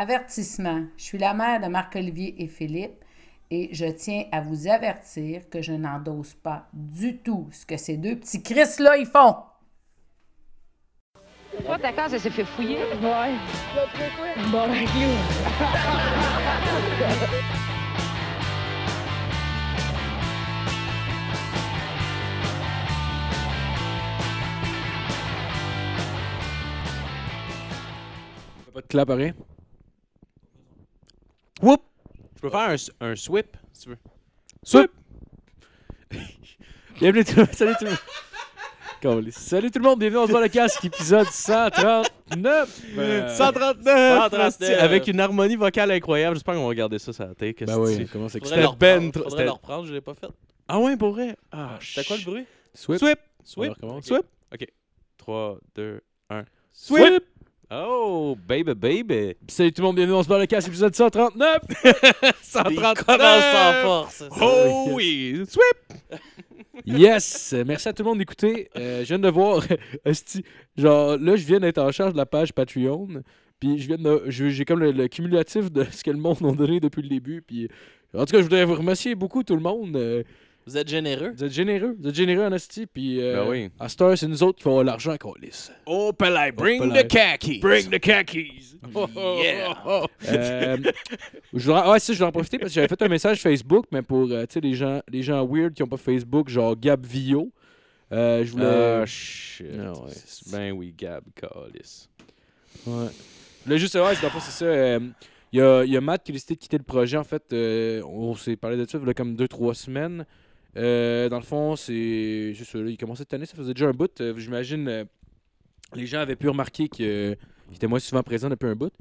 Avertissement. Je suis la mère de Marc-Olivier et Philippe et je tiens à vous avertir que je n'endosse pas du tout ce que ces deux petits Chris-là, ils font. Toi, ta case, elle s'est fait fouiller. Ouais. Bon, ben, you. Pas de clap, rien? Whoop! Je peux faire un, s- un sweep, si tu veux. Swip! bienvenue tout le monde. Salut tout le monde. Salut tout le monde, bienvenue dans le casque, épisode 139. Euh, 139! 139. asti, Avec une harmonie vocale incroyable. J'espère qu'on va regarder ça sur la tête. Ben oui, comment c'est que C'était ben trop- Faudrait le reprendre, je l'ai pas fait. Ah ouais, pour vrai? Ah, C'était quoi le bruit? Swip. Sweep! Sweep! recommence. Sweep! OK. 3, 2, 1. Swip! Oh, baby, baby! Salut tout le monde, bienvenue dans ce bar le casque, épisode 139. Il 139! commence en force. Oh oui! Sweep! Yes! Merci à tout le monde d'écouter. Euh, je viens de voir, genre là, je viens d'être en charge de la page Patreon. Puis je viens de, j'ai comme le, le cumulatif de ce que le monde a donné depuis le début. Puis en tout cas, je voudrais vous remercier beaucoup tout le monde. Euh, Vous êtes généreux? vous êtes généreux, vous êtes généreux en esti. Puis euh, Ben oui. à Star, c'est nous autres qui font l'argent qu'on lisse. Oh, Pelay, bring the khakis! Bring the khakis! Yeah! Euh, je voudrais, ouais, ça, je voudrais en profiter parce que j'avais fait un message Facebook, mais pour euh, tu sais, les gens, les gens weird qui n'ont pas Facebook, genre Gab Vio. euh, je voulais. Ah, shit. Ah ouais. Ben oui, Gab, Callis. Ouais. Je voulais juste savoir, c'est ça. euh, Il y, a, il y a Matt qui a décidé de quitter le projet. En fait, euh, on s'est parlé de ça il y a comme 2-3 semaines. Euh, dans le fond, c'est juste ça. là, il commençait cette année, ça faisait déjà un bout. Euh, J'imagine euh, les gens avaient pu remarquer qu'il euh, était moins souvent présent depuis un bout.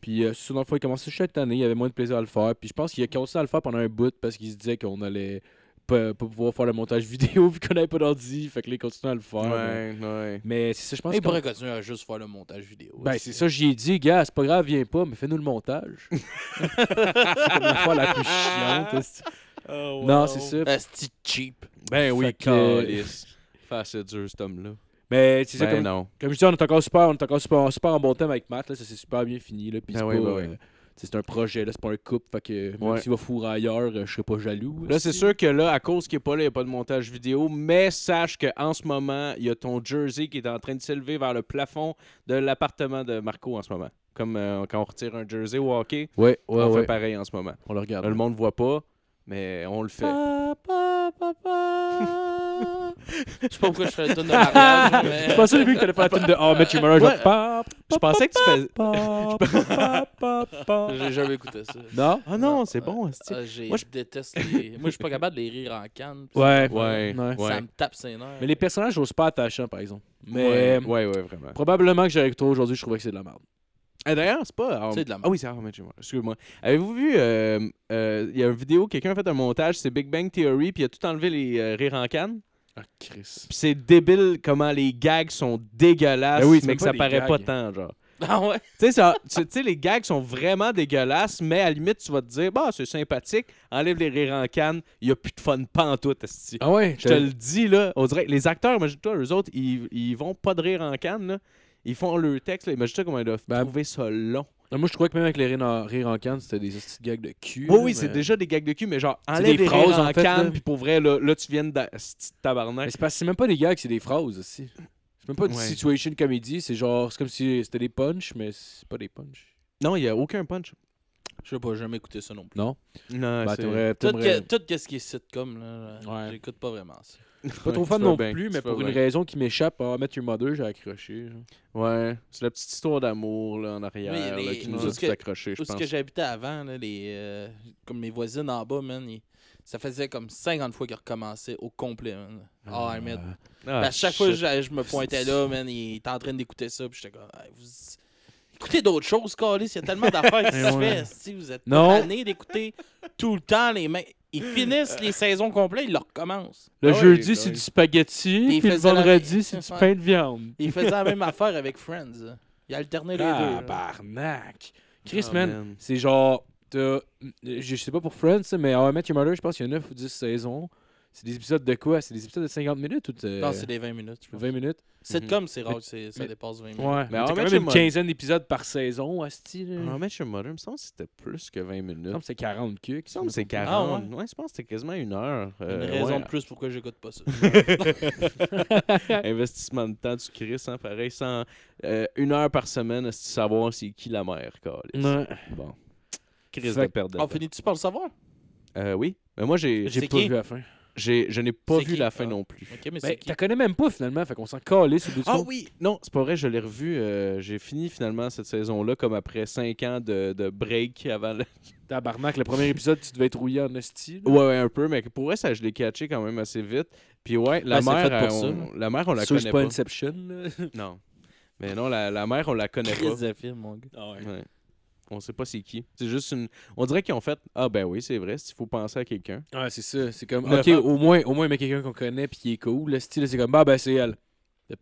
Puis, euh, c'est ça, dans le fond, il commençait chaque année. Il avait moins de plaisir à le faire. Puis, je pense qu'il a continué à le faire pendant un bout parce qu'il se disait qu'on allait pas, pas pouvoir faire le montage vidéo vu qu'on n'avait pas d'ordi. Fait que là, il continuait à le faire. Ouais, ouais. Mais c'est ça, je pense Il pourrait continuer à juste faire le montage vidéo. ben, c'est ça, j'y ai dit, gars, c'est pas grave, viens pas, mais fais-nous le montage. c'est comme la fois la plus chiante. esti. Non, c'est ça. Asti cheap. Ben oui. Fait assez dur, cet homme-là. Mais c'est ça, Ben comme, non. comme je dis, on est encore super, on est encore super, super en bon thème avec Matt, là, ça s'est super bien fini. Là, puis Ben c'est oui, pas, ben oui. c'est un projet, là, c'est pas un couple, fait que même Ouais. s'il va fourrer ailleurs, euh, je serais pas jaloux. Là, c'est sûr que là, à cause qu'il n'est pas là, il n'y a pas de montage vidéo. Mais sache qu'en ce moment, il y a ton jersey qui est en train de s'élever vers le plafond de l'appartement de Marco en ce moment. Comme euh, quand on retire un jersey au hockey, Ouais, ouais, on ouais. fait pareil en ce moment. On le regarde. Là, le monde ne voit pas, mais on le fait. Je sais pas pourquoi je fais le tour de mariage, mais... Je pensais au début que t'allais faire la tune de Oh, Met Your pa, Je pensais que tu fais. pa, pa, pa, pa. J'ai jamais écouté ça. Non? Ah non, c'est bon. Ah, Moi, je déteste les... Moi, je suis pas capable de les rire en canne. Ouais. Ouais. Ça me tape ses nerfs. Mais les personnages, je trouve pas attachants, par exemple. Mais Ouais, ouais, ouais, vraiment. probablement que avec toi aujourd'hui, je trouvais que c'est de la merde. Ah, D'ailleurs, c'est pas. ah, C'est de la Ah oui, c'est How Your. Excuse-moi. Avez-vous vu, euh, euh, il y a une vidéo, quelqu'un a fait un montage, c'est Big Bang Theory, puis il a tout enlevé les euh, rires en canne? Ah, Chris. Puis c'est débile comment les gags sont dégueulasses, Ben oui, mais que ça paraît pas tant, genre. Ah ouais? Tu sais, les gags sont vraiment dégueulasses, mais à la limite, tu vas te dire, bah, c'est sympathique, enlève les rires en canne, il y a plus de fun pantoute. Ah ouais? Je te le dis, là, on dirait que les acteurs, imagine-toi, eux autres, ils, ils vont pas de rire en canne, là. Ils font leur texte, là. Imagine-toi comment ils doivent Ben, trouver ça long. Non, moi, je trouvais que même avec les rires en, canne, c'était des petites gags de cul. Oui, c'est déjà des gags de cul, mais genre, enlève des les phrases, rires en, en fait, canne, puis pour vrai, là, là tu viens de tabarnak. Mais c'est même pas des gags, c'est des phrases aussi. C'est même pas une Ouais. situation comédie, c'est genre, c'est comme si c'était des punchs, mais c'est pas des punchs. Non, il y a aucun punch. Je sais pas, j'ai jamais écouté ça non plus. Non? Non, Bah, c'est... t'aimerais. Tout, t'aimerais- que- tout ce qui est sitcom, là, Ouais. j'écoute pas vraiment ça. Pas trop fan non bien, plus, mais pour une raison qui m'échappe, à Met Your Mother, j'ai accroché. genre. Ouais, c'est la petite histoire d'amour, là, en arrière, Oui, là, les- qui nous où a est-ce tout que- accrochés, je Où ce pense. que j'habitais avant, là, les, euh, comme mes voisines en bas, man, ils- ça faisait comme 50 fois qu'ils recommençaient au complet, man. Ah. Ah, à chaque fois que shit. je, je me pointais là, man, il était en train d'écouter ça, puis j'étais comme, Hey, vous... écoutez d'autres choses, Calis, il y a tellement d'affaires qui se Ouais. fait, si vous êtes tanné d'écouter tout le temps les mêmes. Ils finissent les saisons complètes, ils le recommencent. Le Ah jeudi, bah c'est oui. du spaghetti, Puis le vendredi, c'est du pain de viande. Ils faisaient la même affaire avec Friends. Ils alternaient les Ah, deux. barnac. Chris, man, man. c'est genre. t'as- Je sais pas pour Friends, mais I Met Your Mother, je pense qu'il y a 9 ou 10 saisons. C'est des épisodes de quoi? C'est des épisodes de 50 minutes ou de Non, c'est des 20 minutes. je pense. 20 minutes? Sitcom, c'est rare que c'est- ça mais- dépasse 20 minutes. Ouais. Mais quand même Your une quinzaine d'épisodes par saison, Asti. Ah, mais Your Mother, il me semble que c'était plus que 20 Il minutes. que c'est 40 cucs. Il me semble que c'est Ah, 40. ouais. je pense que c'était quasiment une heure. Une Euh, raison ouais. de plus pourquoi j'écoute pas ça. Investissement de temps du Chris, hein, pareil. Sans, euh, une heure par semaine, est savoir c'est qui la mère. Ouais. Bon. Chris de que- On finit-tu par le savoir? Euh, oui. Mais moi, j'ai, C'est pas qui? vu la fin. J'ai, je n'ai pas vu qui? la fin Ah. non plus. Ok, mais Ben, qui? t'as connais même pas finalement, fait qu'on s'en calait sur Ah oui! Non, c'est pas vrai, je l'ai revu. euh, j'ai fini finalement cette saison-là, comme après 5 ans de, de break avant le. Tabarnak, le premier épisode, tu devais être rouillé en là. Ouais, ouais, un peu, mais pour vrai, ça, je l'ai catché quand même assez vite. Puis ouais, la Ben, mère, euh, on, la mère, on la connaît c'est pas pas. Inception. Non. Mais non, la, la mère, on la connaît pas. Mon gars. Ah ouais. Ouais. On sait pas c'est qui. C'est juste une. On dirait qu'ils ont fait Ah ben oui, c'est vrai, il faut penser à quelqu'un. Ouais, c'est ça. C'est comme, Neuf ok, ans. au moins, au moins, il met quelqu'un qu'on connaît puis qui est cool. Le style, c'est comme, bah, ben, c'est elle.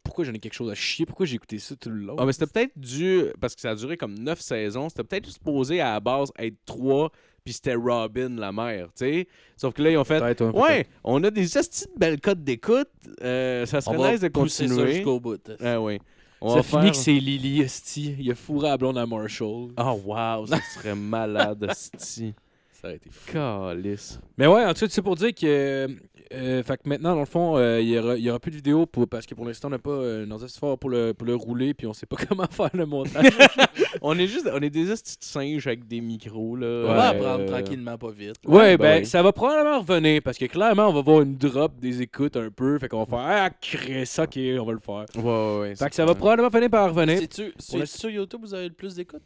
Pourquoi j'en ai quelque chose à chier? Pourquoi j'ai écouté ça tout le long? Ah, mais c'était peut-être dû. Parce que ça a duré comme 9 saisons. C'était peut-être supposé à la base être 3, puis c'était Robin, la mère, tu sais. Sauf que là, ils ont fait ouais, Ouais, on a des astuces de belles codes d'écoute. Euh, ça serait nice de continuer. jusqu'au bout. Ah oui. On Ça finit faire- que c'est Lily, esti. Il a fourré à blonde à Marshall. Oh wow, ça serait malade, sti. Ça aurait été fou. Calice. Mais ouais, en tout cas, c'est pour dire que. Euh, fait que maintenant, dans le fond, euh, il y aura, il y aura plus de vidéos pour, parce que pour l'instant, on n'a pas euh, nos forts pour le, pour le rouler, puis on sait pas comment faire le montage. On est juste, on est des petits singes avec des micros là. On va apprendre Euh, tranquillement, pas vite. ouais, Ouais, ben, ben oui. ça va probablement revenir, parce que clairement, on va voir une drop des écoutes un peu, fait qu'on va faire Ah, Chris, ok, on va le faire. Ouais, ouais, ouais. Fait que ça va probablement finir par revenir. C'est-tu c'est sur YouTube vous avez le plus d'écoute?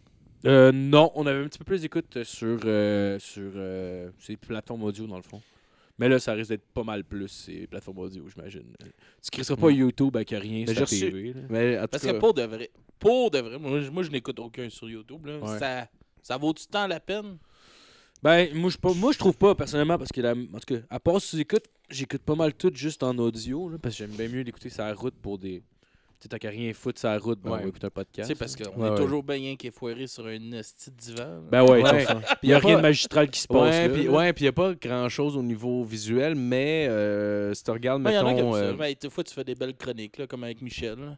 Euh, non, on avait un petit peu plus d'écoute sur, euh, sur euh, ces plateformes audio, dans le fond. Mais là, ça risque d'être pas mal plus, ces plateformes audio, j'imagine. Tu crisseras pas. YouTube avec rien Mais sur reçu- TV. là. Mais en tout Parce cas, que pour de vrai, pour de vrai, moi, je- moi je n'écoute aucun sur YouTube. Là. Ouais. Ça, ça vaut du temps la peine? Ben, moi, je moi, je trouve pas, personnellement, parce que, la, en tout cas, à part si j'écoute, j'écoute pas mal tout juste en audio, là, parce que j'aime bien mieux l'écouter sur la route pour des... Tu sais, t'as qu'à rien foutre sur la route, ben, on Ouais. va écouter un Tu podcast. sais, parce qu'on Ouais, est ouais. toujours bien qui est foiré sur un esti divan. Ben ouais, Ouais. il y a pas- rien de magistral qui se passe Ouais, là, puis là. ouais, puis y a pas grand chose au niveau visuel, mais euh, si tu regardes, Ouais, y en a qui mettons. aiment ça. euh, Mais des fois, tu fais des belles chroniques, là, comme avec Michel.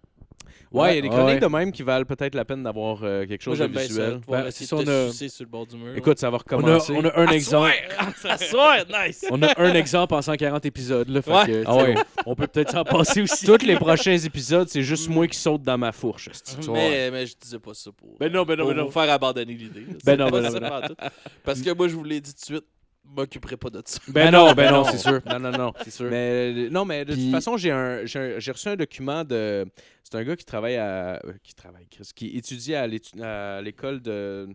Ouais, il y a des chroniques ouais. de même qui valent peut-être la peine d'avoir euh, quelque Moi, chose de bien ça. visuel. Ben, de te on a- sur le bord du mur. Écoute, ça va On a, recommencer. on a un exemple. soir, nice! On a un exemple en 140 épisodes. Là, fait Ouais. que, Ah ouais. on, peut peut-être s'en passer aussi. Tous les prochains épisodes, c'est juste moi qui saute dans ma fourche. mais, mais je disais pas ça pour, Ben non, ben non, pour ben non. vous faire abandonner l'idée. Ben non, ben non, ben. Parce que moi, je vous l'ai dit tout de suite, m'occuperai pas de ça. Ben non, ben non, c'est sûr. Non, non, non. C'est sûr. Mais euh, non, mais de Puis- toute façon, j'ai un, j'ai un- j'ai reçu un document de. C'est un gars qui travaille à. euh, Qui travaille, Chris, qui étudie à l'étu- à l'école de.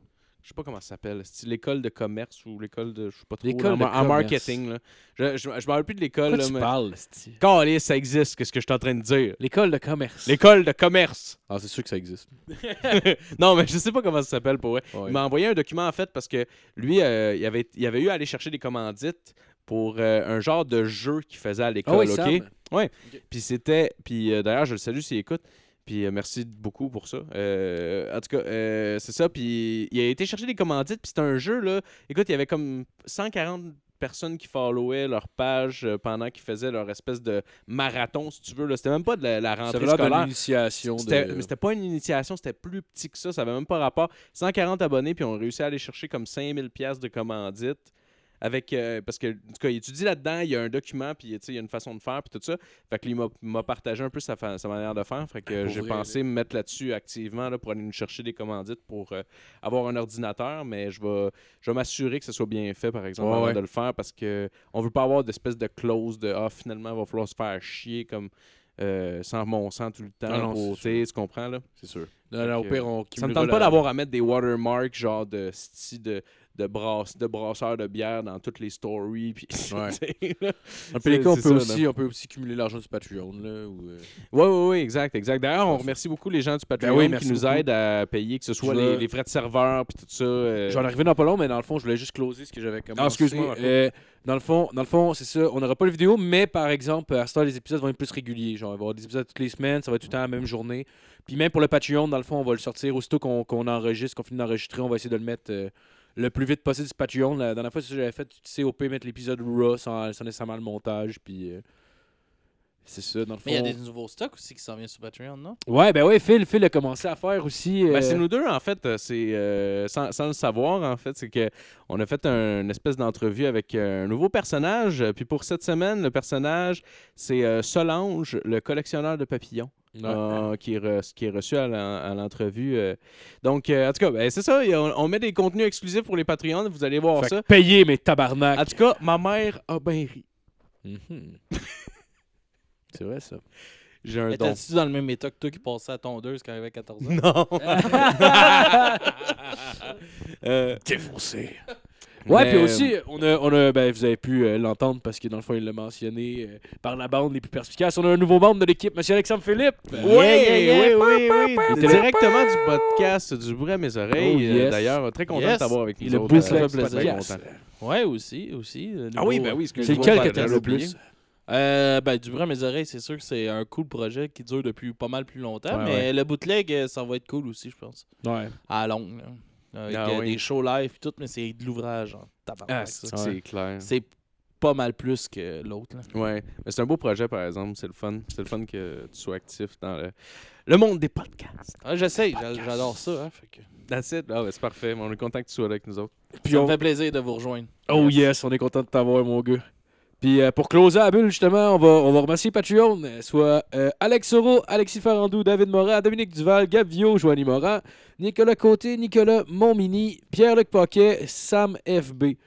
Je sais pas comment ça s'appelle. C'est l'école de commerce ou l'école de. Je sais pas trop. L'école en, de en marketing. Là. Je, je, je me rappelle plus de l'école. Là, tu mais- parles? Calais, ça existe, qu'est-ce que je suis en train de dire? L'école de commerce. L'école de commerce. Ah, c'est sûr que ça existe. non, mais je sais pas comment ça s'appelle pour vrai. Ouais. Il m'a envoyé un document en fait parce que lui, euh, il, avait, il avait eu à aller chercher des commandites pour euh, un genre de jeu qu'il faisait à l'école, Ah oui, ok? Sam. Puis c'était. Puis euh, d'ailleurs, je le salue s'il écoute. Puis euh, merci beaucoup pour ça. Euh, en tout cas, euh, c'est ça. Puis il a été chercher des commandites. Puis c'était un jeu, là. Écoute, il y avait comme 140 personnes qui followaient leur page pendant qu'ils faisaient leur espèce de marathon, si tu veux. là. C'était même pas de la, la Ça rentrée l'air scolaire. initiation. C'était De... mais c'était pas une initiation, c'était plus petit que ça, ça avait même pas rapport. 140 abonnés, puis on réussi à aller chercher comme 5000 pièces de commandites. Avec, euh, parce que, en tout cas, il étudie là-dedans, il y a un document, puis il y a une façon de faire, puis tout ça. Fait que lui, il m'a- partagé un peu sa, fa- sa manière de faire. Fait que Pour j'ai pensé me mettre là-dessus activement là, pour aller nous chercher des commandites pour euh, avoir un ordinateur, mais je vais, je vais m'assurer que ce soit bien fait, par exemple, Ouais, avant ouais. de le faire, parce que on veut pas avoir d'espèce de clause de Ah, finalement, il va falloir se faire chier comme euh, sans mon sang tout le temps. Ah non, pour, tu comprends, là? C'est sûr. Non, non, au pire, on Ça me tente pas la- d'avoir à mettre des watermarks genre de style de, de, brasse, de brasseurs de bière dans toutes les stories. Puis, Ouais. les cas, on peut, ça, aussi, on peut aussi cumuler l'argent du Patreon. Là, ou, euh, ouais, ouais, exact, exact. D'ailleurs, on remercie beaucoup les gens du Patreon Ben oui, qui nous beaucoup. aident à payer, que ce soit les, les frais de serveur puis tout ça. euh, Je vais en arriver dans pas long, mais dans le fond, je voulais juste closer ce que j'avais commencé. Ah, excuse-moi. Euh, dans le fond, dans le fond, c'est ça. On n'aura pas de vidéo, mais par exemple, à ce temps, les épisodes vont être plus réguliers. Genre, il va y avoir des épisodes toutes les semaines, ça va être tout le temps la même journée. Puis même pour le Patreon, dans le fond, on va le sortir aussitôt qu'on qu'on enregistre, qu'on finit d'enregistrer, on va essayer de le mettre euh, le plus vite possible sur Patreon. La dernière fois, c'est ça que j'avais fait, tu sais, au pire, mettre l'épisode raw sans, sans nécessairement le montage. Puis euh, c'est ça, dans le fond. Mais il y a des nouveaux stocks aussi qui s'en viennent sur Patreon, non? Ouais, ben ouais, Phil, Phil a commencé à faire aussi. euh, Ben, c'est nous deux, en fait. euh, C'est euh, sans, sans le savoir, en fait, c'est que on a fait un- une espèce d'entrevue avec un nouveau personnage. Puis pour cette semaine, le personnage, c'est euh, Solange, le collectionneur de papillons. Ouais. euh, qui, est re- qui est reçu à l'en- à l'entrevue. euh. Donc, euh, en tout cas, ben, c'est ça. On, on met des contenus exclusifs pour les Patreons. Vous allez voir Fait ça. payer mes tabarnak. En tout cas, ma mère a bien ri. Mhm. c'est vrai, ça. J'ai un don. t'es-tu dans le même état que toi qui passait à tondeuse quand il avait 14 ans? Non. Euh, Défoncé. Ouais, Mais, puis aussi, on a, on a, ben, vous avez pu euh, l'entendre parce que dans le fond, il l'a mentionné euh, par la bande les plus perspicaces. On a un nouveau membre de l'équipe, Monsieur Alexandre Philippe. Oui, oui, oui, oui. Directement du podcast du bruit à mes oreilles. Oh, euh, yes. D'ailleurs, très content Yes. de t'avoir avec nous. Il le euh, très podcast. content. Ouais, aussi, aussi. Ah oui, ben oui, C'est lequel que t'aimes le oublié? plus? Euh, ben, du bruit à mes oreilles, c'est sûr que c'est un cool projet qui dure depuis pas mal plus longtemps. Ouais, mais ouais. le bootleg, euh, ça va être cool aussi, je pense. Ouais. À longue. Avec Ah euh, oui. des shows live et tout, mais c'est de l'ouvrage en Ah, c'est clair. C'est pas mal plus que l'autre. Ouais, mais c'est un beau projet par exemple, c'est le fun. C'est le fun que tu sois actif dans le, le monde des podcasts. Ah, J'essaie, j'a- j'adore ça. Hein, fait que... That's it. Ah, ouais, c'est parfait. On est content que tu sois là avec nous autres. Puis ça on- me fait plaisir de vous rejoindre. Oh yes, on est content de t'avoir, mon gars. Puis euh, pour closer la bulle, justement, on va, on va remercier Patreon, euh, soit euh, Alex Soro, Alexis Farandou, David Morin, Dominique Duval, Gab Vio, Joanie Morin, Nicolas Côté, Nicolas Montmini, Pierre-Luc Paquet, Sam FB.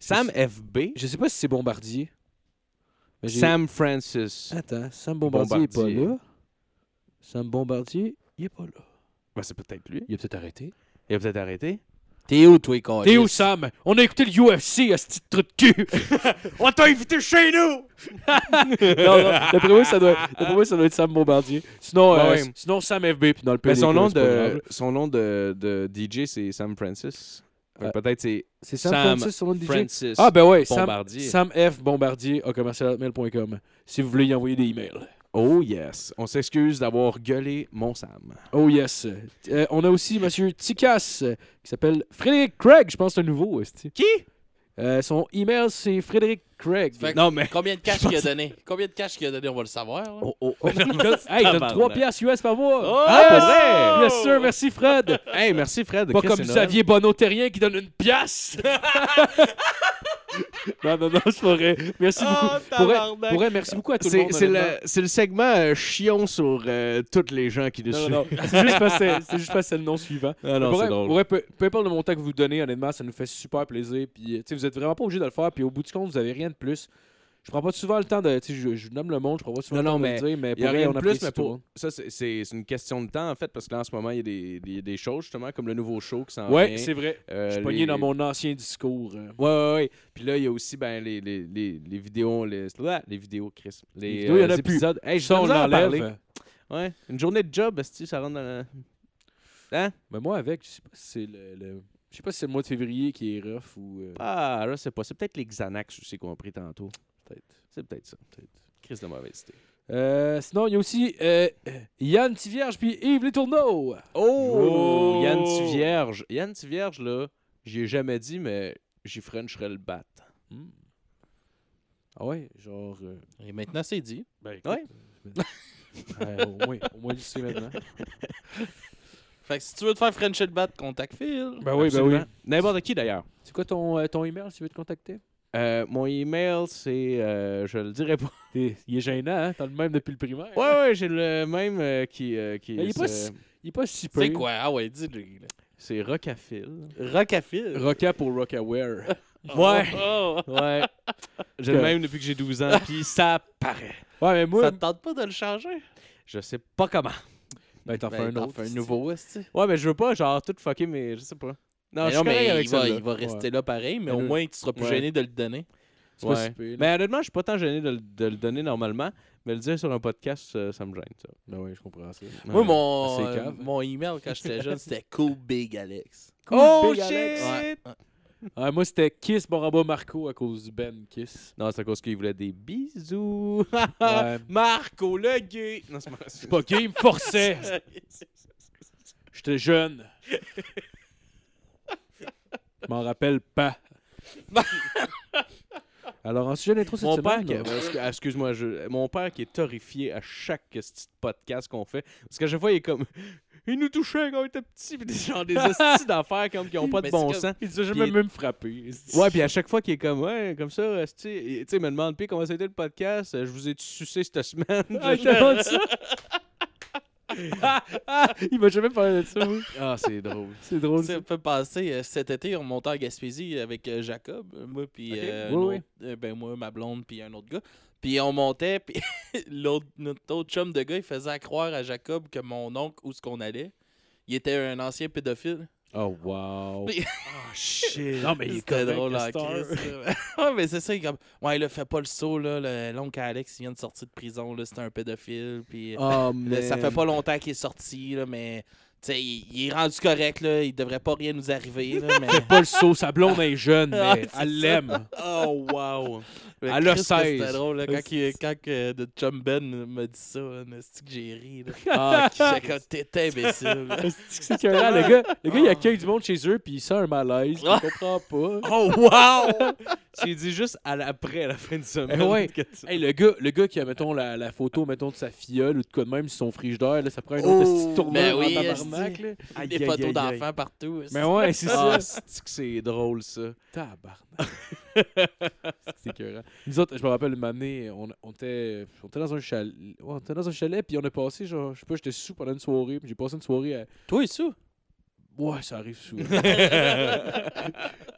Sam FB. Je sais pas si c'est Bombardier. mais Sam Francis. Attends, Sam Bombardier, est Bombardier. pas là. Sam Bombardier, il est pas là. Ben, c'est peut-être lui. Il a peut-être arrêté. Il a peut-être arrêté. T'es où, toi, Carlis? T'es où, Sam? On a écouté le UFC, à ce petit trou de cul. On t'a invité chez nous! non, non, d'après moi, ça doit, moi, ça doit être Sam Bombardier. Sinon, Ouais, euh, ouais. sinon Sam FB, puis dans le Ben, PDK, son, nom de, son nom de, de DJ, c'est Sam Francis. Fait que Euh, Peut-être c'est C'est Sam, Sam Francis, son nom de DJ? Francis. Ah, ben ouais, Sam, Bombardier. Sam F. Bombardier à commercialmail.com. Si vous voulez y envoyer des emails. Oh yes. On s'excuse d'avoir gueulé mon Sam. Oh yes. Euh, on a aussi Monsieur Tikas, euh, qui s'appelle Frédéric Craig. Je pense que c'est un nouveau. esti. Qui? Euh, son email, c'est Frédéric Craig. Fait que Non, mais. Combien de cash qu'il a donné? Combien de cash qu'il a donné? On va le savoir. là. Oh, oh. Oh, il donne, hey, il donne Tabarnak. 3 piastres US par mois. Oh! Ah, Yes! pour vrai? Yes, sir. Merci, Fred. Hey, merci Fred. Pas comme Xavier Bonneau Terrien qui donne une pièce. non, non, non, pas vrai. Merci Oh, beaucoup. Pour vrai, tabarnak. pour vrai, merci beaucoup à tout le C'est monde. c'est le, le segment euh, chion sur euh, tous les gens qui le Non, suivent. non, non. C'est juste parce que c'est- le nom suivant. Ah non, pour c'est vrai, drôle. pour vrai, peu, peu importe le montant que vous donnez, honnêtement, ça nous fait super plaisir. Puis, vous êtes vraiment pas obligé de le faire. Puis, au bout du compte, vous avez rien de plus. Je prends pas souvent le temps de. Tu sais, je, je nomme le monde, je prends pas souvent Non, le temps non, de le dire, mais Il pour y a rien on plus, mais pour ça, c'est- une question de temps, en fait, parce que là, en ce moment, il y a des, des, justement, comme le nouveau show qui s'en Ouais, vient. c'est vrai. Euh, Je suis les- pogné dans mon ancien discours. euh. Ouais, ouais, ouais. Puis là, il y a aussi ben, les, les, les, les vidéos, les, les vidéos, Chris. Les, vidéos, il y en euh, a plus. épisodes. Hey, je Ça, on on en parler. l'enlève. Ouais. Une journée de job, est ça rentre dans le... Hein? Mais moi, avec, je sais pas si c'est le. le- Je sais pas si c'est le mois de février qui est rough ou. euh, Ah, là, c'est pas. C'est peut-être les Xanax aussi qu'on a pris tantôt. Peut-être. C'est peut-être ça. Peut-être. Chris de mauvaise idée. Euh, sinon, il y a aussi euh, Yann Tivierge puis Yves Les Tourneaux. Oh! Yann Tivierge. Yann Tivierge, là, j'y ai jamais dit, mais j'y frencherais le bat. Hmm. Ah ouais, genre. euh, Et maintenant, c'est dit. ben, écoute, Ouais. euh, euh, au moins, au moins, je sais maintenant. Fait que si tu veux te faire French le bat, contacte Phil. Ben oui, ben oui. Absolument. N'importe qui, d'ailleurs. C'est quoi ton, euh, ton email si tu veux te contacter? Euh, mon email, c'est. euh, je le dirai pas. T'es- il est gênant, hein? T'as le même depuis le primaire. Ouais, ouais, j'ai le même euh, qui. euh, qui il est pas c'est- si- Il est pas si C'est peu. quoi? Ah ouais, dis-le. C'est Rockafil. Rock à Phil. Roca pour Rockaware. Ouais. Oh. Ouais. J'ai le même depuis que j'ai 12 ans, puis ça paraît. Ouais, mais moi. Ça te tente pas de le changer? Je sais pas comment. Ben, t'en fais Ben, un t'en autre. fais un nouveau, Ouais, mais je veux pas, genre, tout fucker, mais je sais pas. Non, Mais je non, suis correct mais avec il va, celle-là. il va rester là pareil, mais au moins tu seras plus ouais. gêné de le donner. C'est pas Ouais. pire, là. Mais honnêtement, je suis pas tant gêné de, le- de le donner normalement, mais le dire sur un podcast, ça, ça me gêne, ça. Ben oui, je comprends ça. Moi, mon, c'est euh, mon email quand j'étais jeune, c'était Cool Big Alex. Oh Big shit! Alex. Ouais. Ouais, moi, c'était Kiss Boraba Marco à cause du Ben Kiss. Non, c'est à cause qu'il voulait des bisous. Ouais. Marco le gay! Non, c'est pas C'est pas gay, il me forçait. J'étais jeune. M'en rappelle pas. Alors, en sujet d'intro cette Mon semaine... père, qui, excuse-moi, je- mon père qui est horrifié à chaque petit podcast qu'on fait. Parce qu'à chaque fois, il est comme. Il nous touchait quand on était petit, puis des genre des hosties d'affaires comme qui ont pas de Mais bon sens. Il disait Puis jamais il- même frappé. Ouais, puis à chaque fois qu'il est comme, ouais, comme ça, tu sais, il me demande, puis comment ça a été le podcast, je vous ai sucé cette semaine. Ah, il t'a demandé ça? Ah, ah, il m'a jamais parlé de ça, oui. ah, c'est drôle. C'est drôle, Ça me fait passer euh, cet été, on montait en Gaspésie avec euh, Jacob, euh, moi, puis Ok. euh, Oui, un oui. autre- euh, ben, moi, ma blonde, puis un autre gars. Puis on montait, puis l'autre, notre autre chum de gars, il faisait croire à Jacob que mon oncle, où ce qu'on allait, il était un ancien pédophile. Oh, wow. Oh, shit. Non, mais il C'était drôle le en là. ouais, mais c'est ça, il est comme, ouais, là, fais pas le saut, là, le- l'oncle Alex, il vient de sortir de prison, là, c'est un pédophile, puis... Oh, ça fait pas longtemps qu'il est sorti, là, mais tu sais, il, il est rendu correct. Là, il devrait pas rien nous arriver. Là, mais... Pas le saut, sa blonde est jeune, Ah, mais elle l'aime. Oh, wow. mais Elle a Christ, que 16. C'était drôle là, quand, il- quand que de chum Ben m'a dit ça. C'est que j'ai ri. Là. Ah, J'étais comme, t'es imbécile. C'est que le gars, le gars, il accueille du monde chez eux, puis il sent un malaise, il Ah. comprend pas. Oh, wow! Tu dit juste à la- après, à la fin de semaine. Eh ouais. Hey, le gars, le gars qui a, mettons, la, la photo, mettons, de sa filleule ou de quoi de même son frigidaire, là, ça prend un autre Oh, petit tournoi ben en oui, tabarnak, esti. là. Aïe, Des aïe, photos aïe, d'enfants partout. Mais ouais, c'est ça. Ah, c'est que c'est drôle, ça. Tabarnak. c'est écœurant. Nous autres, je me rappelle une année, on, on, était, on était dans un chalet, ouais, on était dans un chalet, puis on a passé, genre, je sais pas, j'étais sous pendant une soirée, puis j'ai passé une soirée à... Toi et ça? Ouais, ça arrive souvent.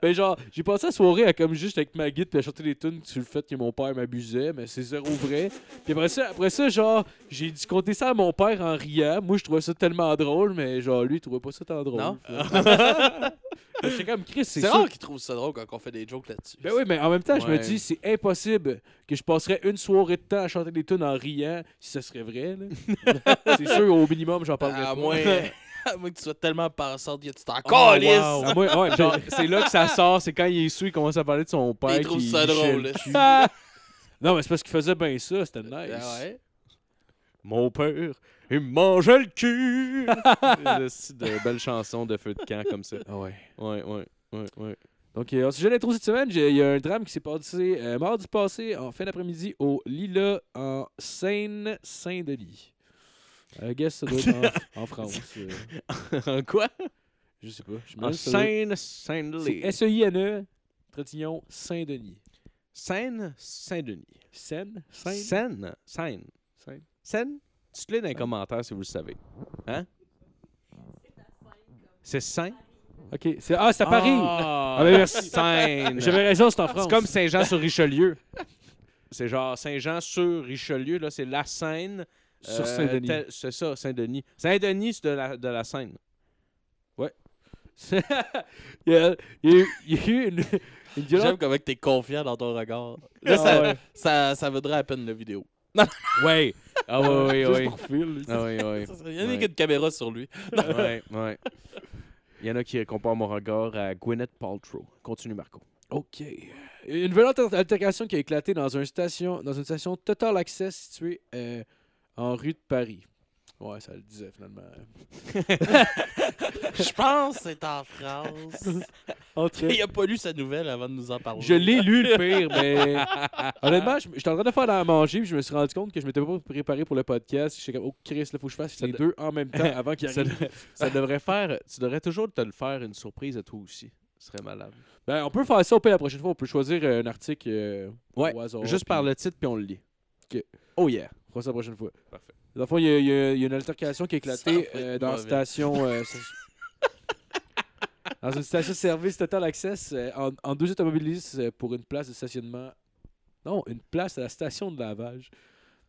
ben genre, j'ai passé la soirée à comme juste avec ma guide puis à chanter des tunes sur le fait que mon père m'abusait, mais c'est zéro vrai. Puis après ça, après ça genre, j'ai dit compter ça à mon père en riant. Moi, je trouvais ça tellement drôle, mais genre, lui, il trouvait pas ça tant drôle. Non? J'étais comme Chris, c'est rare qu'ils trouvent ça drôle quand on fait des jokes là-dessus. Ben oui, mais en même temps, je me dis, c'est impossible que je passerais une soirée de temps à chanter des tunes en riant si ça serait vrai. c'est sûr, au minimum, j'en parlerais À pas. moins, à moins que tu sois tellement pensante que tu t'en Oh, wow. Ah, ouais, Genre, c'est là que ça sort, c'est quand il est sous, il commence à parler de son père. Il trouve ça drôle, non, mais c'est parce qu'il faisait bien ça, c'était nice. Ah ouais? Mon père, il me mangeait le cul. de belles chansons de feu de camp comme ça. Ah ouais. Ouais, ouais, ouais, ouais. Donc, euh, en sujet d'intro cette semaine, il y a un drame qui s'est passé euh, mardi passé, en fin d'après-midi, au Lila, en Seine-Saint-Denis. I guess ça doit être en, en France. euh, En quoi? je sais pas. Je En doit- Seine, C'est Saint-Denis. S-E-I-N-E, Trétillon, Saint-Denis. Seine, Saint-Denis. Seine? Seine? Seine, Seine. Seine. Seine? Dites-le dans les commentaires si vous le savez. Hein? C'est Seine? Ok. c'est- Ah, c'est à Paris! Ah, Ah, ben merci. Seine. J'avais raison, c'est en France. C'est comme Saint-Jean-sur-Richelieu. C'est genre Saint-Jean-sur-Richelieu, là, c'est la Seine. Sur euh, Saint-Denis. C'est ça, Saint-Denis. Saint-Denis, c'est de la, de la Seine. il, y a, il y a eu- il y a eu une, une J'aime comment t'es confiant dans ton regard. Là, Ah ça, ouais. ça, ça vaudrait à peine la vidéo. Ouais. Ah ouais, ouais, Juste ouais. pour Phil. Ah ouais, ouais. Il y a Ouais. une caméra sur lui. ouais, ouais. Il y en a qui comparent mon regard à Gwyneth Paltrow. Continue, Marco. OK. Une violente altercation qui a éclaté dans, une station, dans une station Total Access située euh, en rue de Paris. Ouais, ça le disait finalement. Je pense que c'est en France. Entre... Il a pas lu sa nouvelle avant de nous en parler. Je l'ai lu le pire, mais honnêtement, je- j'étais en train de faire à manger, puis je me suis rendu compte que je m'étais pas préparé pour le podcast. J'étais comme, oh Chris, là, faut que je fasse Ça les de- deux en même temps avant qu'il Ça, arrive. de- ça devrait faire. Tu devrais toujours te le faire une surprise à toi aussi. Ce serait malade. Ben, on peut faire ça au pire la prochaine fois. On peut choisir un article euh, Ouais, au hasard. Juste puis par le titre, puis on le lit. Ok. Oh yeah. On fera ça la prochaine fois. Parfait. Dans le fond, il y, a- il y a il y a une altercation qui a Ça éclaté être euh, dans la mauvais. station. euh, dans une station service Total Access euh, en, en deux automobilistes euh, pour une place de stationnement. Non, une place à la station de lavage.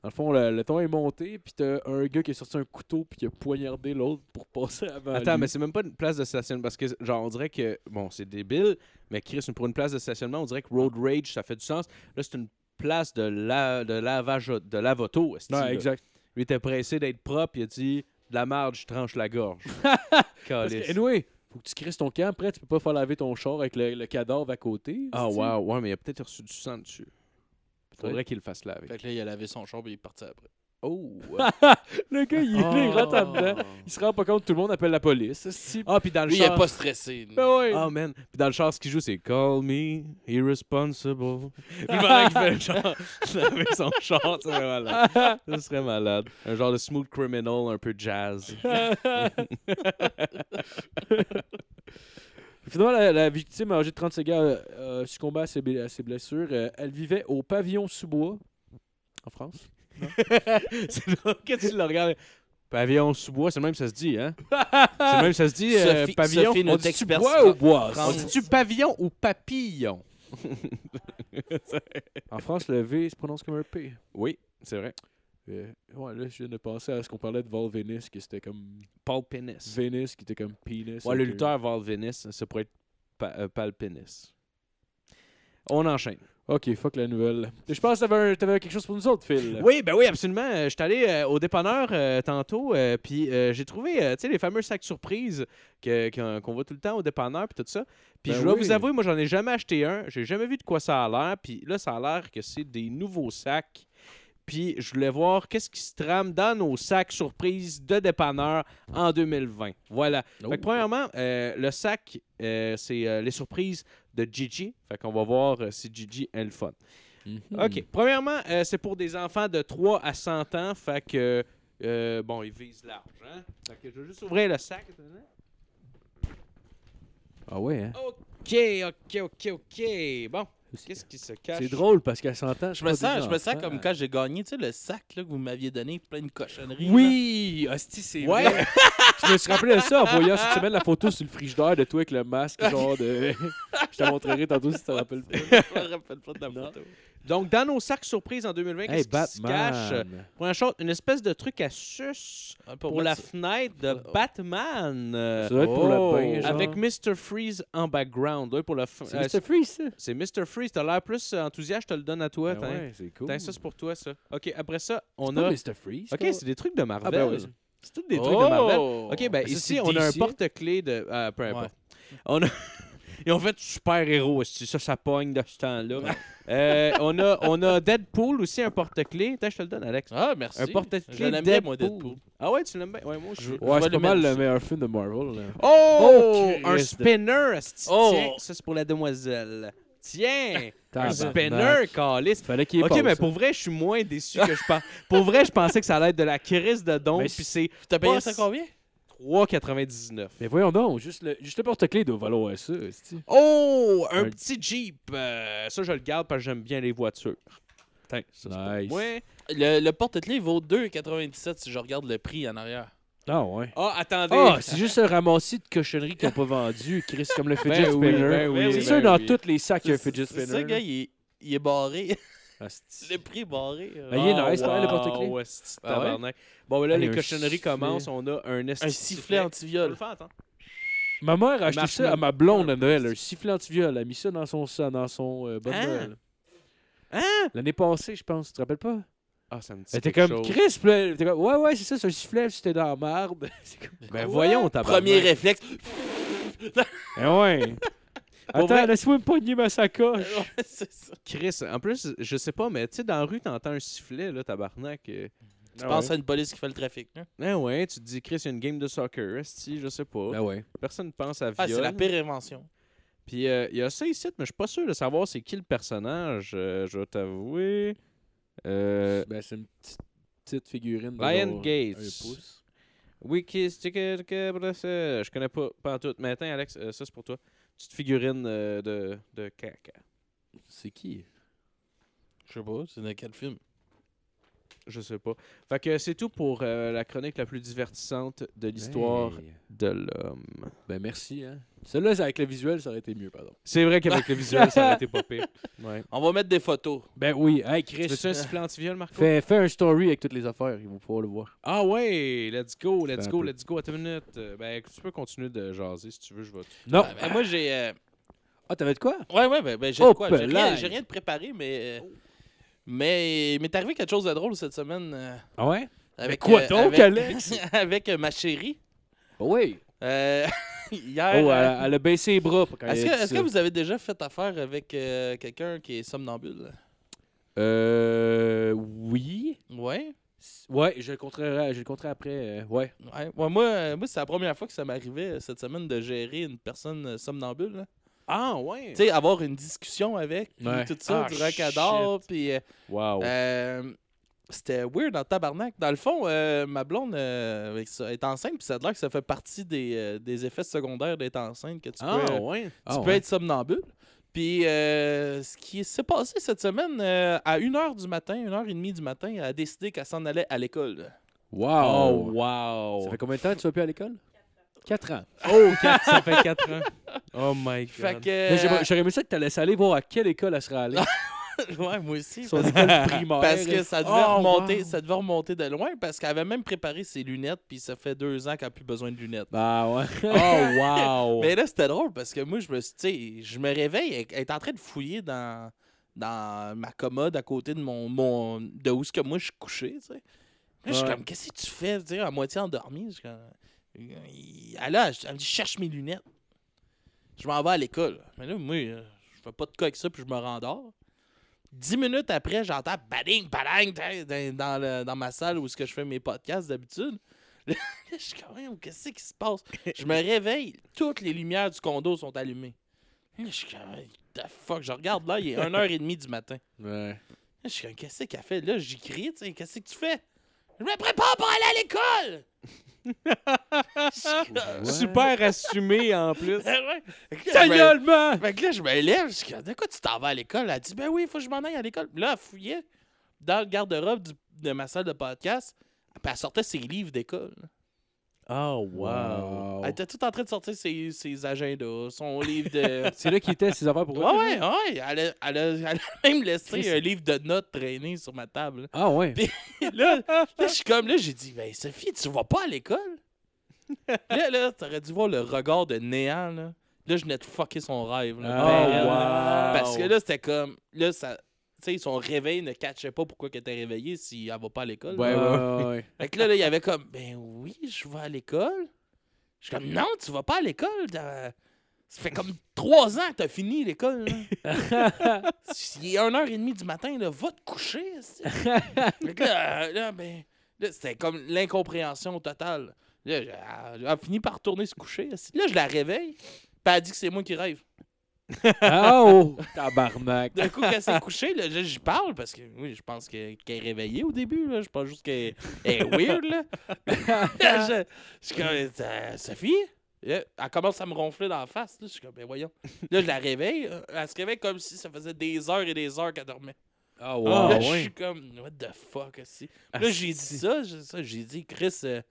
Dans le fond, le, le ton est monté, puis t'as un gars qui a sorti un couteau puis qui a poignardé l'autre pour passer avant. Attends, lui. mais c'est même pas une place de stationnement. Parce que, genre, on dirait que. Bon, c'est débile, mais Chris, pour une place de stationnement, on dirait que Road Rage, ça fait du sens. Là, c'est une place de, la, de lavage de Ouais, là? exact. Lui était pressé d'être propre, il a dit De la marge, je tranche la gorge. Parce que, anyway, faut que tu crisses ton camp. Après, tu peux pas faire laver ton char avec le, le cadavre à côté. Ah, wow, ouais, mais il a peut-être reçu du sang dessus. Faudrait qu'il le fasse laver. Fait que là, il a lavé son champ et il est parti après. Oh! Le gars, il, est là, il rentre en dedans. Oh. Il se rend pas compte, tout le monde appelle la police. Ah, puis dans le Lui, il est char... pas stressé. lui. Ben ouais. Oh man. Puis dans le char, ce qu'il joue, c'est Call me irresponsible. Puis pendant qu'il fait le char, avec son char, ça serait malade. Ça serait malade. Un genre de smooth criminal, un peu jazz. Finalement, la, la victime âgée de 35 ans a succombé à ses, à ses blessures. Euh, elle vivait au pavillon sous-bois, en France. c'est drôle que tu le regardes. Pavillon sous bois, c'est le même ça se dit, hein? C'est le même ça se dit, euh, Sophie- pavillon. Sophie, On dit-tu bois ou bois? On France. dit-tu pavillon ou papillon? En France, le V se prononce comme un P. Oui, c'est vrai. Euh, ouais, là, je viens de penser à ce qu'on parlait de Val Venis, que c'était comme Paul Penis. Vénis, qui était comme penis. Ouais, le un- lutteur Val Venis, ça pourrait être pa euh, Pal Penis. On enchaîne. Ok, fuck la nouvelle. Je pense que t'avais, t'avais quelque chose pour nous autres, Phil. Oui, ben oui, absolument. Euh, Je suis allé euh, au dépanneur euh, tantôt, euh, puis j'ai trouvé, tu sais, les fameux sacs surprises qu'on voit tout le temps au dépanneur, puis tout ça. Puis Ben je dois oui. vous avouer, moi, j'en ai jamais acheté un. J'ai jamais vu de quoi ça a l'air. Puis là, ça a l'air que c'est des nouveaux sacs. Puis je voulais voir qu'est-ce qui se trame dans nos sacs surprises de dépanneur en 2020. Voilà. Fait que, Oh. premièrement, le sac, c'est les surprises de Gigi. Fait qu'on va voir euh, si Gigi est le fun. Mhm. OK. Premièrement, euh, c'est pour des enfants de 3 à 100 ans. Fait que, euh, bon, ils visent large. Hein? Fait que je vais juste ouvrir le sac. Ah ouais, hein? OK, OK, OK, OK. Bon, qu'est-ce qui se cache? C'est drôle parce qu'à 100 ans, Je me sens, je me sens comme quand j'ai gagné, tu sais, le sac là, que vous m'aviez donné plein de cochonneries. Oui! Hostie, c'est Ouais. vrai. je me suis rappelé de ça en voyant cette semaine la photo sur le frigidaire de toi avec le masque, genre de... je te montrerai tantôt si tu te rappelles pas. Je me rappelle pas de la photo. Donc, dans nos sacs surprises en 2020, Hey, qu'est-ce qui se cache? Première chose, une espèce de truc à sus Ah, pour, la fenêtre de Oh. Batman. euh, Ça doit être pour Oh. le bain, genre. avec Mr. Freeze en background. Ouais, pour le f- C'est euh, Mr. Freeze, ça? c'est Mr. Freeze. T'as l'air plus euh, enthousiaste, je te le donne à toi. Ben tiens. ouais, c'est cool. Tiens, ça, c'est pour toi, ça. OK, après ça, on C'est pas a... Mr. Freeze, OK, c'est des trucs de Marvel. Ah, ben oui. C'est tous des trucs de Marvel. Oh! OK, ben ça, ici, on a un porte-clés de... ah, peu importe. On a... Ils ont fait super-héros, esti. ça, ça pogne de ce temps-là. Euh, on, a, on a Deadpool aussi, un porte-clés. Attends, je te le donne, Alex. Ah, merci. Un porte-clés Je l'aime bien, moi, Deadpool. Ah ouais, tu l'aimes bien? Ouais, moi aussi. Je- Ouais, c'est le pas mal le aussi. meilleur film de Marvel. là. Oh! Oh, un spinner. Oh! Tiens, ça, c'est pour la demoiselle. Tiens! un spinner, calice. Fallait qu'il y ait Ok, pas mais ça. pour vrai, je suis moins déçu que je pense. pour vrai, je pensais que ça allait être de la crise de don, Mais puis c'est T'as payé ça combien? 3,99. Mais voyons donc, juste le, juste le porte-clés doit valoir ça. Oh! Un Un- petit Jeep. euh, ça, je le garde parce que j'aime bien les voitures. Putain, ça, c'est Nice. moi. Le, le porte-clés vaut 2,97 si je regarde le prix en arrière. Ah ouais. Ah, attendez. Ah, c'est juste un ramassis de cochonneries qu'ils n'ont pas vendu, Chris, comme le fidget Ben oui, spinner. ben oui, c'est ben sûr, dans oui. tous les sacs, il y a un C'est- fidget c'est spinner. ça, gars, il est, il est barré. Le prix est barré. euh. Ben, il est nice, là, le porte-clés. Ouais, c'est Ah ouais? tabarnak. Bon, ben là, Hey, les un cochonneries sifflet. commencent. On a un Un sifflet anti-viol. Ma mère a acheté marche ça à ma blonde à Noël, un sifflet anti-viol. Elle a mis ça dans son, dans son euh, Hein? Noël. Hein? L'année passée, je pense, tu te rappelles pas? Ah, ça me dit Elle était quelque comme chose. Puis là, elle était comme Ouais, ouais, c'est ça, c'est un sifflet, c'était dans la marde. C'est comme, Ben voyons, tabarnak. Premier réflexe. Eh ouais. Pour Attends, laisse-moi me pogner ma sacoche. Ouais, c'est ça. Chris, en plus, je sais pas, mais tu sais, dans la rue, t'entends un sifflet, là, tabarnak. euh. Tu penses à une police qui fait le trafic. Là. Ah ouais, tu te dis, Chris, il y a une game de soccer, esti, je sais pas. Ah ouais. Personne ne pense à Ah, viol. c'est la pire invention. Puis euh, il y a ça ici, mais je suis pas sûr de savoir c'est qui le personnage, euh, je vais t'avouer. Euh, Ben, c'est une petite, petite figurine. de Lion genre Gates. Un pouce. Je connais pas, pas en tout. Mais attends, Alex, euh, ça c'est pour toi. Petite figurine euh, de, de caca. C'est qui? Je sais pas, c'est dans quel film? Je sais pas. Fait que c'est tout pour euh, la chronique la plus divertissante de l'histoire Hey. de l'homme. Ben, merci. Hein. Celle-là, avec le visuel, ça aurait été mieux, pardon. C'est vrai qu'avec le visuel, ça aurait été pas pire. Ouais. On va mettre des photos. Ben oui. Hey, Tu Chris. veux-tu un sifflet anti-viol, Marco? Fais, fais un story avec toutes les affaires, ils vont pouvoir le voir. Ah ouais, let's go, let's go, let's go. Attends une minute. Euh, Ben, tu peux continuer de jaser si tu veux, je vais. Non. Ah, ben, moi, j'ai. euh, Ah, t'avais de quoi? Ouais, ouais, ben, ben, j'ai Oh, quoi? J'ai rien, pelaille. j'ai rien de préparé, mais. euh, Mais il m'est arrivé quelque chose de drôle cette semaine. euh, Ah ouais? Avec, quoi euh, donc, avec- Alex? avec euh, ma chérie. Oui. Euh, hier. Oh, euh, elle, elle a baissé les bras pour quand Est-ce elle que, a dit est-ce que ça. vous avez déjà fait affaire avec euh, quelqu'un qui est somnambule? Euh. Oui. Ouais. Ouais, je le compterai, je le compterai après. euh, ouais. Ouais, ouais, moi, euh, moi c'est la première fois que ça m'arrivait euh, cette semaine de gérer une personne euh, somnambule. là. Ah, ouais. Tu sais, avoir une discussion avec, puis Ouais. tout ça, Ah, du racador, puis... euh, Wow. euh, c'était weird en tabarnak. Dans le fond, euh, ma blonde euh, avec ça, est enceinte, puis ça a l'air que ça fait partie des, euh, des effets secondaires d'être enceinte, que tu ah, peux, ouais. tu Ah, peux ouais. être somnambule. Puis euh, ce qui s'est passé cette semaine, euh, à 1h du matin, 1h30 du matin, elle a décidé qu'elle s'en allait à l'école. Oh, Wow! wow. Ça fait combien de temps que tu vas plus à l'école? 4 ans. Oh, quatre- ça fait 4 ans. Oh my god. Fait que... J'aurais aimé ça que tu laissé aller voir à quelle école elle serait allée. ouais, moi aussi. Son parce- école primaire. Parce que ça devait, Oh, remonter, wow. ça devait remonter de loin parce qu'elle avait même préparé ses lunettes, puis ça fait deux ans qu'elle n'a plus besoin de lunettes. Bah ouais. Oh, wow. Mais là, c'était drôle parce que moi, je me suis, tu sais, je me réveille, elle, est en train de fouiller dans, dans ma commode à côté de mon, mon de où ce que moi je suis couché, tu sais. Là, je suis comme, qu'est-ce que tu fais, tu sais, à moitié endormi. Je suis comme, elle, me dit, cherche mes lunettes. Je m'en vais à l'école. Mais là, moi, euh, je fais pas de cas avec ça, puis je me rendors. Dix minutes après, j'entends bading, bading, dans, dans, le- dans ma salle où est-ce que je fais mes podcasts d'habitude. Là, je suis comme, Voyons, qu'est-ce qui se passe? Je me réveille, toutes les lumières du condo sont allumées. Là, je suis What the fuck? Je regarde là, il est 1h30 du matin. Ouais. Là, je suis comme, qu'est-ce qu'elle fait? Là, j'y crie, tu sais, qu'est-ce que tu fais? Je me prépare pour aller à l'école! Super assumé en plus. Ouais. Fait que là, Ta gueule, man! fait que là, je me lève, je comme, de quoi tu t'en vas à l'école? Elle dit, ben oui, il faut que je m'en aille à l'école. Puis Là, elle fouillait dans le garde-robe du- de ma salle de podcast, puis elle sortait ses livres d'école. Oh, wow. Elle était tout en train de sortir ses, ses agendas, son livre de. C'est là qu'il était, ses affaires pour Ouais, ouais, ouais. Elle a, elle a- elle a même laissé un livre de notes traîner sur ma table. Ah ouais. Puis là, là je suis comme, là, j'ai dit, ben Sophie, tu vas pas à l'école? là, là, t'aurais dû voir le regard de néant, là. Là, je venais de fucker son rêve. là. Ben, Oh, wow. Parce que là, c'était comme, là, ça. Sais, son réveil ne catchait pas pourquoi elle était réveillée si elle va pas à l'école. Ouais, là. ouais, ouais. Fait que là, là, il y avait comme, ben oui, je vais à l'école. Je suis comme, non, tu vas pas à l'école. Ça fait comme trois ans que t'as fini l'école. Il est 1h30 du matin, là, va te coucher. fait que là, là, ben, là, c'était comme l'incompréhension totale. Là, elle, elle a fini par retourner se coucher. Là, je la réveille, puis elle dit que c'est moi qui rêve. Ah oh! Tabarnak. D'un coup, quand elle s'est couchée, là, là, j'y parle parce que oui, je pense que- qu'elle est réveillée au début. Là. Je pense juste qu'elle elle est weird. Là. je, suis comme, Sophie? Là, elle commence à me ronfler dans la face. Là. Je suis comme, ben voyons. Là, je la réveille. Elle se réveille comme si ça faisait des heures et des heures qu'elle dormait. Ah Ah, là, ouais. je suis comme, what the fuck, aussi. Ah, Là, j'ai dit ça, j'ai dit, Chris, euh,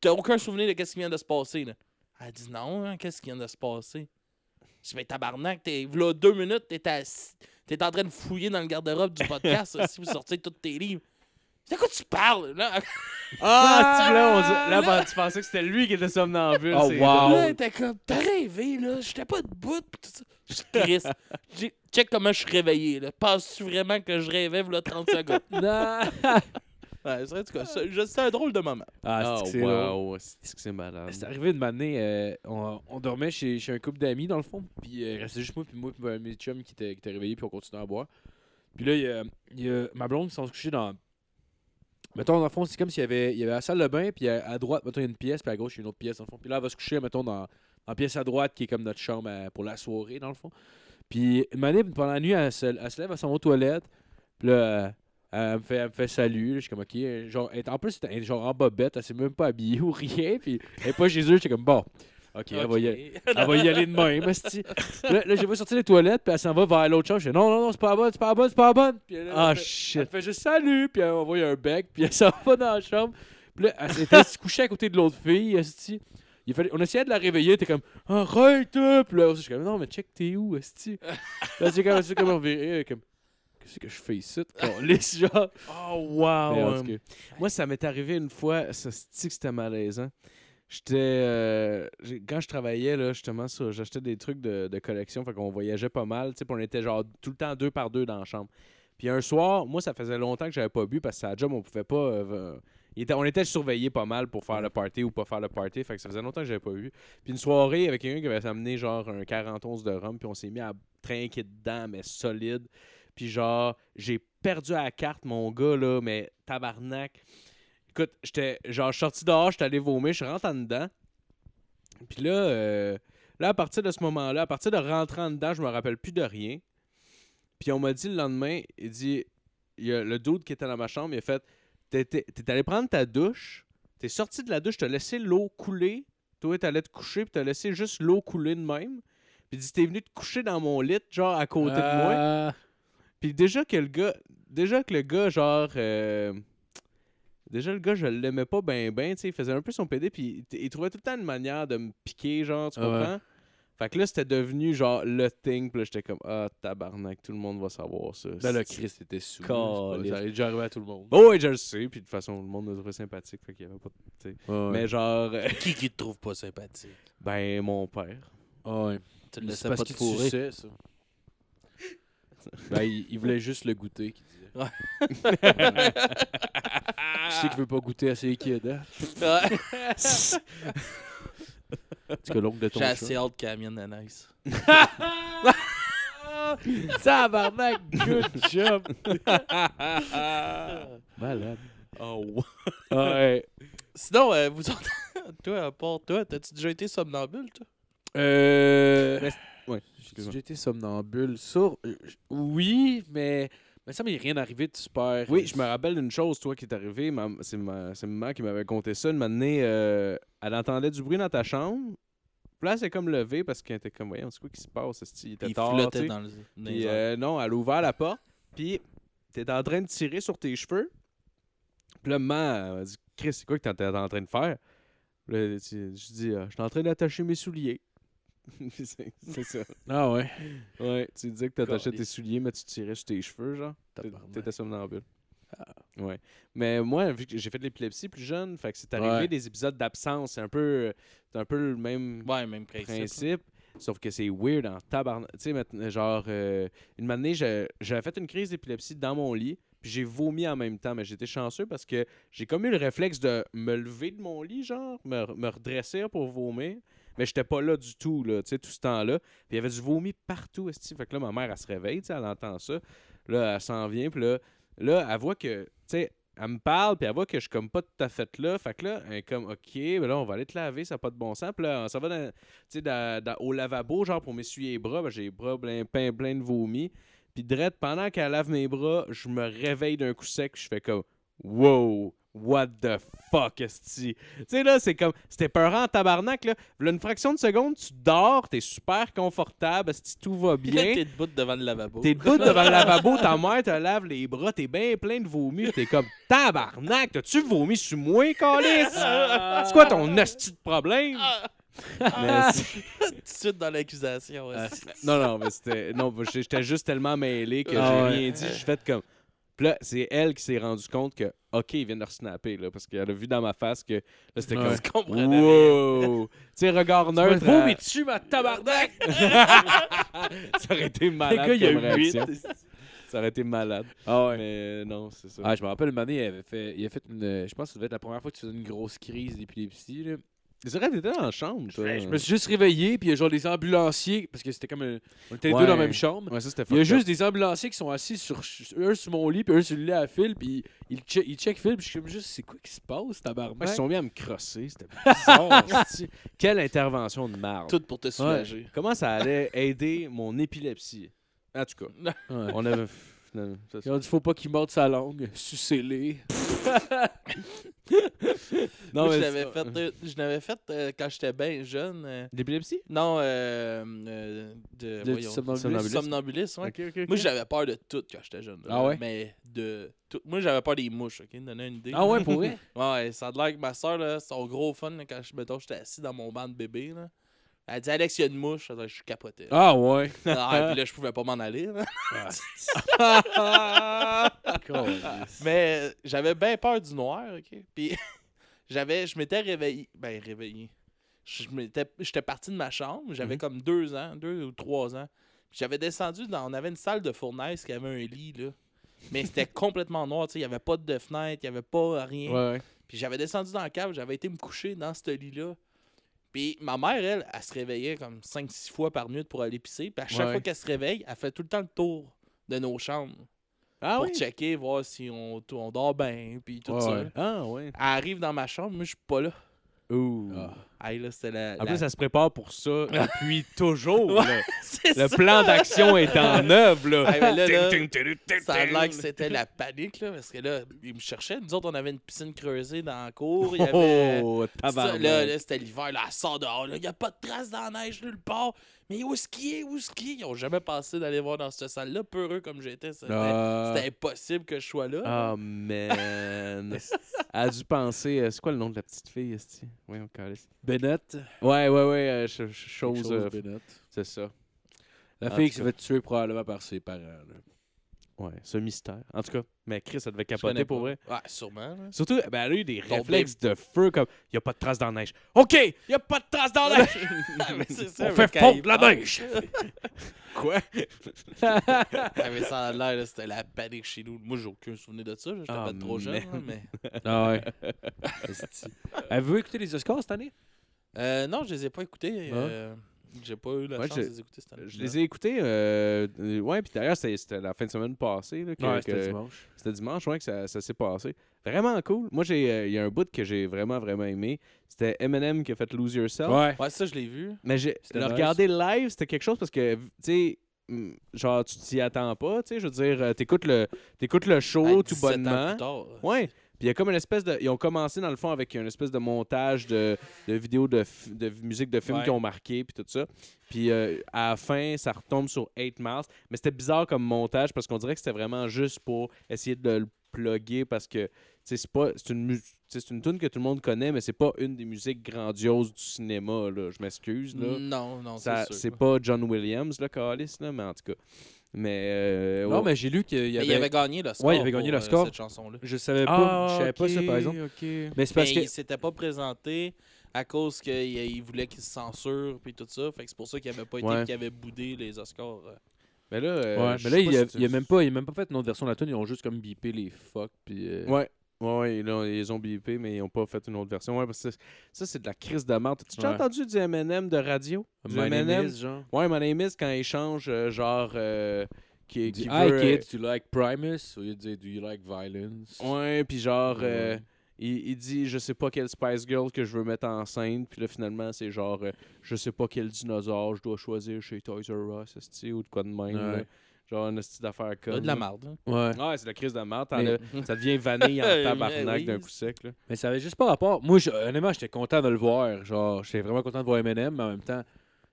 t'as aucun souvenir de ce qui vient de se passer, là. Elle dit non, hein, qu'est-ce qui vient de se passer? Je dis, ben tabarnak, t'es, là, deux minutes, t'es, t'es en train de fouiller dans le garde-robe du podcast, si vous sortez tous tes livres. De quoi tu parles, là? Ah, tu là, on dit- là, ben, tu pensais que c'était lui qui était somnambule. Oh, c'est wow. Là, était comme, t'as rêvé, là, j'étais pas debout, pis tout ça. Je Chris, j'ai- check comment je suis réveillé, là. Penses-tu vraiment que je rêvais, là, 30 secondes? Non. Ouais, c'est vrai, en tout cas, je- c'est un drôle de moment. Ah, Oh, c'est que c'est drôle? wow. C'est que c'est malade? C'est arrivé une année, euh, on, on dormait chez, chez un couple d'amis dans le fond, puis euh, il restait juste moi puis moi puis ben, mes chums qui étaient, qui étaient réveillés puis on continuait à boire. Puis là il y a, il y a ma blonde qui s'en couchée dans mettons dans le fond, c'est comme s'il y avait il y avait la salle de bain puis à, à droite, mettons il y a une pièce puis à gauche il y a une autre pièce dans le fond. Puis là elle va se coucher mettons dans dans la pièce à droite qui est comme notre chambre euh, pour la soirée dans le fond. Puis une année pendant la nuit elle se, elle se lève, elle s'en va aux toilettes. Puis là euh, elle me fait, elle me fait salut, je suis comme ok, genre, elle en plus elle est genre en bobette, elle s'est même pas habillée ou rien, puis elle est pas chez eux, j'étais comme bon, ok, elle va y aller. Elle va y aller de même, Là, là j'ai vu sortir les toilettes, puis elle s'en va vers l'autre chambre. Je fais non, non, non, c'est pas la bonne, c'est pas la bonne, c'est pas la bonne. Puis là, Ah, elle, fait, elle shit. fait juste salut, puis elle envoie un bec, puis elle s'en va dans la chambre. Puis là, elle s'était couchée à côté de l'autre fille, esti. Il fallait, on essayait de la réveiller, t'es comme arrête, hein. puis là, je suis comme non, mais check, t'es où, esti? Là, c'est comme, c'est comme comme qu'est-ce que je fais ici, lisse genre. Oh, wow. Mais en tout cas, Moi, ça m'est arrivé une fois, ça se dit que c'était malaisant. J'étais. euh, quand je travaillais, là, justement, j'achetais des trucs de, de collection, fait qu'on voyageait pas mal, tu sais, on était genre tout le temps deux par deux dans la chambre. Puis un soir, moi, ça faisait longtemps que j'avais pas bu parce que à la job, on pouvait pas. euh, était- on était surveillés pas mal pour faire le party ou pas faire le party, fait que ça faisait longtemps que j'avais pas bu. Puis une soirée avec quelqu'un qui avait amené genre un 40 onces de rhum, puis on s'est mis à trinquer dedans, mais solide. Puis genre, j'ai perdu à la carte, mon gars, là, mais tabarnak. Écoute, j'étais genre, sorti dehors, j'étais allé vomir, je rentre en dedans. Puis là, euh, là, à partir de ce moment-là, à partir de rentrer en dedans, je me rappelle plus de rien. Puis on m'a dit le lendemain, il dit, il y a le doute qui était dans ma chambre, il a fait, t'es t'es- allé prendre ta douche, t'es sorti de la douche, t'as laissé l'eau couler, toi t'allais te coucher, puis t'as laissé juste l'eau couler de même. Puis il dit, t'es venu te coucher dans mon lit, genre à côté de moi. Puis déjà que le gars, déjà que le gars, genre, euh, déjà le gars, je l'aimais pas ben ben, tu sais, il faisait un peu son PD, puis il, il trouvait tout le temps une manière de me piquer, genre, tu ouais. comprends? Fait que là, c'était devenu genre le thing, puis là, j'étais comme, ah, tabarnak, tout le monde va savoir ça. Ben là, C'est- Chris était sous. Ça est déjà arrivé à tout le monde. Oh, ouais, je le sais, puis de toute façon, le monde me trouvait sympathique, fait qu'il y avait pas de. tu sais. Ouais. Mais genre, euh, Qui qui te trouve pas sympathique? ben, mon père. Ah ouais. Tu le C'est laissais parce pas te fourrer. suçait, ça. ben, il, il voulait juste le goûter, qu'il disait. Ouais. Je sais qu'il veut pas goûter à ses kids, hein? Ouais. C'est que l'oncle de ton J'ai chat. assez hâte qu'elle mienne de nice. Tabarnak, good job! Malade. Oh, Ouais. Sinon, euh, vous autres, toi, à part toi, t'as-tu déjà été somnambule, toi? Euh... ouais, J'ai été somnambule. Sur... euh, Oui, mais... Mais ça m'est rien arrivé de super. Oui, je me rappelle d'une chose, toi, qui est arrivée. ma- C'est ma, c'est maman qui m'avait conté ça. Une année, elle entendait du bruit dans ta chambre. Puis là, elle s'est comme levée parce qu'elle était comme, voyons, c'est quoi qui se passe? Il était Il tard, flottait dans le. Puis euh, non, elle a ouvert la porte. Puis t'étais en train de tirer sur tes cheveux. Puis là, maman, elle m'a dit, Chris, c'est quoi que t'étais en train de faire? Puis Là, je dis, Ah, je suis en train d'attacher mes souliers. C'est ça. Ah ouais. Ouais, tu disais que t'attachais tes souliers, mais tu tirais sur tes cheveux, genre? T'étais somnambule. Ouais. Mais moi, vu que j'ai fait de l'épilepsie plus jeune, fait que c'est arrivé Ouais. des épisodes d'absence. C'est un peu, c'est un peu le même Ouais, même principe. principe. Sauf que c'est weird en tabarnak. Tu sais, maintenant, genre, euh, une année, j'avais fait une crise d'épilepsie dans mon lit, puis j'ai vomi en même temps. Mais j'étais chanceux parce que j'ai comme eu le réflexe de me lever de mon lit, genre, me, me redresser pour vomir. Mais j'étais pas là du tout, là, tu sais, tout ce temps-là. Puis il y avait du vomi partout. Fait que là, ma mère, elle se réveille, tu sais, elle entend ça. Là, elle s'en vient, puis là, là, elle voit que, tu sais, elle me parle, puis elle voit que je suis comme pas tout à fait là. Fait que là, elle est comme, OK, ben là, on va aller te laver, ça n'a pas de bon sens. Puis là, s'en va dans, dans- dans- au lavabo, genre pour m'essuyer les bras. Ben, j'ai les bras plein, plein, plein de vomi. Puis drette, pendant qu'elle lave mes bras, je me réveille d'un coup sec. Je fais comme, wow, what the fuck, esti? Tu sais, là, c'est comme, c'était peurant en tabarnak, là. Là, une fraction de seconde, tu dors, t'es super confortable, esti, tout va bien. T'es debout devant le lavabo. T'es debout devant le lavabo, ta mère te lave les bras, t'es bien plein de vomi, t'es comme tabarnak, t'as-tu vomi sur moi, Calis? C'est quoi ton esti de problème? Mais c'est- tout de suite dans l'accusation. Ah, aussi. c'est- non, non, mais c'était. Non, j'étais juste tellement mêlé que Ah j'ai ouais. rien dit. J'ai fait comme. Puis là, c'est elle qui s'est rendue compte que, OK, il vient de snapper, là, parce qu'elle a vu dans ma face que là, c'était Ouais. Tu comme. comprenais rien. Wow! tu sais, regard neutre. Vous, à- mais tu ma tabarnak! ça aurait été malade. gars, il y a comme huit. réaction. Ça aurait été malade. Ah ouais. Mais non, c'est ça. Ah, je me rappelle une année, il avait fait, il a fait une. Je pense que ça devait être la première fois que tu faisais une grosse crise d'épilepsie. là. C'est vrai, t'étais dans la chambre, toi. Je me suis juste réveillé, puis il y a genre des ambulanciers, parce que c'était comme. un- On était les Ouais. deux dans la même chambre. Ouais, ça, c'était Il y a fucked up. juste des ambulanciers qui sont assis sur un sur mon lit, puis un sur le lit à Phil, puis ils check, ils check Phil, puis je suis comme juste, c'est quoi qui se passe, Ouais, tabarnak? ils sont mis à me crosser. C'était bizarre. Quelle intervention de marde. Tout pour te soulager. Comment ça allait aider mon épilepsie? En tout cas, Ouais. on avait. non, ça, Ils ont dit, faut pas qu'il morde sa langue, sucez-les. Non, Moi, je l'avais fait, euh, je l'avais fait euh, quand j'étais bien jeune. euh, L'épilepsie? non, euh, euh, de, De- voyons, somnambulisme. ouais. Moi, j'avais peur de tout quand j'étais jeune. là. Ah ouais? Mais de tout. Moi, j'avais peur des mouches, ok? Donner une idée. Ah ouais, pour vrai? Ouais, ouais, ça a l'air que ma soeur, là, son gros fun, là, quand je, mettons, j'étais assis dans mon banc de bébé, là. Elle dit Alex, il y a une mouche. Je capotais. Ah ouais. Ah, puis là, je pouvais pas m'en aller. Mais j'avais bien peur du noir, OK? Puis j'avais, je m'étais réveillé. Ben, réveillé. J'étais parti de ma chambre. J'avais Mhm. comme deux ans, deux ou trois ans. J'avais descendu dans. On avait une salle de fournaise qui avait un lit, là. Mais c'était complètement noir, tu sais. Il n'y avait pas de fenêtre, il n'y avait pas rien. Ouais. Puis j'avais descendu dans la cave, j'avais été me coucher dans ce lit-là. Puis ma mère, elle, elle se réveillait comme 5-6 fois par nuit pour aller pisser. Puis à chaque Ouais. fois qu'elle se réveille, elle fait tout le temps le tour de nos chambres. Ah pour oui? checker, voir si on, on dort bien, puis tout Ouais, ça. ouais. Ah ouais. Elle arrive dans ma chambre, moi, je suis pas là. Ouh. Hey, là, la. En la- plus, elle se prépare pour ça depuis toujours. Ouais, Le ça. plan d'action est en œuvre. Là. Hey, là, Ça a l'air que c'était la panique, là, parce que là, ils me cherchaient. Nous autres, on avait une piscine creusée dans la cour. Il y avait. Oh, Ça, tabarnak. là, là, c'était l'hiver, là, elle sort dehors. Il n'y a pas de traces dans la neige nulle part. Mais où est-ce qu'il est? Où est-ce qu'il est? Ils n'ont jamais pensé d'aller voir dans cette salle-là. Peureux comme j'étais, c'était Ah. impossible que je sois là. Oh man. Elle a dû penser. euh, c'est quoi le nom de la petite fille? Oui, on calisse. Bennett. Ouais, ouais, ouais. euh, ch- ch- Quelque chose. chose, euh, Bennett. c'est ça. La En fille tout qui s'est cas. fait tuer probablement par ses parents. là. Ouais, ce mystère. En tout cas, mais Chris, ça devait capoter connais pour pas. vrai. Ouais, sûrement. là. Surtout, ben, elle a eu des réflexes de feu comme il n'y a pas de traces dans la neige. OK, il n'y a pas de traces dans la neige. Ah, mais c'est ça, On mais fait quand fondre il la parle- neige. Quoi? Ah, mais ça a l'air, là, c'était la panique chez nous. Moi, j'ai aucun souvenir de ça. J'étais Ah, pas trop jeune. man. là, mais... Ah ouais. Esti. Avez-vous écouté les Oscars cette année? Euh, non, je les ai pas écoutés. euh, J'ai pas eu la Ouais, chance je- de les écouter cette année. Je les ai écoutés. Euh, ouais, puis d'ailleurs, c'était la fin de semaine passée. Là, que- Ouais, c'était dimanche. C'était dimanche, ouais, que ça, ça s'est passé. Vraiment cool. Moi, j'ai, euh, il y a un bout que j'ai vraiment, vraiment aimé. C'était Eminem qui a fait Lose Yourself. Ouais. Ouais, ça, je l'ai vu. Mais le nice. regarder live, c'était quelque chose parce que, tu sais, hum, genre, tu t'y attends pas, tu sais, je veux dire, euh, t'écoutes le, t'écoutes le show Hey, tout 17 ans bonnement. plus tard. Ouais. Puis il y a comme une espèce de. Ils ont commencé dans le fond avec une espèce de montage de, de vidéos de, f- de musique de films Ouais. qui ont marqué, puis tout ça. Puis euh, à la fin, ça retombe sur 8 Miles. Mais c'était bizarre comme montage parce qu'on dirait que c'était vraiment juste pour essayer de le plugger parce que, c'est pas. C'est une, mu- c'est une tune que tout le monde connaît, mais c'est pas une des musiques grandioses du cinéma, là. Je m'excuse, là. Non, non, Ça- c'est pas John Williams, le calice, là, mais en tout cas. Mais. euh, Non, ouais. mais j'ai lu qu'il avait... il avait gagné le score. Ouais, il avait gagné pour, le euh, score. cette chanson-là. Je savais pas, je savais pas ça, par exemple. Mais c'est parce mais que... il s'était pas présenté à cause qu'il il voulait qu'il se censure puis tout ça. Fait que c'est pour ça qu'il avait pas été Ouais. qu'il avait boudé les Oscars. euh. Mais là, euh, Ouais, mais là, il a, si tu- il y a même pas, il y a même pas fait une autre version de la tune, ils ont juste comme bipé les fuck puis euh, Ouais. Là, ils ont bipé, mais ils ont pas fait une autre version. Ouais, parce que ça, c'est de la crise de merde. T'as-tu déjà Ouais. entendu du M&M de radio? Du My Name M&M? Is, genre. Ouais, My Name Is, quand ils changent, euh, genre, euh, qui, qui veut, kids, do you like Primus? Ou il dit, do you like violence? euh, ouais, puis genre, euh, il, il dit, je sais pas quelle Spice Girl que je veux mettre enceinte, puis là, finalement, c'est genre, euh, je sais pas quel dinosaure je dois choisir chez Toys R Us, ou de quoi de même. Ouais. Là. Genre, une esti d'affaires Là, comme. de la marde. hein? Ouais. Ouais, c'est la crise de merde. Mais- Ça devient vanille en tabarnak d'un coup sec, là. Mais ça avait juste pas rapport. Moi, je- honnêtement, j'étais content de le voir. Genre, j'étais vraiment content de voir Eminem, mais en même temps,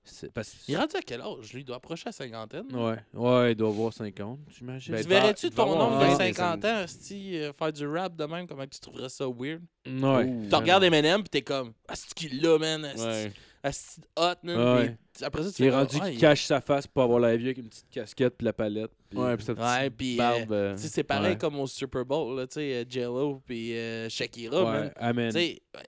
c'est parce Il est rendu à quel âge? Lui, il doit approcher la cinquantaine. Ouais, ouais, il doit avoir 50, j'imagine. Ben, tu verrais-tu ton nombre de vingt des 50 ans, Asti, euh, faire du rap de même? Comment tu trouverais ça weird? ouais. Tu regardes Eminem pis t'es comme, Asti qu'il l'a, man. Asti, Ouais. Hot, man. Ouais. Puis après ça, tu Il est rendu qu'il ouais, cache sa face pour avoir la vieux avec une petite casquette puis la palette. puis- Ouais, puis cette Ouais, petite puis, barbe. euh, sais, c'est pareil Ouais. comme au Super Bowl, là, tu sais, euh, J-Lo puis euh, Shakira, man. Ouais, amen. Tu sais, ben,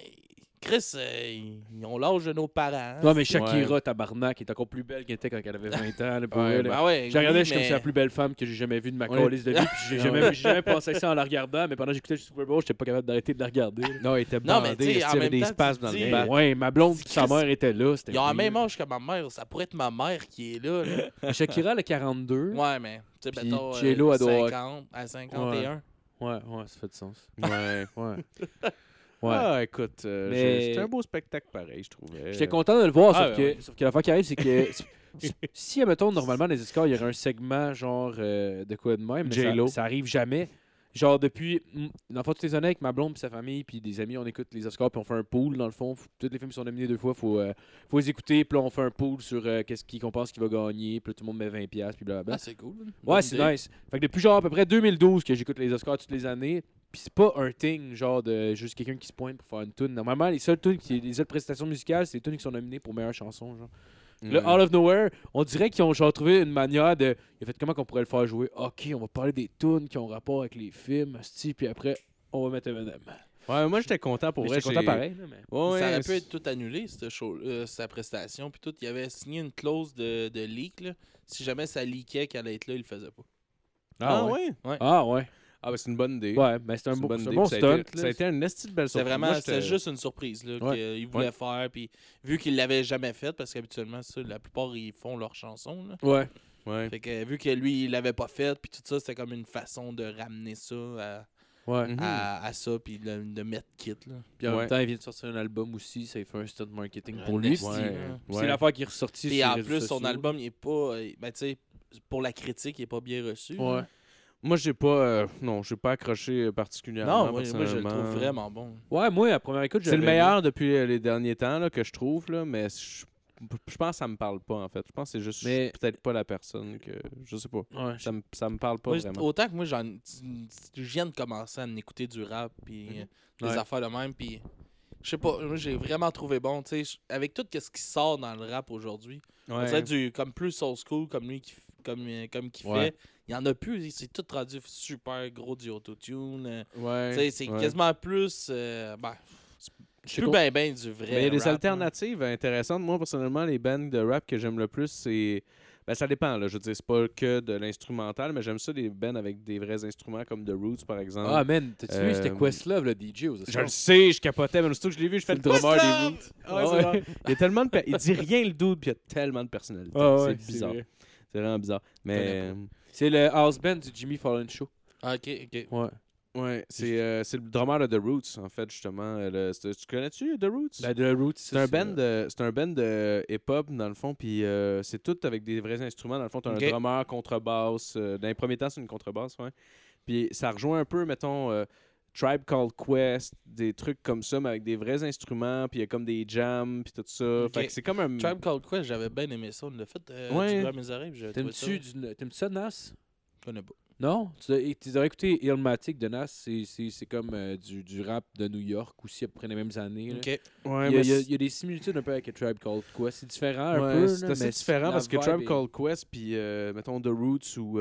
Chris, euh, ils ont l'âge de nos parents. Non, mais Shakira, tabarnak, est encore plus belle qu'elle était quand elle avait 20 ans. là, pour Ouais, elle. Ben ouais, J'ai regardé, oui, je suis comme c'est la plus belle femme que j'ai jamais vue de ma calice de vie. Puis j'ai jamais, j'ai jamais pensé à ça en la regardant, mais pendant que j'écoutais le Super Bowl, j'étais pas capable d'arrêter de la regarder. là. Non, il était Non, mais bandé, tu sais, il en avait même des te dans le bas. ouais, ma blonde et sa mère étaient là. c'était Ils ont la même âge que ma mère. Ça pourrait être ma mère qui est là. là. Shakira, elle a 42. Ouais, Ouais, mais tu sais, Puis mettons, euh, elle doit- 50 à 51. ouais, ça fait du sens. Ouais. Ouais. Ouais. Ah, écoute, euh, Mais- c'était un beau spectacle pareil, je trouvais. J'étais content de le voir, Ah, sauf, ouais. que, sauf que l'affaire qui arrive, c'est que si- si, admettons, normalement, dans les Oscars, il y aurait un segment genre euh, de quoi de même, mais ça, J-Lo. ça arrive jamais. Genre, depuis. mm, Dans le fond, tout est honnête avec ma blonde et sa famille, puis des amis, on écoute les Oscars, puis on fait un pool, dans le fond. Tous les films qui sont nominés deux fois, il faut, euh, faut les écouter, puis là, on fait un pool sur euh, qu'est-ce qui- qu'on pense qu'il va gagner, puis là, tout le monde met 20$, puis blablabla. Ah, c'est cool. Bonne Ouais, c'est idée. nice. Fait que depuis genre à peu près 2012 que j'écoute les Oscars toutes les années, puis c'est pas un thing genre de juste quelqu'un qui se pointe pour faire une tune. Normalement, les seules tunes qui les seules prestations musicales, c'est les tunes qui sont nominées pour meilleure chanson genre. Là, Mm. Out of Nowhere, on dirait qu'ils ont genre trouvé une manière de il a fait comment qu'on pourrait le faire jouer? OK, on va parler des tunes qui ont rapport avec les films, sti, puis après on va mettre Eminem. Ouais, moi, j'étais content pour Mais vrai. j'étais content pareil, là, mais Ouais, ça aurait pu être tout annulé, cette show, euh, sa prestation. Puis tout, il avait signé une clause de, de leak. Là. Si jamais ça leakait qu'elle allait être là, il le faisait pas. Ah, ouais? Ah ouais. Ah, ben c'est une bonne idée. Ouais, mais c'est un C'est bon, un bon puis ça a stunt. été- là. Ça a été une esti de belle surprise. vraiment, c'était juste une surprise là, Ouais. qu'il voulait Ouais. faire. Puis vu qu'il l'avait jamais fait, parce qu'habituellement, ça, la plupart, ils font leurs chansons. Là. Ouais. Ouais. Fait que vu que lui, il l'avait pas fait, puis tout ça, c'était comme une façon de ramener ça à, Ouais. Mhm. à, à ça, puis de, de mettre kit, là. Puis en Ouais. même temps, il vient de sortir un album aussi, ça il fait un stunt marketing pour Un lui. C'est Ouais. l'affaire qui est ressortie Puis sur en les plus, son sociaux. album, il est pas. euh, Ben, tu sais, pour la critique, il est pas bien reçu. Ouais. Moi, j'ai pas. euh, non, j'ai pas accroché euh, particulièrement. Non, moi, moi, je le trouve vraiment bon. Ouais, moi, à première écoute, C'est le meilleur depuis euh, les derniers temps là, que je trouve, là, mais je, je pense que ça me parle pas en fait. Je pense que c'est juste Mais- peut-être pas la personne que. Je sais pas. Ouais, Ça me, ça me parle pas Moi, vraiment. autant que moi, j'en, je viens de commencer à écouter du rap, puis euh, des Ouais. affaires de même, puis je sais pas, moi, j'ai vraiment trouvé bon, tu sais, avec tout ce qui sort dans le rap aujourd'hui, on Ouais. dirait du, comme plus old school, comme lui, qui, f- comme, comme qu'il Ouais. fait, il y en a plus, c'est tout rendu super gros du autotune, euh, Ouais. c'est ouais. quasiment plus, euh, ben, Je sais plus ben ben du vrai Mais il y a des rap, alternatives intéressantes. Moi, personnellement, les bands de rap que j'aime le plus, c'est. Ben, ça dépend, là. Je veux dire, c'est pas que de l'instrumental, mais j'aime ça, des bands avec des vrais instruments comme The Roots, par exemple. Ah, man, t'as-tu vu, c'était Euh, Questlove, le DJ aux je le sais, je capotais, mais aussitôt que je l'ai vu, je fais le drummer des! Roots. Ah ouais, c'est Ouais. vrai. Il y a tellement de. per- Il dit rien, le dude, puis il y a tellement de personnalité. Ah ouais, c'est bizarre. C'est vraiment bizarre. Mais. C'est le house band du Jimmy Fallon Show. Ah, ok, ok. Ouais. Ouais, c'est euh, c'est le drummer de The Roots, en fait, justement. Euh, le- tu connais-tu The Roots? Ben, The Roots, C'est un band de, c'est un band de hip-hop dans le fond, puis euh, c'est tout avec des vrais instruments. Dans le fond, t'as Ok. un drummer, contrebasse. euh, dans les premiers temps, c'est une contrebasse, ouais. Puis ça rejoint un peu, mettons, euh, Tribe Called Quest, des trucs comme ça, mais avec des vrais instruments, puis il y a comme des jams, puis tout ça. Fait que c'est comme un. Tribe Called Quest, j'avais bien aimé ça, on l'a fait euh, Ouais. du mes oreilles. T'aimes-tu ça, Nas? Je connais pas. Non? Tu devrais écouter Illmatic de Nas. C'est- C'est c'est comme euh, du, du rap de New York aussi, à peu près les mêmes années. là. Ok. Ouais, il, y a, il y a- c'est- il y a des similitudes un peu avec Tribe Called Quest. C'est différent un Ouais, peu. c'est assez différent parce que Tribe Called Quest, puis euh, mettons The Roots ou.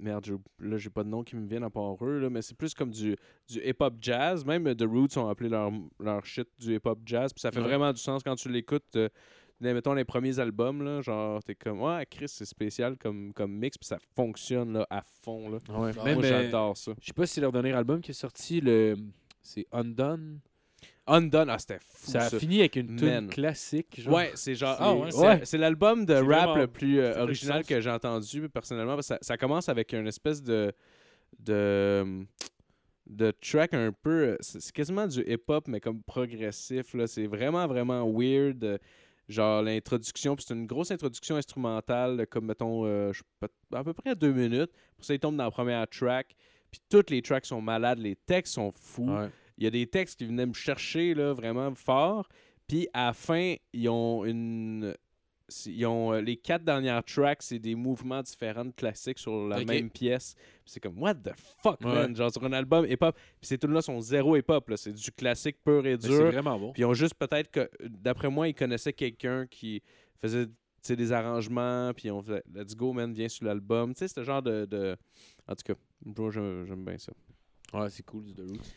Euh, euh, merde, je- là, j'ai pas de nom qui me viennent à part eux, là, mais c'est plus comme du, du hip-hop jazz. Même The Roots ont appelé leur, leur shit du hip-hop jazz, puis ça fait Ouais. vraiment du sens quand tu l'écoutes. euh, les- mettons les premiers albums, là, genre, t'es comme, ouais, Chris, c'est spécial comme, comme mix, puis ça fonctionne là, à fond. Là. Ouais, Ah, même, Moi, euh, j'adore ça. Je sais pas si leur dernier album qui est sorti, le c'est Undone. Undone, ah, c'était fou. Ça a ça. fini avec une tune classique. Genre. Ouais, c'est genre. Ah ouais? c'est- Ouais. C'est l'album de rap vraiment- le plus euh, original que j'ai entendu personnellement. parce que ça, ça commence avec une espèce de. de de track un peu. C'est c'est quasiment du hip-hop, mais comme progressif. là. C'est vraiment, vraiment weird. euh, Genre l'introduction, puis c'est une grosse introduction instrumentale, comme mettons, euh, à peu près deux minutes. Pour ça, il tombe dans la première track. Puis toutes les tracks sont malades, les textes sont fous. Ouais. Il y a des textes qui venaient me chercher là, vraiment fort. Puis à la fin, ils ont une. Ils ont, euh, les quatre dernières tracks, c'est des mouvements différents de classiques sur la même pièce. C'est comme, what the fuck, Ouais. man? Genre sur un album hip-hop. Puis ces tunes-là sont zéro hip-hop. C'est du classique pur et Mais C'est dur. vraiment bon. Puis ils ont juste peut-être que, d'après moi, ils connaissaient quelqu'un qui faisait des arrangements. Puis ont fait, let's go, man, viens sur l'album. Tu sais, c'est ce genre de, de- En tout cas, j'aime bien ça. Ouais, c'est cool, The Roots.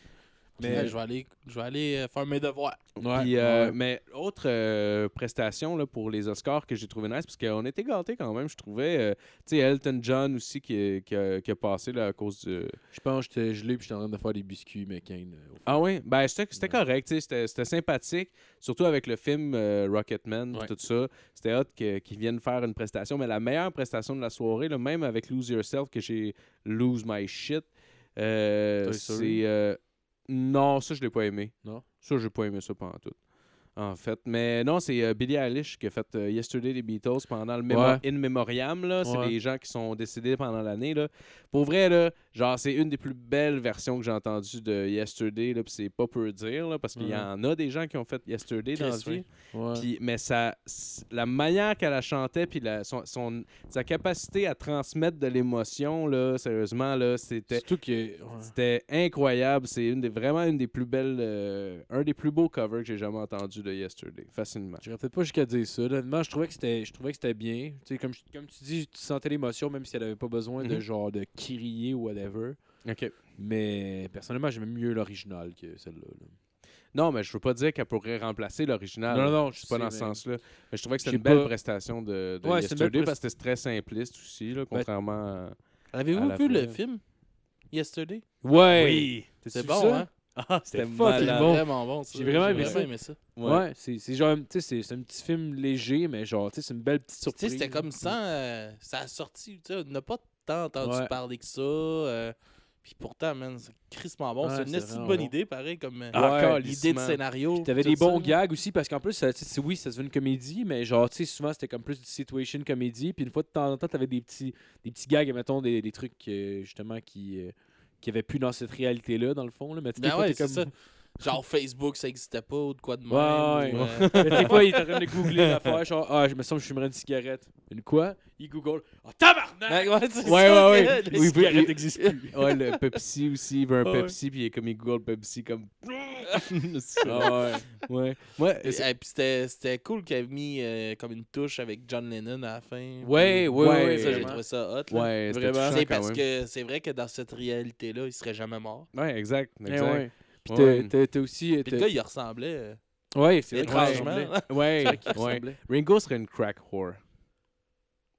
Mais je vais aller, je vais aller euh, faire mes devoirs. Ouais, Puis, euh, ouais. Mais autre euh, prestation là, pour les Oscars que j'ai trouvé nice, parce qu'on était gâtés quand même, je trouvais. euh, tu sais, Elton John aussi qui, qui, a, qui a passé là, à cause du. Je pense que j'étais gelé puis j'étais en train de faire des biscuits McCain. euh. Ah oui, ben c'était correct, tu sais, c'était c'était sympathique, surtout avec le film euh, Rocketman, Ouais. tout ça. C'était hot que- qu'ils viennent faire une prestation, mais la meilleure prestation de la soirée, là, même avec Lose Yourself, que j'ai Lose My Shit, euh, c'est. Non, ça, je l'ai pas aimé. Non? Ça, j'ai pas aimé ça pendant tout. En fait. Mais non, c'est euh, Billie Eilish qui a fait euh, Yesterday des Beatles pendant le mémo- Ouais. In Memoriam. là. C'est Ouais. des gens qui sont décédés pendant l'année. là. Pour vrai, là, genre, c'est une des plus belles versions que j'ai entendues de Yesterday. Là, c'est pas peu dire, là, parce qu'il y en a des gens qui ont fait Yesterday dans la vie. Ouais. Mais ça, la manière qu'elle la chantait, puis la- son, son- sa capacité à transmettre de l'émotion, là, sérieusement, là, c'était que. incroyable. C'est une des, vraiment une des plus belles, euh, un des plus beaux covers que j'ai jamais entendu de Yesterday. Facilement. J'irais peut-être pas jusqu'à dire ça. Honnêtement, je trouvais que c'était, je trouvais que c'était bien. Tu sais, comme, je- comme tu dis, tu sentais l'émotion, même si elle avait pas besoin de Mhm. genre de crier ou whatever. OK. Mais personnellement, j'aime mieux l'original que celle-là. là. Non, mais je veux pas dire qu'elle pourrait remplacer l'original. Non, non, non, je C'est pas sais, dans ce mais- senslà. Mais je trouvais que c'était une belle pas- prestation de, de Ouais, c'est une belle Yesterday prest- parce que c'était très simpliste aussi, là, contrairement à... À Avez-vous la vu le film Yesterday? Ouais! Oui! C'est bon, hein? Ah, c'était malade. bon. vraiment bon. J'ai vraiment aimé ça. aimé ça. Ouais, c'est c'est genre, tu sais, c'est- c'est un petit film léger, mais genre, tu sais, c'est une belle petite Tu sais, surprise. c'était comme ça. euh, ça a sorti. Tu sais, on n'a pas tant entendu Ouais. parler que ça. euh, puis pourtant, man, c'est crissement bon. Ouais, c'est une vraiment bonne bon. idée, pareil, comme euh, Ah, l'idée de scénario. Puis T'avais des bons ça. gags aussi, parce qu'en plus, ça, tu sais, oui, ça se veut une comédie, mais genre, tu sais, souvent, c'était comme plus du situation comédie. Puis une fois de temps en temps, t'avais des petits, des petits gags, mettons, des, des trucs, euh, justement, qui, euh, qui avaient plus dans cette réalité-là, dans le fond. Là. Mais tu sais, des Ben ouais, ça. Genre Facebook, ça existait pas, ou de quoi de même. Ouais, ou, ouais. euh, Mais des fois, il est en train de googler l'affaire, genre, ah, je me sens que je fumerais une cigarette. Une quoi? Il google, oh tabarnak ouais, Ouais, ouais, ouais. les Oui, cigarettes n'existent plus. Ouais, le Pepsi aussi, il veut un Ouais. Pepsi, puis il est comme il Google Pepsi, comme. Ah ouais. ouais. Ouais, Et, puis c'était c'était cool qu'il ait mis euh, comme une touche avec John Lennon à la fin. Ouais, ouais, Ouais, ouais, Ça, j'ai trouvé ça hot. Là. ouais, Vraiment. C'est parce même. que c'est vrai que dans cette réalité-là, il serait jamais mort. Ouais, exact. Eh exact. Puis Ouais. t'as- aussi. Puis le gars, il ressemblait. euh, Ouais, c'est étrangement. Ouais, ouais. Ringo serait une crack whore.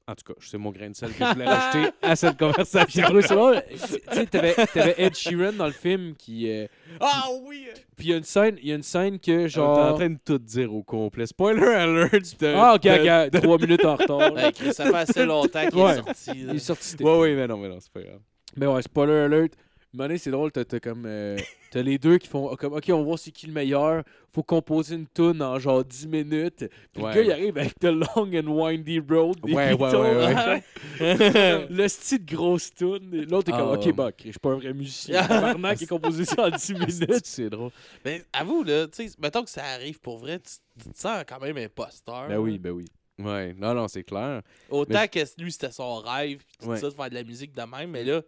En tout cas, c'est mon grain de sel que je voulais rajouter à cette conversation. Tu sais, t'avais t'avais Ed Sheeran dans le film qui. euh, Ah oui! Puis il y a une scène, il y a une scène que Genre... T'es en train de tout dire au complet. Spoiler alert! de- Ah, ok, de- ok, trois minutes en retard. Ouais, ça fait assez longtemps qu'il Ouais. est sorti. là. Il est sorti. Ouais, ouais, mais non, mais non, c'est pas grave. Mais ouais, spoiler alert. Année, c'est drôle, t'as comme. euh, t'as les deux qui font comme, ok, on va voir c'est qui le meilleur. Faut composer une tune en genre 10 minutes. Puis Ouais. le gars, il arrive avec The Long and Windy Road. des Ouais, ouais, ouais, ouais. le style de grosse tune. L'autre est comme, Ah. ok, bah, je suis pas un vrai musicien. Tabarnak qui est composé ça en 10 minutes. c'est drôle. Mais avoue, là, tu sais, mettons que ça arrive pour vrai, tu, te sens quand même imposteur. Ben oui, ben oui. Ouais, non, non, c'est clair. Autant Mais- que lui, c'était son rêve, pis tout Ouais. ça, de faire de la musique de même, mais là,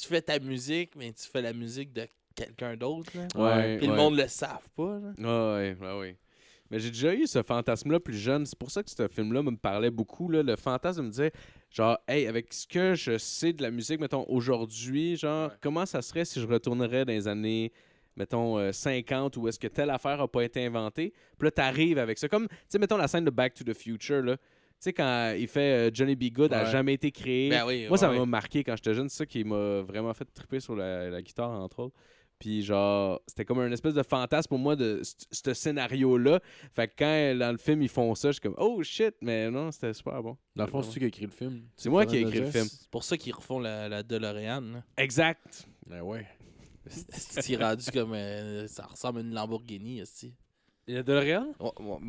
tu fais ta musique, mais tu fais la musique de quelqu'un d'autre. là. Ouais. Puis le monde le savent pas. Là. Ouais, ouais, ouais. Mais j'ai déjà eu ce fantasme-là plus jeune. C'est pour ça que ce film-là me parlait beaucoup. Là. Le fantasme me disait, genre, hey, avec ce que je sais de la musique, mettons, aujourd'hui, genre, comment ça serait si je retournerais dans les années, mettons, euh, 50 où est-ce que telle affaire a pas été inventée? Puis là, t'arrives avec ça. Comme, tu sais, mettons la scène de Back to the Future, là. Tu sais, quand il fait euh, Johnny B. Good a Ouais. jamais été créé. Ben oui, Moi, ça m'a ouais. marqué quand j'étais jeune. C'est ça qui m'a vraiment fait triper sur la, la guitare, entre autres. Puis, genre, c'était comme un espèce de fantasme pour moi de ce scénario-là. Fait que quand, dans le film, ils font ça, je suis comme, oh shit, mais non, c'était super bon. Dans le fond, c'est tu qui a écrit le film. C'est moi qui ai écrit le film. C'est pour ça qu'ils refont la, la DeLorean. là. Exact. Ben ouais. C'est rendu comme. euh, ça ressemble à une Lamborghini. esti. Il y a de ouais,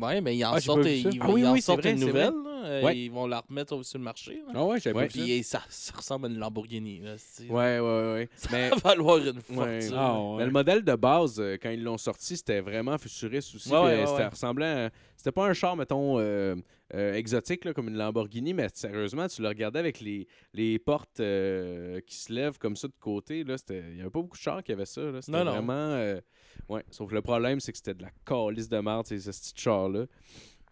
ouais, mais ils en Ah, j'ai sortent, pas vu ils, ça. ils Ah oui, en oui, c'est sortent vrai, une c'est nouvelle. là, euh, Ouais. Ils vont la remettre au- sur le marché. là. Ah ouais, j'avais Ouais. pas vu. Puis ça, ça ressemble à une Lamborghini. Là, esti. Ouais, ouais, ouais. Mais, Ça va valoir une Ouais. fortune. Ah mais le modèle de base, euh, quand ils l'ont sorti, c'était vraiment futuriste aussi. Ouais, ouais, puis, ouais, c'était ouais. ressemblant à- C'était pas un char, mettons, euh, euh, exotique, là, comme une Lamborghini, mais sérieusement, tu le regardais avec les, les portes euh, qui se lèvent comme ça de côté. là, c'était- Il y avait pas beaucoup de chars qui avaient ça. là, C'était Non, non. vraiment... euh, ouais. Sauf que le problème, c'est que c'était de la calice de merde, ces ce petit char-là.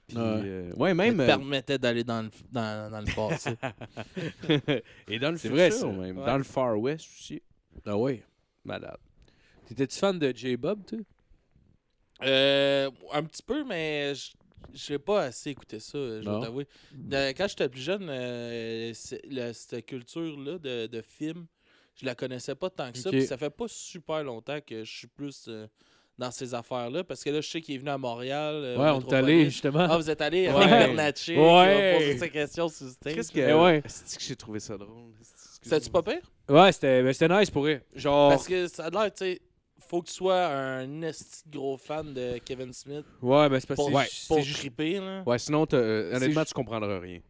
Puis, Ouais. euh, ouais, Ça même... te euh, permettait d'aller dans le, dans, dans le passé. Et dans le C'est futur, vrai, ça. même. Ouais. Dans le Far West aussi. Ah ouais. Malade. T'étais-tu fan de J-Bob, toi? Euh, un petit peu, mais je j'ai pas assez écouté ça, je Non. dois t'avouer. De- Quand j'étais plus jeune, euh, cette culture-là de, de film, je la connaissais pas tant que ça. Puis ça fait pas super longtemps que je suis plus euh, dans ces affaires-là. Parce que là, je sais qu'il est venu à Montréal. euh, ouais, on est allé, justement. Ah, vous êtes allé avec Ouais. Bernatchez. Ouais. a posé sa question sur stage. Qu'est-ce que... Ouais. C'est que j'ai trouvé ça drôle? C'était-tu pas pire? Ouais, c'était ben, c'était nice pour eux. Genre. Parce que ça a l'air, tu sais, faut que tu sois un esti gros fan de Kevin Smith Ouais, mais c'est parce pour, que Ouais, c'est- pour juste. triper, là. Ouais, sinon, t'as- euh, honnêtement, tu comprendras rien.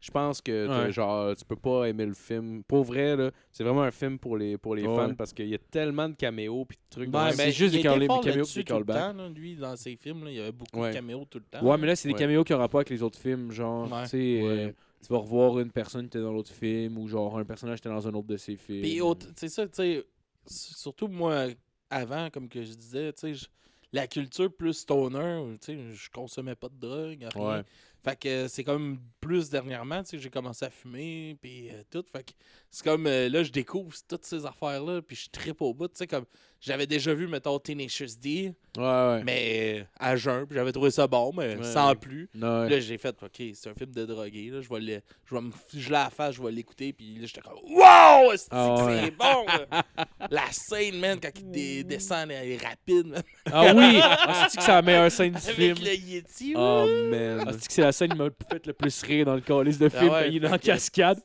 Je pense que t'as- Ouais. genre tu peux pas aimer le film. Pour vrai, là, c'est vraiment un film pour les, pour les Ouais. fans parce qu'il y a tellement de caméos puis de trucs. Ouais, c'est juste des call- fort caméos puis des tout le temps, là, lui, dans ses films, là, il y avait beaucoup Ouais. de caméos tout le temps. Ouais, mais là, c'est des caméos qui n'ont rapport avec les autres films. Genre, Ouais. tu sais, euh, tu vas revoir une personne qui était dans l'autre film ou genre un personnage qui était dans un autre de ses films. Puis, c'est ça, tu sais, surtout moi, avant, comme que je disais, tu sais, la culture plus stoner, tu sais, je consommais pas de drogue. Fait que c'est comme plus dernièrement, tu sais, j'ai commencé à fumer, puis euh, tout. Fait que c'est comme, euh, là, je découvre toutes ces affaires-là, puis je tripe au bout, tu sais, comme, j'avais déjà vu, mettons, Tenacious D, Ouais, ouais. mais euh, à jeun, puis j'avais trouvé ça bon, mais Ouais. sans plus. Ouais. Là, j'ai fait, OK, c'est un film de drogué, là, je vais le, je vais me la face, je vais l'écouter, puis là, j'étais comme, wow, c'est Ah ouais. c'est bon, là? La scène, man, quand il dé- descend, elle est rapide, man, Ah oui! Ah, c'est que c'est la meilleure scène du film? avec le Yeti, Oh, man. Ah, c'est que c'est la scène qui m'a fait le plus rire dans le calice de Ah film ouais, quand il est en cascade.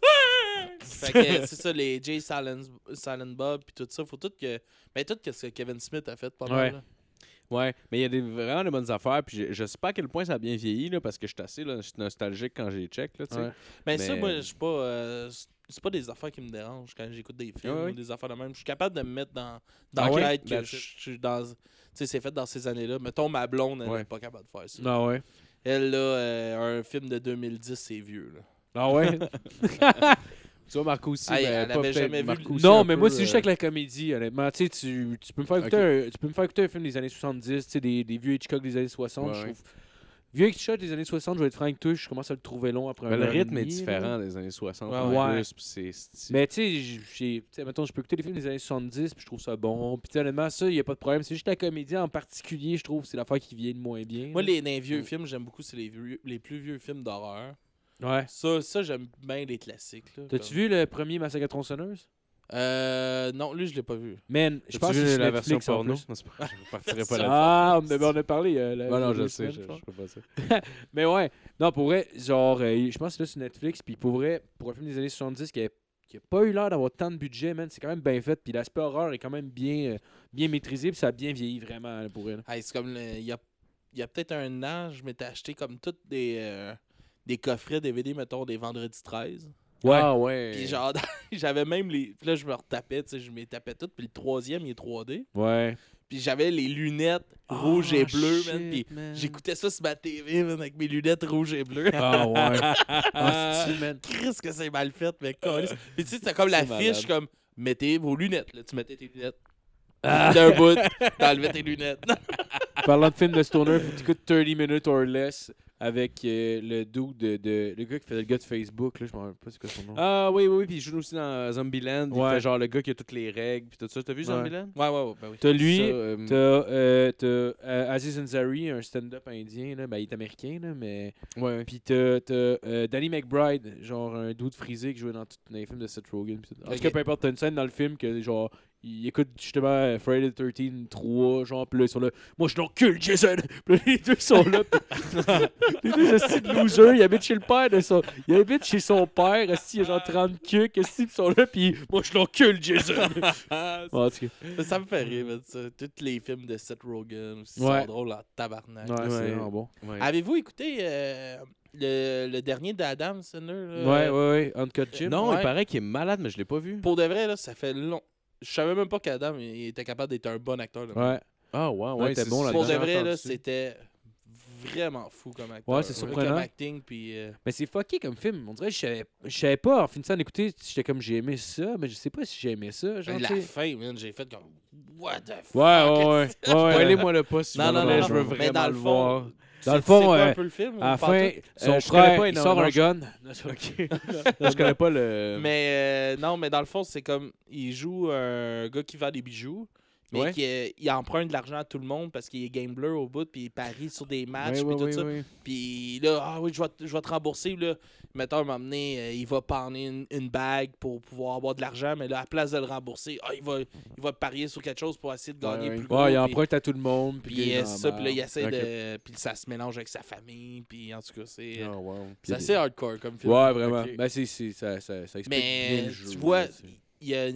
Fait que c'est ça, les Jay Silent, Silent Bob, puis tout ça, faut tout que, ben, tout que ce que Kevin Smith a fait, pas mal, Ouais. là. Ouais, mais il y a des, vraiment de bonnes affaires. Puis je, je sais pas à quel point ça a bien vieilli, là, parce que je suis assez là, je suis nostalgique quand j'ai check. Là, tu sais. Ouais. Ben ça, Mais- moi, je suis pas. euh, c'est- pas des affaires qui me dérangent quand j'écoute des films Ouais, ouais. ou des affaires de même. Je suis capable de me mettre dans, dans Ah la ouais? tête que Ben, je je suis dans. Tu sais, c'est fait dans ces années-là. Mettons, ma blonde, elle Ouais. est pas capable de faire ça. Ah ouais. Elle, là, euh, un film de 2010, c'est vieux, là. Ah ouais? Tu vois, Marco aussi. Ben, elle pas avait jamais vu aussi non, mais peu, moi, c'est juste euh, avec la comédie, honnêtement. Tu sais, tu, tu peux me faire écouter, un, tu peux me faire écouter un film des années 70, tu sais, des, des vieux Hitchcock des années 60. Ouais, je ouais. Vieux Hitchcock des années 60, je vais être franc avec toi, je commence à le trouver long après un le rythme est différent des années 60. Ouais. Mais tu sais, j'ai- j'ai- tu sais, mettons, je peux écouter des films des années 70, puis je trouve ça bon. Puis honnêtement, ça, il n'y a pas de problème. C'est juste la comédie en particulier, je trouve, c'est l'affaire qui vient de moins bien. Moi, les, les vieux films, j'aime beaucoup, c'est les, vieux- les plus vieux films d'horreur. Ouais. Ça, ça j'aime bien les classiques. là, T'as-tu comme- vu le premier Massacre à tronçonneuse? Euh. Non, lui, je l'ai pas vu. Man, je pense que c'est la version Netflix, porno? Non, pas- je partirai pas là. Ah, on, on a parlé. euh, la- non, je sais, semaines, je, je pas ça. Mais ouais, non, pour vrai, genre, euh, je pense que c'est là sur Netflix, puis pour vrai, pour un film des années 70 qui a, qui a pas eu l'air d'avoir tant de budget, man, c'est quand même bien fait, puis l'aspect horreur est quand même bien, euh, bien maîtrisé, puis ça a bien vieilli vraiment là, pour elle. Hey, c'est comme. Il y a, il y a peut-être un an, je m'étais acheté comme toutes des. euh, des coffrets DVD, mettons, des vendredis 13. Ouais. Ah ouais. Puis genre, j'avais même les. Puis là, je me retapais, tu sais, je m'y tapais tout. Puis le troisième, il est 3D. Ouais. Puis j'avais les lunettes rouges et Ah, bleues, man. Puis j'écoutais ça sur ma TV, man, avec mes lunettes rouges et bleues. Ah ouais. ah, c'est man. Chris, que c'est mal fait, mais câlisse. Puis tu sais, c'était comme la fiche, comme mettez vos lunettes. Là. Tu mettais tes lunettes. D'un bout, t'enlevais tes lunettes. Parlant de film de Stoner, faut que t'écoutes 30 minutes or less avec euh, le dude de, de- Le gars qui fait le gars de Facebook, là, je me rappelle pas c'est quoi son nom. Ah oui, oui, oui. Puis il joue aussi dans Zombieland. Il Ouais. fait genre le gars qui a toutes les règles. Puis tout ça. T'as vu Ouais. Zombieland? Ouais, ouais, ouais, ben oui. T'as lui, euh, T'as euh, t'as, euh, Aziz Ansari, un stand-up indien, là. Ben, il est américain, là, mais. Ouais. Puis t'as t'as, euh, Danny McBride, genre un dude frisé qui jouait dans tous les films de Seth Rogen. Ok. cas, peu importe, t'as une scène dans le film que, genre, il écoute justement euh, Friday the 13 3, genre, pis là, ils sont là. Moi, je l'encule, Jason! Les deux sont là. pis- les deux, de losers, ils habitent chez le père de son. Ils habitent chez son père, esti, il a genre 30 cucs, ils sont là, pis moi, je l'encule, Jason! en tout cas, Ça me fait rire, ça. Tous les films de Seth Rogen aussi Ouais. sont drôles en tabarnak. ouais, c'est vraiment bon. Ouais. Avez-vous écouté euh, le, le dernier d'Adam Sandler? là? Ouais, ouais, ouais. Uncut Jim. Non, Ouais. il paraît qu'il est malade, mais je l'ai pas vu. Pour de vrai, là, ça fait long. Je savais même pas qu'Adam il était capable d'être un bon acteur. là. Ouais. Ah ouais, Ouais, c'est- bon c'est- Pour de vrai, là, c'était vraiment fou comme acteur. Ouais, c'est là, surprenant. Comme acting, puis... euh, Mais c'est fucké comme film. On dirait que je savais, je savais pas. En finissant d'écouter, j'étais comme j'ai aimé ça, mais je sais pas si j'ai aimé ça. Genre, la fin, man, j'ai fait comme... What the fuck? Ouais, ouais, ouais. ouais, ouais. Spoilez-moi le pas si Non, non, non, non, je veux mais vraiment dans le le voir. Dans le fond, euh, un peu le film? À la fin, son Euh, connais frère, pas il sort un je- gun. Non, je connais pas le. Mais euh, non, mais dans le fond, c'est comme il joue un gars qui vend des bijoux, mais Ouais. qui euh, il emprunte de l'argent à tout le monde parce qu'il est gambler au bout, puis il parie sur des matchs, puis tout ça. ouais. Puis là, ah oui, je vais, te- je vais te rembourser. Là. Mettons, moment donné, euh, il va parner une, une bague pour pouvoir avoir de l'argent, mais là, à la place de le rembourser, ah, il, va, il va parier sur quelque chose pour essayer de gagner Ouais, plus ouais. gros. Il emprunte à tout le monde. Puis, Puis euh, ça, puis là, il essaie de. Puis ça se mélange avec sa famille, puis en tout cas, c'est Ah, wow. c'est assez hardcore comme film. Ouais, vraiment. Ok. Ben, c'est, ça, ça, ça explique bien Mais le jeu. tu vois, il y a,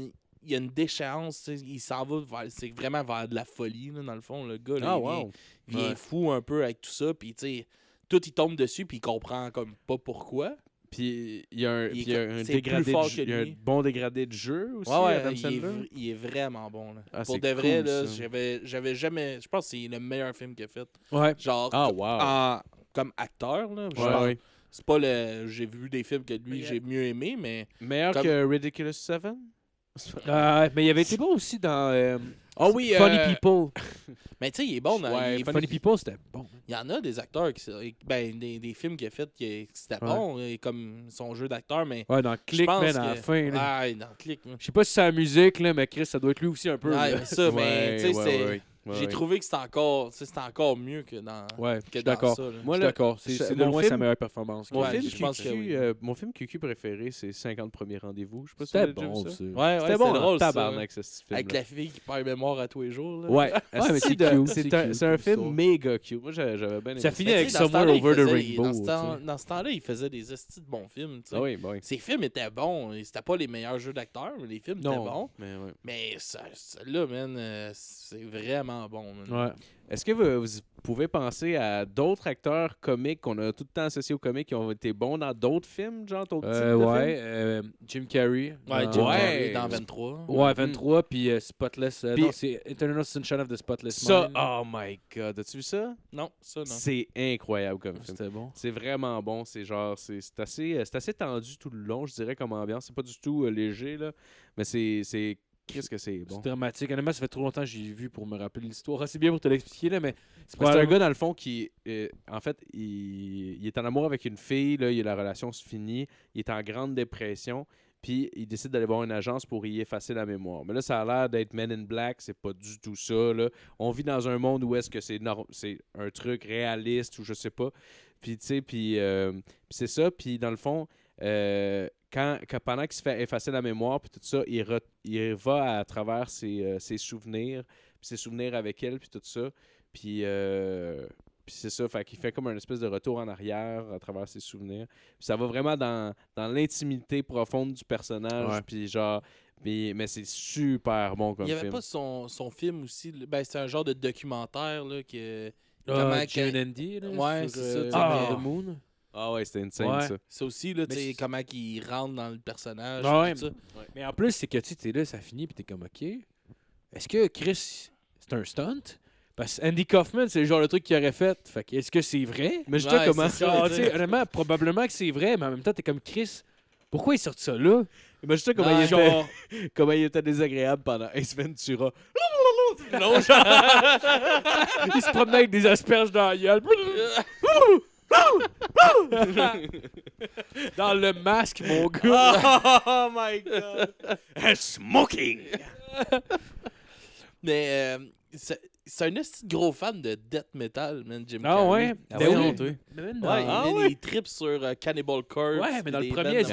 il y a une déchéance, il s'en va vers, c'est vraiment vers de la folie, là, dans le fond, le gars, là, Ah, il vient, wow. il vient Ouais. fou un peu avec tout ça, puis tu sais, tout il tombe dessus, puis il comprend comme pas pourquoi. Puis il y a un, Il y a un c'est dégradé plus fort de jeu- que il y a un lui. bon dégradé de jeu aussi, Ouais, ouais, Adam il, est, il est vraiment bon. Là. Ah, Pour de vrai, cool, là, j'avais, j'avais jamais. Je pense que c'est le meilleur film qu'il a fait. Ouais. Genre, Ah, wow. en- comme acteur, là. Ouais, ouais. C'est pas le. J'ai vu des films que lui, j'ai mieux aimé, mais. Meilleur Comme- que Ridiculous 7? Euh, mais il avait été bon aussi dans. euh, Ah oui, Funny euh, People. Mais tu sais, il est bon. Dans, Ouais, il, est- Funny People, c'était bon. il y en a des acteurs qui. Ben, des, des films qu'il a fait qui c'était Ouais. bon, comme son jeu d'acteur, mais. Ouais, dans Click, man, à la fin. là. Ouais, dans Click. Je sais pas si c'est la musique, là, mais Chris, ça doit être lui aussi un peu. Ouais, là. mais ça, mais tu sais, ouais, c'est- ouais, j'ai ouais. trouvé que c'était encore, c'était encore mieux que dans, Ouais, que dans d'accord. ça. là. Moi, Je suis là, d'accord. C'est c'est de mon loin film- sa meilleure performance. Mon, Ouais, film QQ, que oui. euh, mon film QQ préféré, c'est 50 premiers rendez-vous. Je sais pas si C'était bon, ça. Ouais, ouais, C'était c'est bon, drôle, ça. ce film. Avec la fille qui perd mémoire à tous les jours. Là. Ouais, mais c'est c'est c'est un, c'est film méga cute. Moi, j'avais bien aimé Ça ça. finit avec Somewhere temps-là, il Over the Rainbow. dans ce temps-là, il faisait des estis de bons films. Ah oui, bah oui. Ses films étaient bons. C'était pas les meilleurs jeux d'acteurs, mais les films étaient Non, bons. mais ça, là, man, euh, c'est vraiment bon. Ouais. Est-ce que vous, vous pouvez penser à d'autres acteurs comiques qu'on a tout le temps associés aux comiques qui ont été bons dans d'autres films, genre d'autres types Euh, de ouais, films? euh, Jim Carrey. Ouais, dans- Jim Ouais. Carrey dans 23. Ouais, 23, puis euh, Spotless. euh, Puis- non, c'est Eternal Sunshine of the Spotless Ça, Mind. oh my god, as-tu vu ça? Non, ça, non. C'est incroyable comme film. C'était bon. C'est vraiment bon. C'est genre, c'est c'est assez, euh, c'est assez tendu tout le long, je dirais, comme ambiance. C'est pas du tout euh, léger, là. Mais c'est, c'est, qu'est-ce que c'est bon? C'est dramatique. Honnêtement, ça fait trop longtemps que j'ai vu pour me rappeler l'histoire. assez bien pour te l'expliquer, là, mais c'est C'est un gars, dans le fond, qui, euh, en fait, il, il est en amour avec une fille, là, il- la relation se finit, il est en grande dépression, puis il décide d'aller voir une agence pour y effacer la mémoire. Mais là, ça a l'air d'être Men in Black, c'est pas du tout ça, là. On vit dans un monde où est-ce que c'est c'est un truc réaliste ou je sais pas. Puis, tu sais, puis euh, c'est ça, puis dans le fond, euh, quand, quand- pendant qu'il se fait effacer la mémoire, puis tout ça, il, re- il va à travers ses, euh, ses souvenirs, puis ses souvenirs avec elle, puis tout ça. Puis, euh, puis c'est ça, fait qu'il fait comme un espèce de retour en arrière à travers ses souvenirs. Puis ça va vraiment dans, dans l'intimité profonde du personnage, Ouais. puis genre... mais c'est super bon comme Il y avait film. pas son, son film aussi. Ben, c'est un genre de documentaire là, que. Ah, comment Jane Andy, là, Ouais, c'est ça, euh, Ah, Moon. Ah ouais, c'était insane, Ouais. ça. Ça aussi, là, tu sais, c'est- comment il rentre dans le personnage. Ah ouais, tout ça. Mais en plus, c'est que tu sais, t'es là, ça finit, puis t'es comme, OK. Est-ce que Chris, c'est un stunt? Parce que Andy Kaufman, c'est le genre de truc qu'il aurait fait. Fait que, est-ce que c'est vrai? Mais je Ouais, sais comment ça. ça. Ah, honnêtement, probablement que c'est vrai, mais en même temps, t'es comme Chris. Pourquoi il sort ça là? Sais comment, Ouais. il était, Genre, comment il était désagréable pendant Ace Ventura. non, genre, il se promenait avec des asperges dans la gueule. dans le masque, mon gars. oh my god! Smoking! Mais euh, c'est un de gros fan de death metal, man, Jim Ah Carrey. ouais? Ah Ben ouais, oui. Mais il Ah a ouais? des trips sur euh, Cannibal Corpse. Ouais, mais dans le premier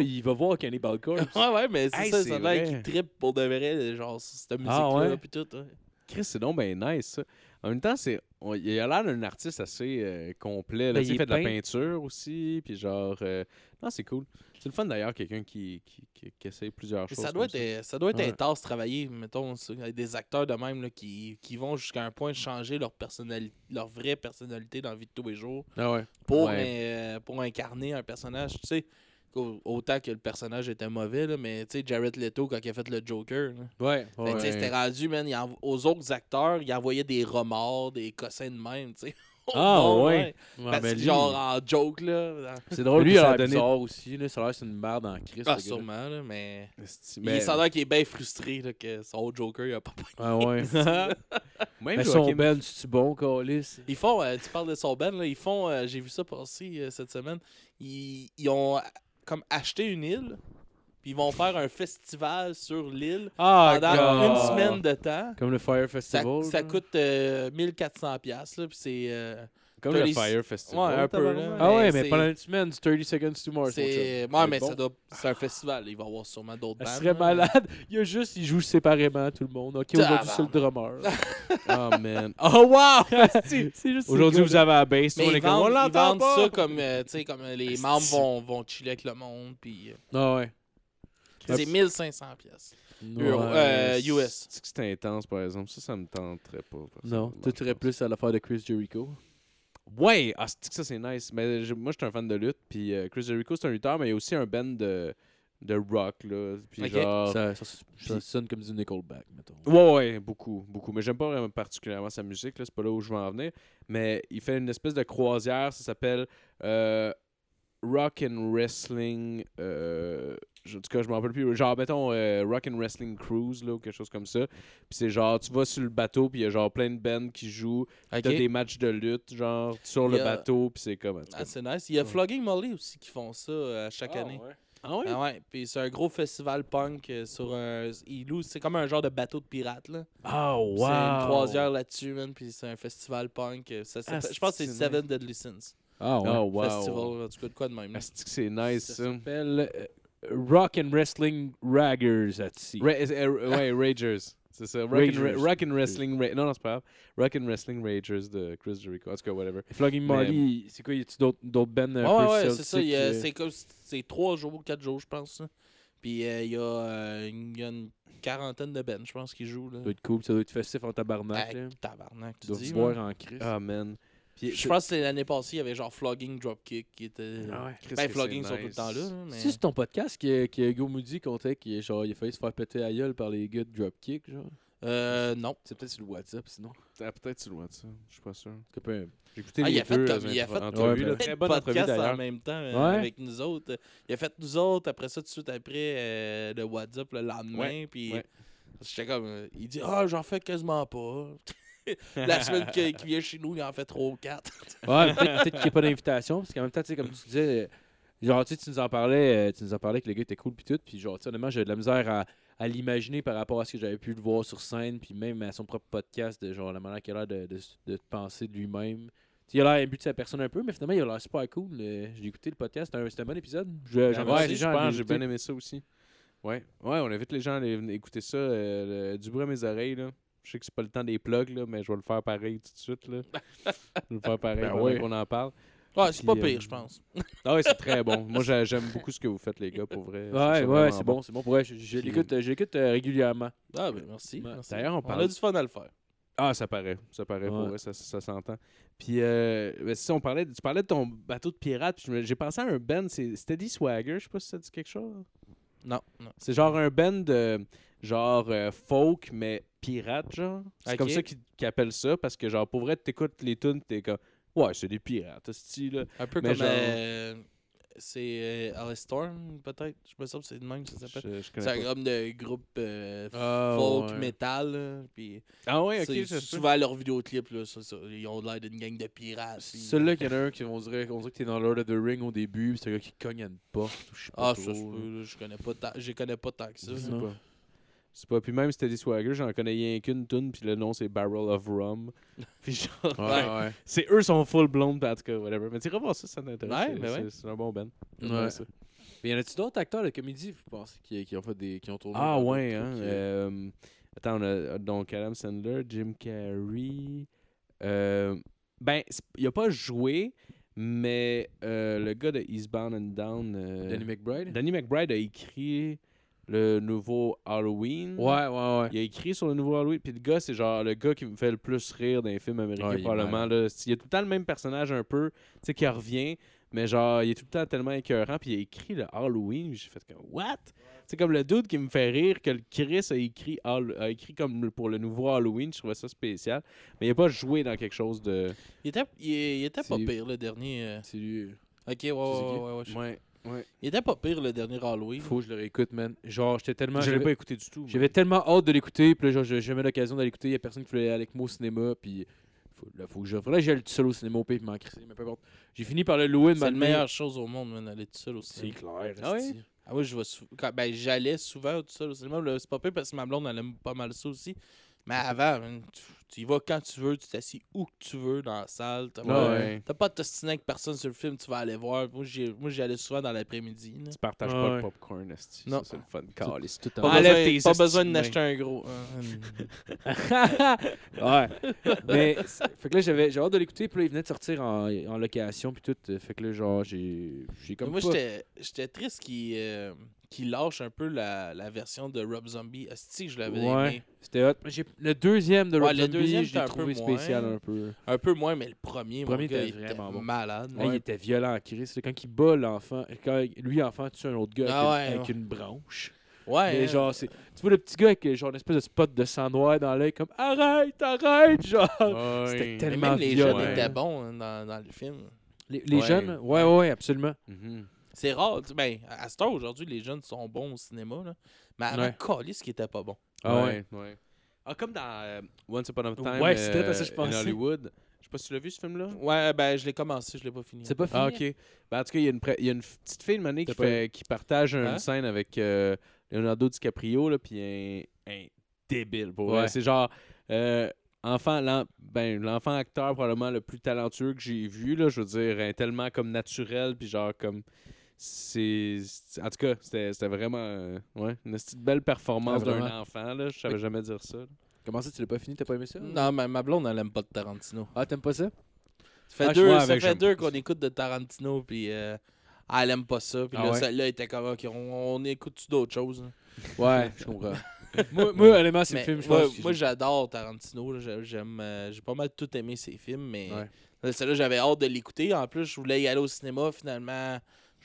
il va voir Cannibal Corpse. Ouais, ouais, mais c'est Hey, ça, c'est ça a l'air qu'il trippe pour de vrai, genre, cette musique-là, Ah ouais? puis tout. ouais. Chris, c'est donc ben nice, ça. En même temps, c'est, on- il a l'air d'un artiste assez euh, complet. Là. Ben, il fait de la peint. peinture aussi, puis genre... euh, Non, c'est cool. C'est le fun, d'ailleurs, quelqu'un qui, qui, qui, qui essaie plusieurs Mais choses. ça doit comme être, ça doit être Ouais. intense travailler, mettons, avec des acteurs de même là, qui, qui vont jusqu'à un point de changer leur personnalité, leur vraie personnalité dans la vie de tous les jours Ah ouais. pour, Ouais. euh, pour incarner un personnage. Tu sais, autant que le personnage était mauvais, là, mais tu sais, Jared Leto, quand il a fait le Joker, là, Ouais. ben, tu sais, Ouais. c'était rendu, man, il env- aux autres acteurs, il envoyait des remords, des cossins de même, tu sais. Ah, ouais. Parce mais que lui, genre en joke, là. C'est drôle, Lui, il a donné- bizarre aussi. Là, ça a l'air que c'est une merde en Christ. Ah, sûrement, là, mais... Esti, Il mais- semble qu'il est bien frustré là, que son autre Joker, il a pas Ah ouais. Même Mais son Ben, c'est-tu bon, Calis? Ils font, euh, tu parles de son band, là, ils font, euh, j'ai vu ça passer euh, cette semaine, ils, ils ont comme acheté une île, puis ils vont faire un festival sur l'île Ah, pendant God. une semaine de temps. Comme le Fire Ça, Festival. ça coûte euh, 1400$, piastres, là, puis c'est... euh, Comme le 30 Fire Festival. Ouais, un peu, là. Ah ouais, mais pendant une semaine, c'est 30 Seconds to Mars. c'est ouais, mais être ça bon. doit, c'est un festival, il va y avoir sûrement d'autres Ça bandes. serait malade. Il y a juste, ils jouent séparément, tout le monde. Ok, aujourd'hui, c'est le drummer. Oh man. Oh wow! Aujourd'hui, vous avez la bass. Mais on ils vendent, on ils l'entend vendent pas. ça comme, euh, tu sais, comme euh, les membres vont, vont chiller avec le monde, puis euh, Ah ouais. c'est 1500 pièces. Euro- euh, US. C'est intense, par exemple. Ça, ça me tenterait pas. Non, tu serais plus à l'affaire de Chris Jericho. Ouais, ah, c'est que ça, c'est nice. Mais je- moi, je suis un fan de lutte. Puis euh, Chris Jericho, c'est un lutteur, mais il y a aussi un band de, de rock. Là. Puis genre. Ça, ça, ça puis- sonne comme du Nickelback, mettons. Ouais, ouais, beaucoup, beaucoup. Mais j'aime pas vraiment particulièrement sa musique, là, c'est pas là où je veux en venir. Mais il fait une espèce de croisière, ça s'appelle euh, Rock and Wrestling. Euh, en tout cas, je m'en rappelle plus. Genre, mettons euh, Rock and Wrestling Cruise, là, ou quelque chose comme ça. Puis c'est genre, tu vas sur le bateau, puis il y a genre plein de bands qui jouent. Ok. T'as des matchs de lutte, genre, sur le a- bateau, puis c'est comme. Ah, c'est nice. Il y a Flogging Molly aussi qui font ça euh, chaque année. Ah ouais? Ah ouais, puis c'est un gros festival punk euh, sur un. C'est comme un genre de bateau de pirate, là. Oh, wow! C'est une croisière là-dessus, man, puis c'est un festival punk. Ça, Ah, je pense que c'est c'est Seven Deadly Sins. Ah ouais. Oh, wow! Festival, en tout cas, de quoi de même. là. Ah, c'est que c'est nice, Ça ça. s'appelle euh, Rock and Wrestling Raggers at Sea. Ra- euh, euh, ouais, Ragers. C'est ça. Rock, And, Ragers. Ra- Rock and Wrestling. Ra- non, non, c'est pas grave. Rock and Wrestling Ragers de Chris Jericho. En tout cas, whatever. Flogging Molly, c'est quoi, y a-tu d'autres d'autres bands un Ouais, ouais, ouais, c'est ça. il y a- celtiques, euh? C'est comme c'est trois jours, quatre jours, je pense. là. Puis euh, il y, a, euh, il y a une quarantaine de bands, je pense, qui jouent. Là. Ça doit être cool, ça doit être festif en tabarnak. Hey, là. tabarnak, tu dis. se man. boire en crise. Ah, man. Puis, Je pense que c'est l'année passée, il y avait genre Flogging Dropkick qui était. Ah ouais. Chris, Ben, Flogging sont tout le temps là. mais... C'est ton podcast que, que Go Moody comptait qu'il genre, il a failli se faire péter à gueule par les gars de Dropkick, genre? Euh, non. C'est peut-être sur le WhatsApp, sinon. Ah, peut-être tu le ça. Je suis pas sûr. J'ai écouté Ah, les il a fait deux comme- euh, il a fait entrevues, Ouais, là. ben- Très bonne entrevue d'ailleurs. en même temps euh, Ouais. avec nous autres. Il a fait nous autres, après ça, tout de suite après, euh, le WhatsApp le lendemain. Ouais, Puis ouais. j'étais comme. euh, il dit Ah, j'en fais quasiment pas. La semaine qu'il qu'il vient chez nous, il en fait 3 ou 4. Ouais, peut-être peut-être qu'il n'y a pas d'invitation, parce qu'en même temps, tu sais, comme tu disais, euh, genre, tu sais, tu nous en parlais, euh, tu nous en parlais que le gars était cool, puis tout, puis genre, tu sais, honnêtement, j'ai de la misère à, à l'imaginer par rapport à ce que j'avais pu le voir sur scène, puis même à son propre podcast, de genre, la manière qu'il a l'air de, de, de penser de lui-même. Il a l'air imbu de sa personne un peu, mais finalement, il a l'air super cool. j'ai écouté le podcast, c'était un, bon épisode. Je- j'invite Ouais, j'ai bien aimé ça aussi. Ouais, ouais, on invite les gens à aller venir écouter ça. euh, le- du bruit à mes oreilles, là. Je sais que c'est pas le temps des plugs, là, mais je vais le faire pareil tout de suite, là. je vais le faire pareil Ben pendant qu'on en parle. Ouais, c'est pas Puis, euh, pire, je pense. Ah ouais, c'est très bon. Moi, j'ai- j'aime beaucoup ce que vous faites, les gars, pour vrai. Ouais, ouais, c'est bon, c'est bon. Pour vrai, je, l'écoute, euh, régulièrement. Ah, ben merci. Merci. D'ailleurs, on On parle a du fun à le faire. Ah, ça paraît. Ça paraît, pour vrai, ça, ça s'entend. Puis, euh, ben, ça, on parlait, tu parlais de ton bateau de pirate. J'ai pensé à un band, c'est Steady Swagger. Je sais pas si ça dit quelque chose. Non, non. C'est genre un band de genre euh, folk, mais pirate, genre. C'est comme ça qu'ils appellent ça, parce que, genre, pour vrai, t'écoutes les tunes, t'es comme, ouais, c'est des pirates, là. Un peu Mais comme. genre- euh, c'est euh, Alice Storm, peut-être? Je me semble que c'est de même que ça s'appelle. C'est un groupe de groupe euh, Ah, folk ouais. metal. là, Puis Ah ouais, ok, c'est souvent leurs vidéoclips, là, ça, ça, ils ont l'air d'une gang de pirates. Celui-là, qu'il y en a un qui, on dirait, on dirait que t'es dans Lord of the Ring au début, puis c'est un gars qui cogne à une porte, ou je sais pas Ah, ça, je là. peux, là, je connais pas tant, je connais pas tant que ça. Je sais pas. Sais pas. Puis même Steady Swagger, j'en connais rien qu'une tune, puis le nom c'est Barrel of Rum. puis genre, Ouais, ouais. c'est eux sont full blonde, en tout cas, whatever. Mais tu iras voir ça, ça t'intéresse. Ouais, c'est- ben ouais. c'est- C'est un bon band. Ouais. Ça. Mais y en a-tu d'autres acteurs de comédie, vous pensez, qui, qui ont fait des. qui ont tourné Ah ouais, hein. trucs, euh, euh, attends, on a donc Adam Sandler, Jim Carrey. Euh, ben, c'est- il a pas joué, mais euh, le gars de Eastbound and Down. euh, Danny McBride? Danny McBride a écrit le nouveau Halloween. Ouais, ouais, ouais. Il a écrit sur le nouveau Halloween. Puis le gars, c'est genre le gars qui me fait le plus rire dans les films américains, Ouais, il. Là. Il y a tout le temps le même personnage un peu, tu sais, qui revient. Mais genre, il est tout le temps tellement écœurant. Puis il a écrit le Halloween. J'ai fait comme, what? C'est comme le dude qui me fait rire que le Chris a écrit, a écrit comme pour le nouveau Halloween. Je trouvais ça spécial. Mais il a pas joué dans quelque chose de. Il était, il, il était pas pire le dernier. euh. C'est lui. Ok, ouais, ouais, ouais, ouais, ouais, je- Ouais. Ouais. Il était pas pire le dernier Halloween. Faut que je le réécoute, man. Genre, j'étais tellement. Je l'ai j'avais- pas écouté du tout. J'avais tellement hâte de l'écouter, puis là, genre, j'ai jamais l'occasion d'aller l'écouter. Il y a personne qui voulait aller avec moi au cinéma, puis faut, là, faut que je. Faudrait que j'aille tout seul au cinéma au pays, puis m'en crisser, mais peu importe. J'ai fini par le louer de C'est la meilleure chose au monde, man, d'aller tout seul au C'est cinéma. clair, Ah esti. Ah oui, je vais sou- quand- ben, j'allais souvent tout seul au cinéma. là, C'est pas pire parce que ma blonde, elle aime pas mal ça aussi. Mais avant, man, tu, tu y vas quand tu veux, tu t'assis où que tu veux dans la salle. T'as Ouais. pas, ouais. t'as pas de t'ostiner avec personne sur le film, tu vas aller voir. Moi, j'y moi, j'y allais souvent dans l'après-midi. Tu partages Ouais, pas le popcorn, esti. Non. C'est le fun. Calice. C'est tout Pas besoin, tes pas besoin de de n'acheter un gros. hein. ouais. Mais, fait que là, j'avais j'ai hâte de l'écouter, puis là, il venait de sortir en, en location, puis tout. Fait que là, genre, j'ai j'ai comme. moi, j'étais triste qu'il euh, qu'il lâche un peu la, la version de Rob Zombie. Asti, que je l'avais Ouais. aimé. C'était hot. J'ai- Le deuxième de Ouais, Rob le Zombie, deuxième, je c'était l'ai un peu trouvé spécial moins. un peu. Un peu moins, mais le premier, Le mon premier gars, était il vraiment était bon. malade. Là, il était violent en Chris. Quand il bat l'enfant, quand lui, enfant, tue un autre gars Ah avec, une, ouais, avec ouais. une branche. Ouais, Mais hein. genre, c'est- tu vois le petit gars avec genre une espèce de spot de sang noir dans l'œil, comme arrête, arrête, genre. C'était Mais tellement même les violent. jeunes étaient bons hein, dans, dans le film. Les, les Ouais. jeunes, ouais, ouais, absolument. Mhm. C'est rare. tu- Ben, à cette heure, aujourd'hui, les jeunes sont bons au cinéma. Là. Mais avant, Ouais. ce qui était pas bon. Ah ouais. ouais. Ah, comme dans euh, Once Upon a Time Ouais, c'est euh, je in pensais. Hollywood. Je sais pas si tu l'as vu, ce film-là? Ouais, ben, je l'ai commencé, je l'ai pas fini. C'est pas fini? Ah, ok. Ben, en tout cas, il y, a une pré- il y a une petite fille, une année, qui, fait- qui partage une Hein? scène avec euh, Leonardo DiCaprio, là, puis un, un débile, pour. Ouais. C'est genre... euh, enfant, l'en- ben, l'enfant acteur probablement le plus talentueux que j'ai vu, là, je veux dire, tellement comme naturel, puis genre comme... C'est... En tout cas, c'était c'était vraiment... euh, ouais, une petite belle performance Ah, d'un enfant, là. Je savais jamais dire ça. là. Comment ça, tu l'as pas fini? T'as pas aimé ça? Non, mais ma blonde, elle aime pas de Tarantino. Ah, t'aimes pas ça? Ça fait Ah, deux, ça fait deux qu'on écoute de Tarantino, puis euh, elle aime pas ça. Puis Ah là, ouais? celle-là était comme, OK, on, on écoute-tu d'autres choses? hein? Ouais, je comprends. moi, moi, honnêtement, c'est le film, je moi, pense. j'adore Tarantino. J'aime, euh, j'ai pas mal tout aimé ses films, mais Ouais. celle-là, j'avais hâte de l'écouter. En plus, je voulais y aller au cinéma. Finalement,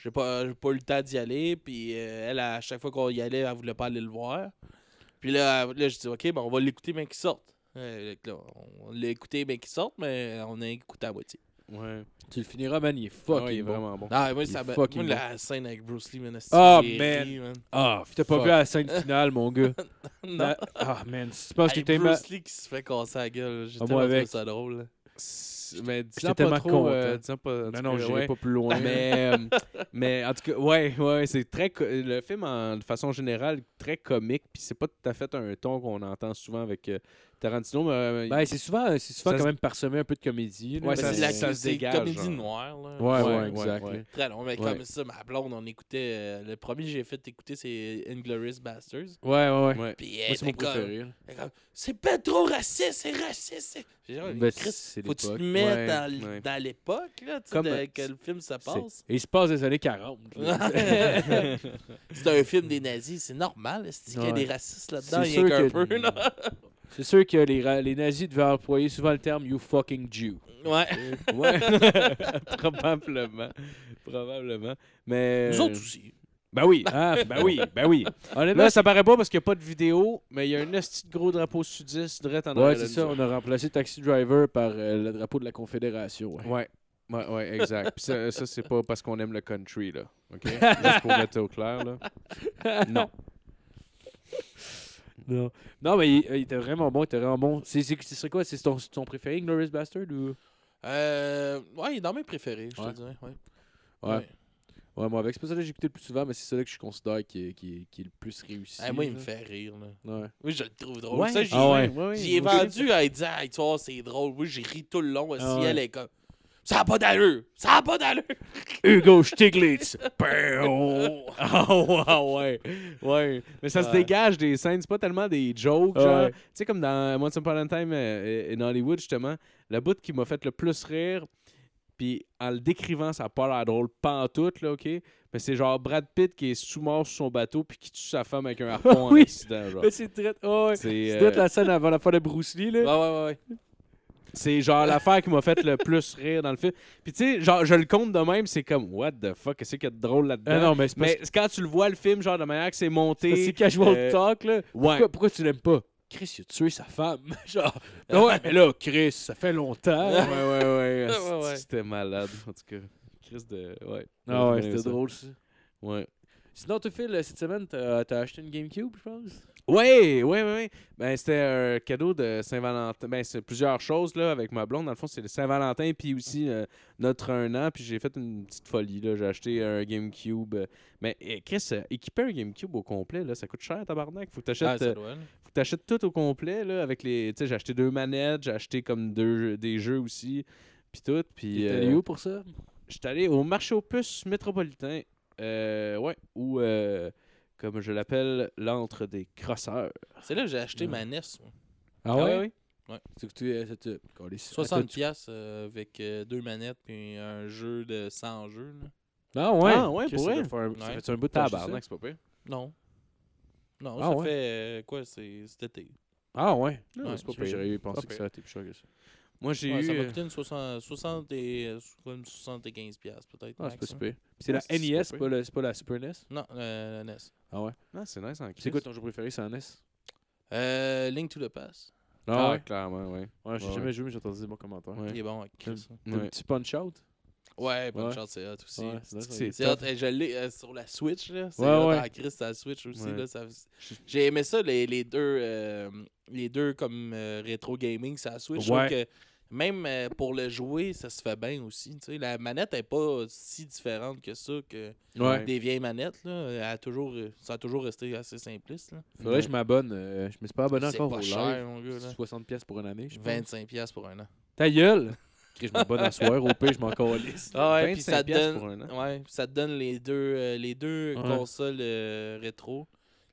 j'ai pas, j'ai pas eu le temps d'y aller. Puis euh, elle, à chaque fois qu'on y allait, elle voulait pas aller le voir. Puis là, là je dis, OK, ben, on va l'écouter, bien qu'il sorte. Euh, là, on l'a écouté, bien qu'il sorte, mais on a écouté à moitié. Ouais. Tu le finiras, man, il est Ah fucking ouais, il est bon. vraiment bon. Ah, moi, Il est ça moi, la scène avec Bruce Lee, man, Ah, j'ai man. Ah, t'as pas vu la scène finale, mon gars? Non. Ah, man, si tu penses que t'es Bruce Lee qui se fait casser la gueule. Ah, tellement trouvé avec. ça drôle. là. Mais disons pas trop... euh, disons pas, Non, non, cas, j'irai ouais. pas plus loin. mais, euh, mais en tout cas, ouais, ouais, c'est très. Le film, en, de façon générale, très comique. Puis c'est pas tout à fait un ton qu'on entend souvent avec euh, Tarantino. Euh, Ben, c'est souvent, c'est souvent Ça quand se- même parsemé un peu de comédie. là, Ouais, c'est se- la ça se c'est dégage, comédie genre. noire. Là. Ouais, ouais, Ouais, exact. ouais. Très long, mais Ouais. comme ça, ma blonde, on écoutait. euh, le premier que j'ai fait écouter, c'est Inglorious Bastards. Ouais, ouais, ouais. ouais. Puis Moi, c'est mon comme- préféré. C'est pas trop raciste, c'est raciste. Ben, c'est faut que tu te mettes Ouais, dans, l- ouais. dans l'époque, là, tu sais, Comme, de euh, quel film ça C'est- passe. Et il se passe des années 40. là. c'est un film des nazis, c'est normal. C'est qu'il y a des racistes là-dedans, C'est il y a qu'un que- peu. C'est sûr que les, les nazis devaient employer souvent le terme You fucking Jew. Ouais. Ouais. Probablement. Probablement. Mais. Nous autres aussi. Ben oui. Ah, Ben oui, ben oui. Honnêtement, Là, ça paraît pas parce qu'il n'y a pas de vidéo, mais il y a un petit gros drapeau sudiste direct en Ouais, c'est ça. On a remplacé Taxi Driver par euh, le drapeau de la Confédération. ouais. Ouais. Ouais, ouais, exact. Puis ça, ça c'est pas parce qu'on aime le country, là. OK? Juste pour mettre au clair, là. Non. Non. non, mais il, il était vraiment bon. Il était vraiment bon. C'est, c'est, ce serait quoi C'est ton, ton préféré, Glorious Bastard ou... Euh, ouais, il est dans mes préférés, je Ouais. te dirais. Ouais. Ouais. Ouais, moi, avec. C'est pas ça que j'ai écouté le plus souvent, mais c'est celui que je considère qui est, qui est, qui est le plus réussi. Hey, moi, il me fait rire. Là. Ouais. Oui, je le trouve drôle. Ouais. Ça, j'y Ah ouais. j'y ai moi vendu à dit, Hey, tu vois, c'est drôle. Oui, j'ai ri tout le long. Si Ah ouais. elle est comme, ça n'a pas d'allure. Ça n'a pas d'allure. Hugo Stiglitz. Ah ouais, ouais. Ouais. Mais ça se dégage des scènes. C'est pas tellement des jokes. Ouais. Genre, tu sais, comme dans Once Upon a Time euh, in Hollywood, justement, la bout qui m'a fait le plus rire, puis en le décrivant, ça n'a pas l'air drôle, pas en tout, là, OK? Mais c'est genre Brad Pitt qui est sous-mort sur son bateau puis qui tue sa femme avec un harpon Oui. en accident, genre. Mais c'est très. Oh, ouais. C'est euh, peut-être la scène avant la fin de Bruce Lee, là. Ouais, ouais, ouais, ouais. C'est genre l'affaire qui m'a fait le plus rire dans le film. Puis tu sais, genre, je le compte de même, c'est comme, what the fuck, qu'est-ce qu'il y a de drôle là-dedans? Ah non, mais quand tu le vois, le film, genre, de manière que c'est monté. c'est casual euh, talk, là. Ouais. Pourquoi, pourquoi tu l'aimes pas? Chris, il a tué sa femme. Genre, ouais, mais là, Chris, ça fait longtemps. Ouais, ouais, ouais. Ouais, ouais. C'était malade, en tout cas. Chris de. Ouais. Ah ouais, c'était drôle, ça. Ouais. Sinon, tu Phil, cette semaine, t'as t'as acheté une GameCube, je pense? Ouais, ouais, ouais, ouais. Ben, c'était un cadeau de Saint-Valentin. Ben, c'est plusieurs choses, là, avec ma blonde. Dans le fond, c'est le Saint-Valentin, puis aussi euh, notre un an. Puis j'ai fait une petite folie, là. J'ai acheté un GameCube. Mais, eh, Chris, euh, équiper un GameCube au complet, là, ça coûte cher, tabarnak. Faut que t'achètes Ah, euh, faut que t'achètes tout au complet, là, avec les... Tu sais, j'ai acheté deux manettes, j'ai acheté comme deux, des jeux aussi, puis tout. Puis... T'es allé où pour ça? J'étais allé au marché aux puces métropolitain. Ouais, ou euh, comme je l'appelle, l'antre des crosseurs. C'est là que j'ai acheté Ouais. ma NES. moi. Ah ouais? C'est que tu es. c'est- tu- calé, c'est- 60 attends, tu- piastres euh, avec euh, deux manettes puis un jeu de 100 jeux. Là. Ah ouais? Ah ouais, pour ça vrai? Ça Ouais. fait un bout de. Tabarnak, c'est pas pire. Non. Non, Ah ça ouais? fait euh, quoi, c'est cet été. Ah ouais? Non, Ouais, c'est pas J'aurais pire. J'aurais pensé que ça aurait été plus cher que ça. Moi, j'ai Ouais, eu... ça m'a euh, coûté une 60, 60 et, euh, comme 75 piastres peut-être. Ah, c'est pas hein. Puis C'est la Ouais, c'est NES, pas c'est pas, le- c'est pas la Super NES Non, euh, la NES. Ah ouais? Ah, c'est nice en C'est quoi ton jeu préféré, c'est en NES Euh, Link to the Past. Ah, clairement, ouais. Ouais, j'ai Ouais, jamais ouais. joué, mais j'ai entendu des bons commentaires. Ouais. Il est bon avec. Chris. hein. Un Ouais. petit punch out? Ouais, Ouais. chance, c'est hot aussi. Ouais, c'est vrai, C'est C'est hot. Je l'ai euh, sur la Switch, là. C'est Ouais, hot ouais. en Christ, à la Switch aussi, Ouais. là. ça- J'ai aimé ça, les, les deux, euh, les deux comme euh, rétro gaming la Switch. Je Ouais. trouve que même euh, pour le jouer, ça se fait bien aussi. tu sais. La manette n'est pas si différente que ça que Ouais. des vieilles manettes. Là. Elle a toujours, euh, ça a toujours resté assez simpliste. Là. Faudrait que je m'abonne. euh, je me suis pas abonné encore pas au cher, live. mon gars. Là. 60$ pièces pour une année, je pense. 25$ piastres pour un an. Ta gueule! Je m'abonne à soir, au pire, je m'en calisse. Ah ouais, puis 25 ça donne, pour un an. ouais, ça te donne les deux, euh, les deux Ouais. consoles euh, rétro,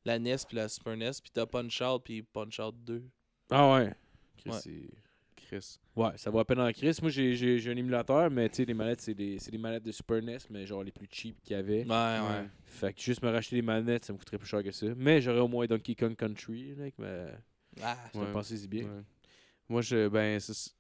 la NES puis la Super NES, puis t'as Punch Out puis Punch Out 2. Ah ouais. Chris, Ouais. c'est- Chris. Ouais, ça va à peine en crise. Moi, j'ai- j'ai j'ai un émulateur, mais tu sais, les manettes, c'est des, c'est des manettes de Super NES, mais genre les plus cheap qu'il y avait. Ouais, ouais. Fait que juste me racheter les manettes, ça me coûterait plus cher que ça. Mais j'aurais au moins Donkey Kong Country, là, avec ma... Ah, Ça Ouais. pensez-y bien. Ouais. Moi, je, ben, c'est-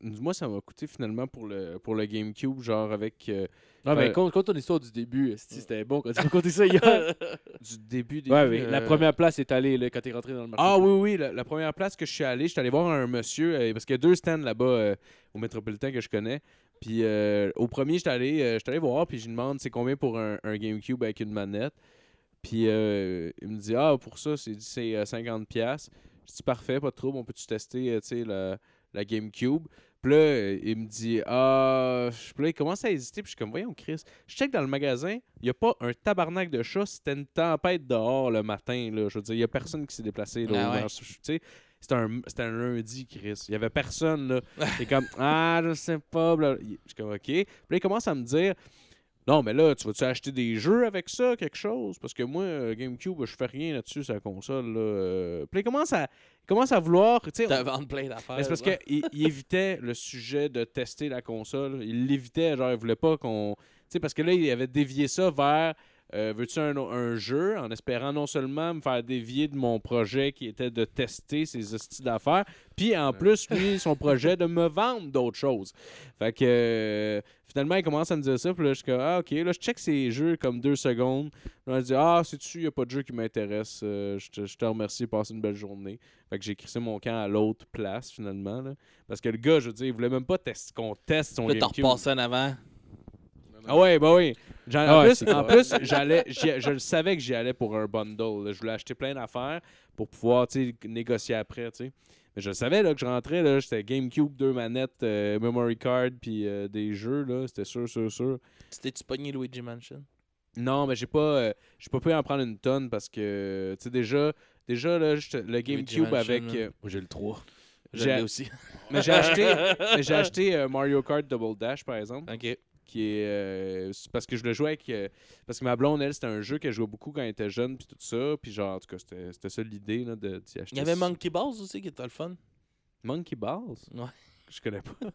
moi, ça m'a coûté finalement pour le, pour le GameCube, genre avec euh, Non, mais Euh, compte, compte ton histoire du début. C'était bon quand tu m'as conté ça hier. du début des. ouais, mais la première place est allée là, quand t'es rentré dans le marché. Ah oui, oui, la, la première place que je suis allé, je suis allé voir un monsieur, euh, parce qu'il y a deux stands là-bas euh, au Métropolitain que je connais. Puis euh, au premier, j'étais allé, euh, j'étais allé voir, puis je lui demande c'est combien pour un, un GameCube avec une manette? Puis euh, il me dit Ah, pour ça, c'est c'est, euh, 50$. pièces Je dis Parfait, pas de trouble, on peut-tu tester euh, tu sais, la, la GameCube Puis là, euh, il me dit Ah, puis là, il commence à hésiter, puis je suis comme Voyons, Chris, je check dans le magasin, il n'y a pas un tabarnak de chat, c'était une tempête dehors le matin, là. Je veux dire, il n'y a personne qui s'est déplacé, là. Ah ouais. sais, c'était un, c'était un lundi, Chris. Il y avait personne, là. C'est comme, ah, je sais pas. bla- Je suis comme, OK. Puis là, il commence à me dire, non, mais là, tu vas-tu acheter des jeux avec ça, quelque chose? Parce que moi, euh, GameCube, je fais rien là-dessus, la console, là. Euh, Puis il commence à, il commence à vouloir, T'as vendu plein d'affaires. c'est parce qu'il il évitait le sujet de tester la console. Il l'évitait, genre, il voulait pas qu'on. Tu sais, parce que là, il avait dévié ça vers. Euh, Veux-tu un, un jeu en espérant non seulement me faire dévier de mon projet qui était de tester ces hosties d'affaires, puis en plus, lui, son projet de me vendre d'autres choses? Fait que euh, finalement, il commence à me dire ça, puis là, je suis comme, ah, ok, là, je check ces jeux comme deux secondes. Là, je dis, ah, c'est-tu, il n'y a pas de jeu qui m'intéresse, euh, je, te, je te remercie, passe une belle journée. Fait que j'ai crissé mon camp à l'autre place, finalement. Là. Parce que le gars, je veux dire, il voulait même pas tester qu'on teste son Là, repassé en avant. Ah ouais, bah oui. J'en- Ah en ouais, plus, c'est en plus j'allais, j'y- je le savais que j'y allais pour un bundle. là. Je voulais acheter plein d'affaires pour pouvoir tu sais, négocier après. tu sais. Mais je le savais là, que je rentrais, là, j'étais GameCube, deux manettes, euh, memory card, puis euh, des jeux. là, C'était sûr, sûr, sûr. C'était-tu pogné Luigi Mansion? Non, mais j'ai pas, euh, j'ai pas pu en prendre une tonne parce que, tu sais, déjà, déjà là, j'étais- le GameCube Mansion, avec. là. euh, Moi, j'ai le 3. Je J'ai- l'ai aussi. mais j'ai acheté, mais j'ai acheté euh, Mario Kart Double Dash, par exemple. OK. Qui est euh, parce que je le jouais avec euh, parce que ma blonde elle c'était un jeu qu'elle jouait beaucoup quand elle était jeune puis tout ça puis genre en tout cas c'était ça l'idée là, de d'y acheter Il y avait. Monkey Balls aussi qui était le fun. Monkey Balls? Ouais. Je connais pas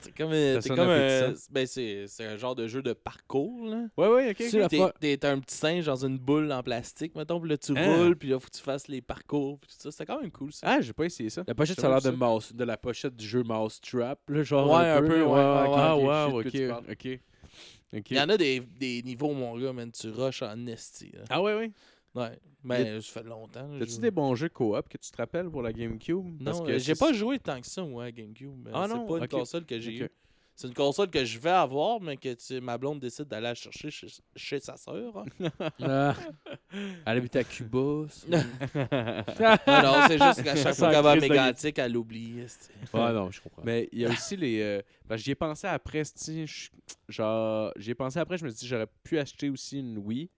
C'est comme, euh, comme un, ben c'est, c'est un genre de jeu de parcours. Là. ouais ouais ok, la T'es, un petit singe dans une boule en plastique, mettons, puis là tu Hein? roules, puis là faut que tu fasses les parcours, puis tout ça. C'était quand même cool ça. ah j'ai pas essayé ça La pochette, ça a l'air de, mouse, de la pochette du jeu Mousetrap. Là, genre Ouais, un peu, ouais, ouais, ah je sais de ok quoi tu ok ok Il y en a des, des niveaux, mon gars, man, tu rushes en esti. là. ah ouais ouais Ouais. Ben, ça fait longtemps. je- des bons jeux coop que tu te rappelles pour la GameCube? Parce Non, que euh, j'ai pas joué tant que ça, moi, à GameCube. Ah c'est non, pas une console que j'ai eue. C'est une console que je vais avoir, mais que tu- ma blonde décide d'aller la chercher chez, chez sa sœur. Ah. Elle habite à Cuba. ça. non, non, c'est juste qu'à chaque fois qu'elle va à Mégantic, elle l'oublie. esti. Ouais, non, je comprends. Mais il y a aussi les. euh, que j'y ai pensé après, genre, j'y ai pensé après, je me suis dit, j'aurais pu acheter aussi une Wii.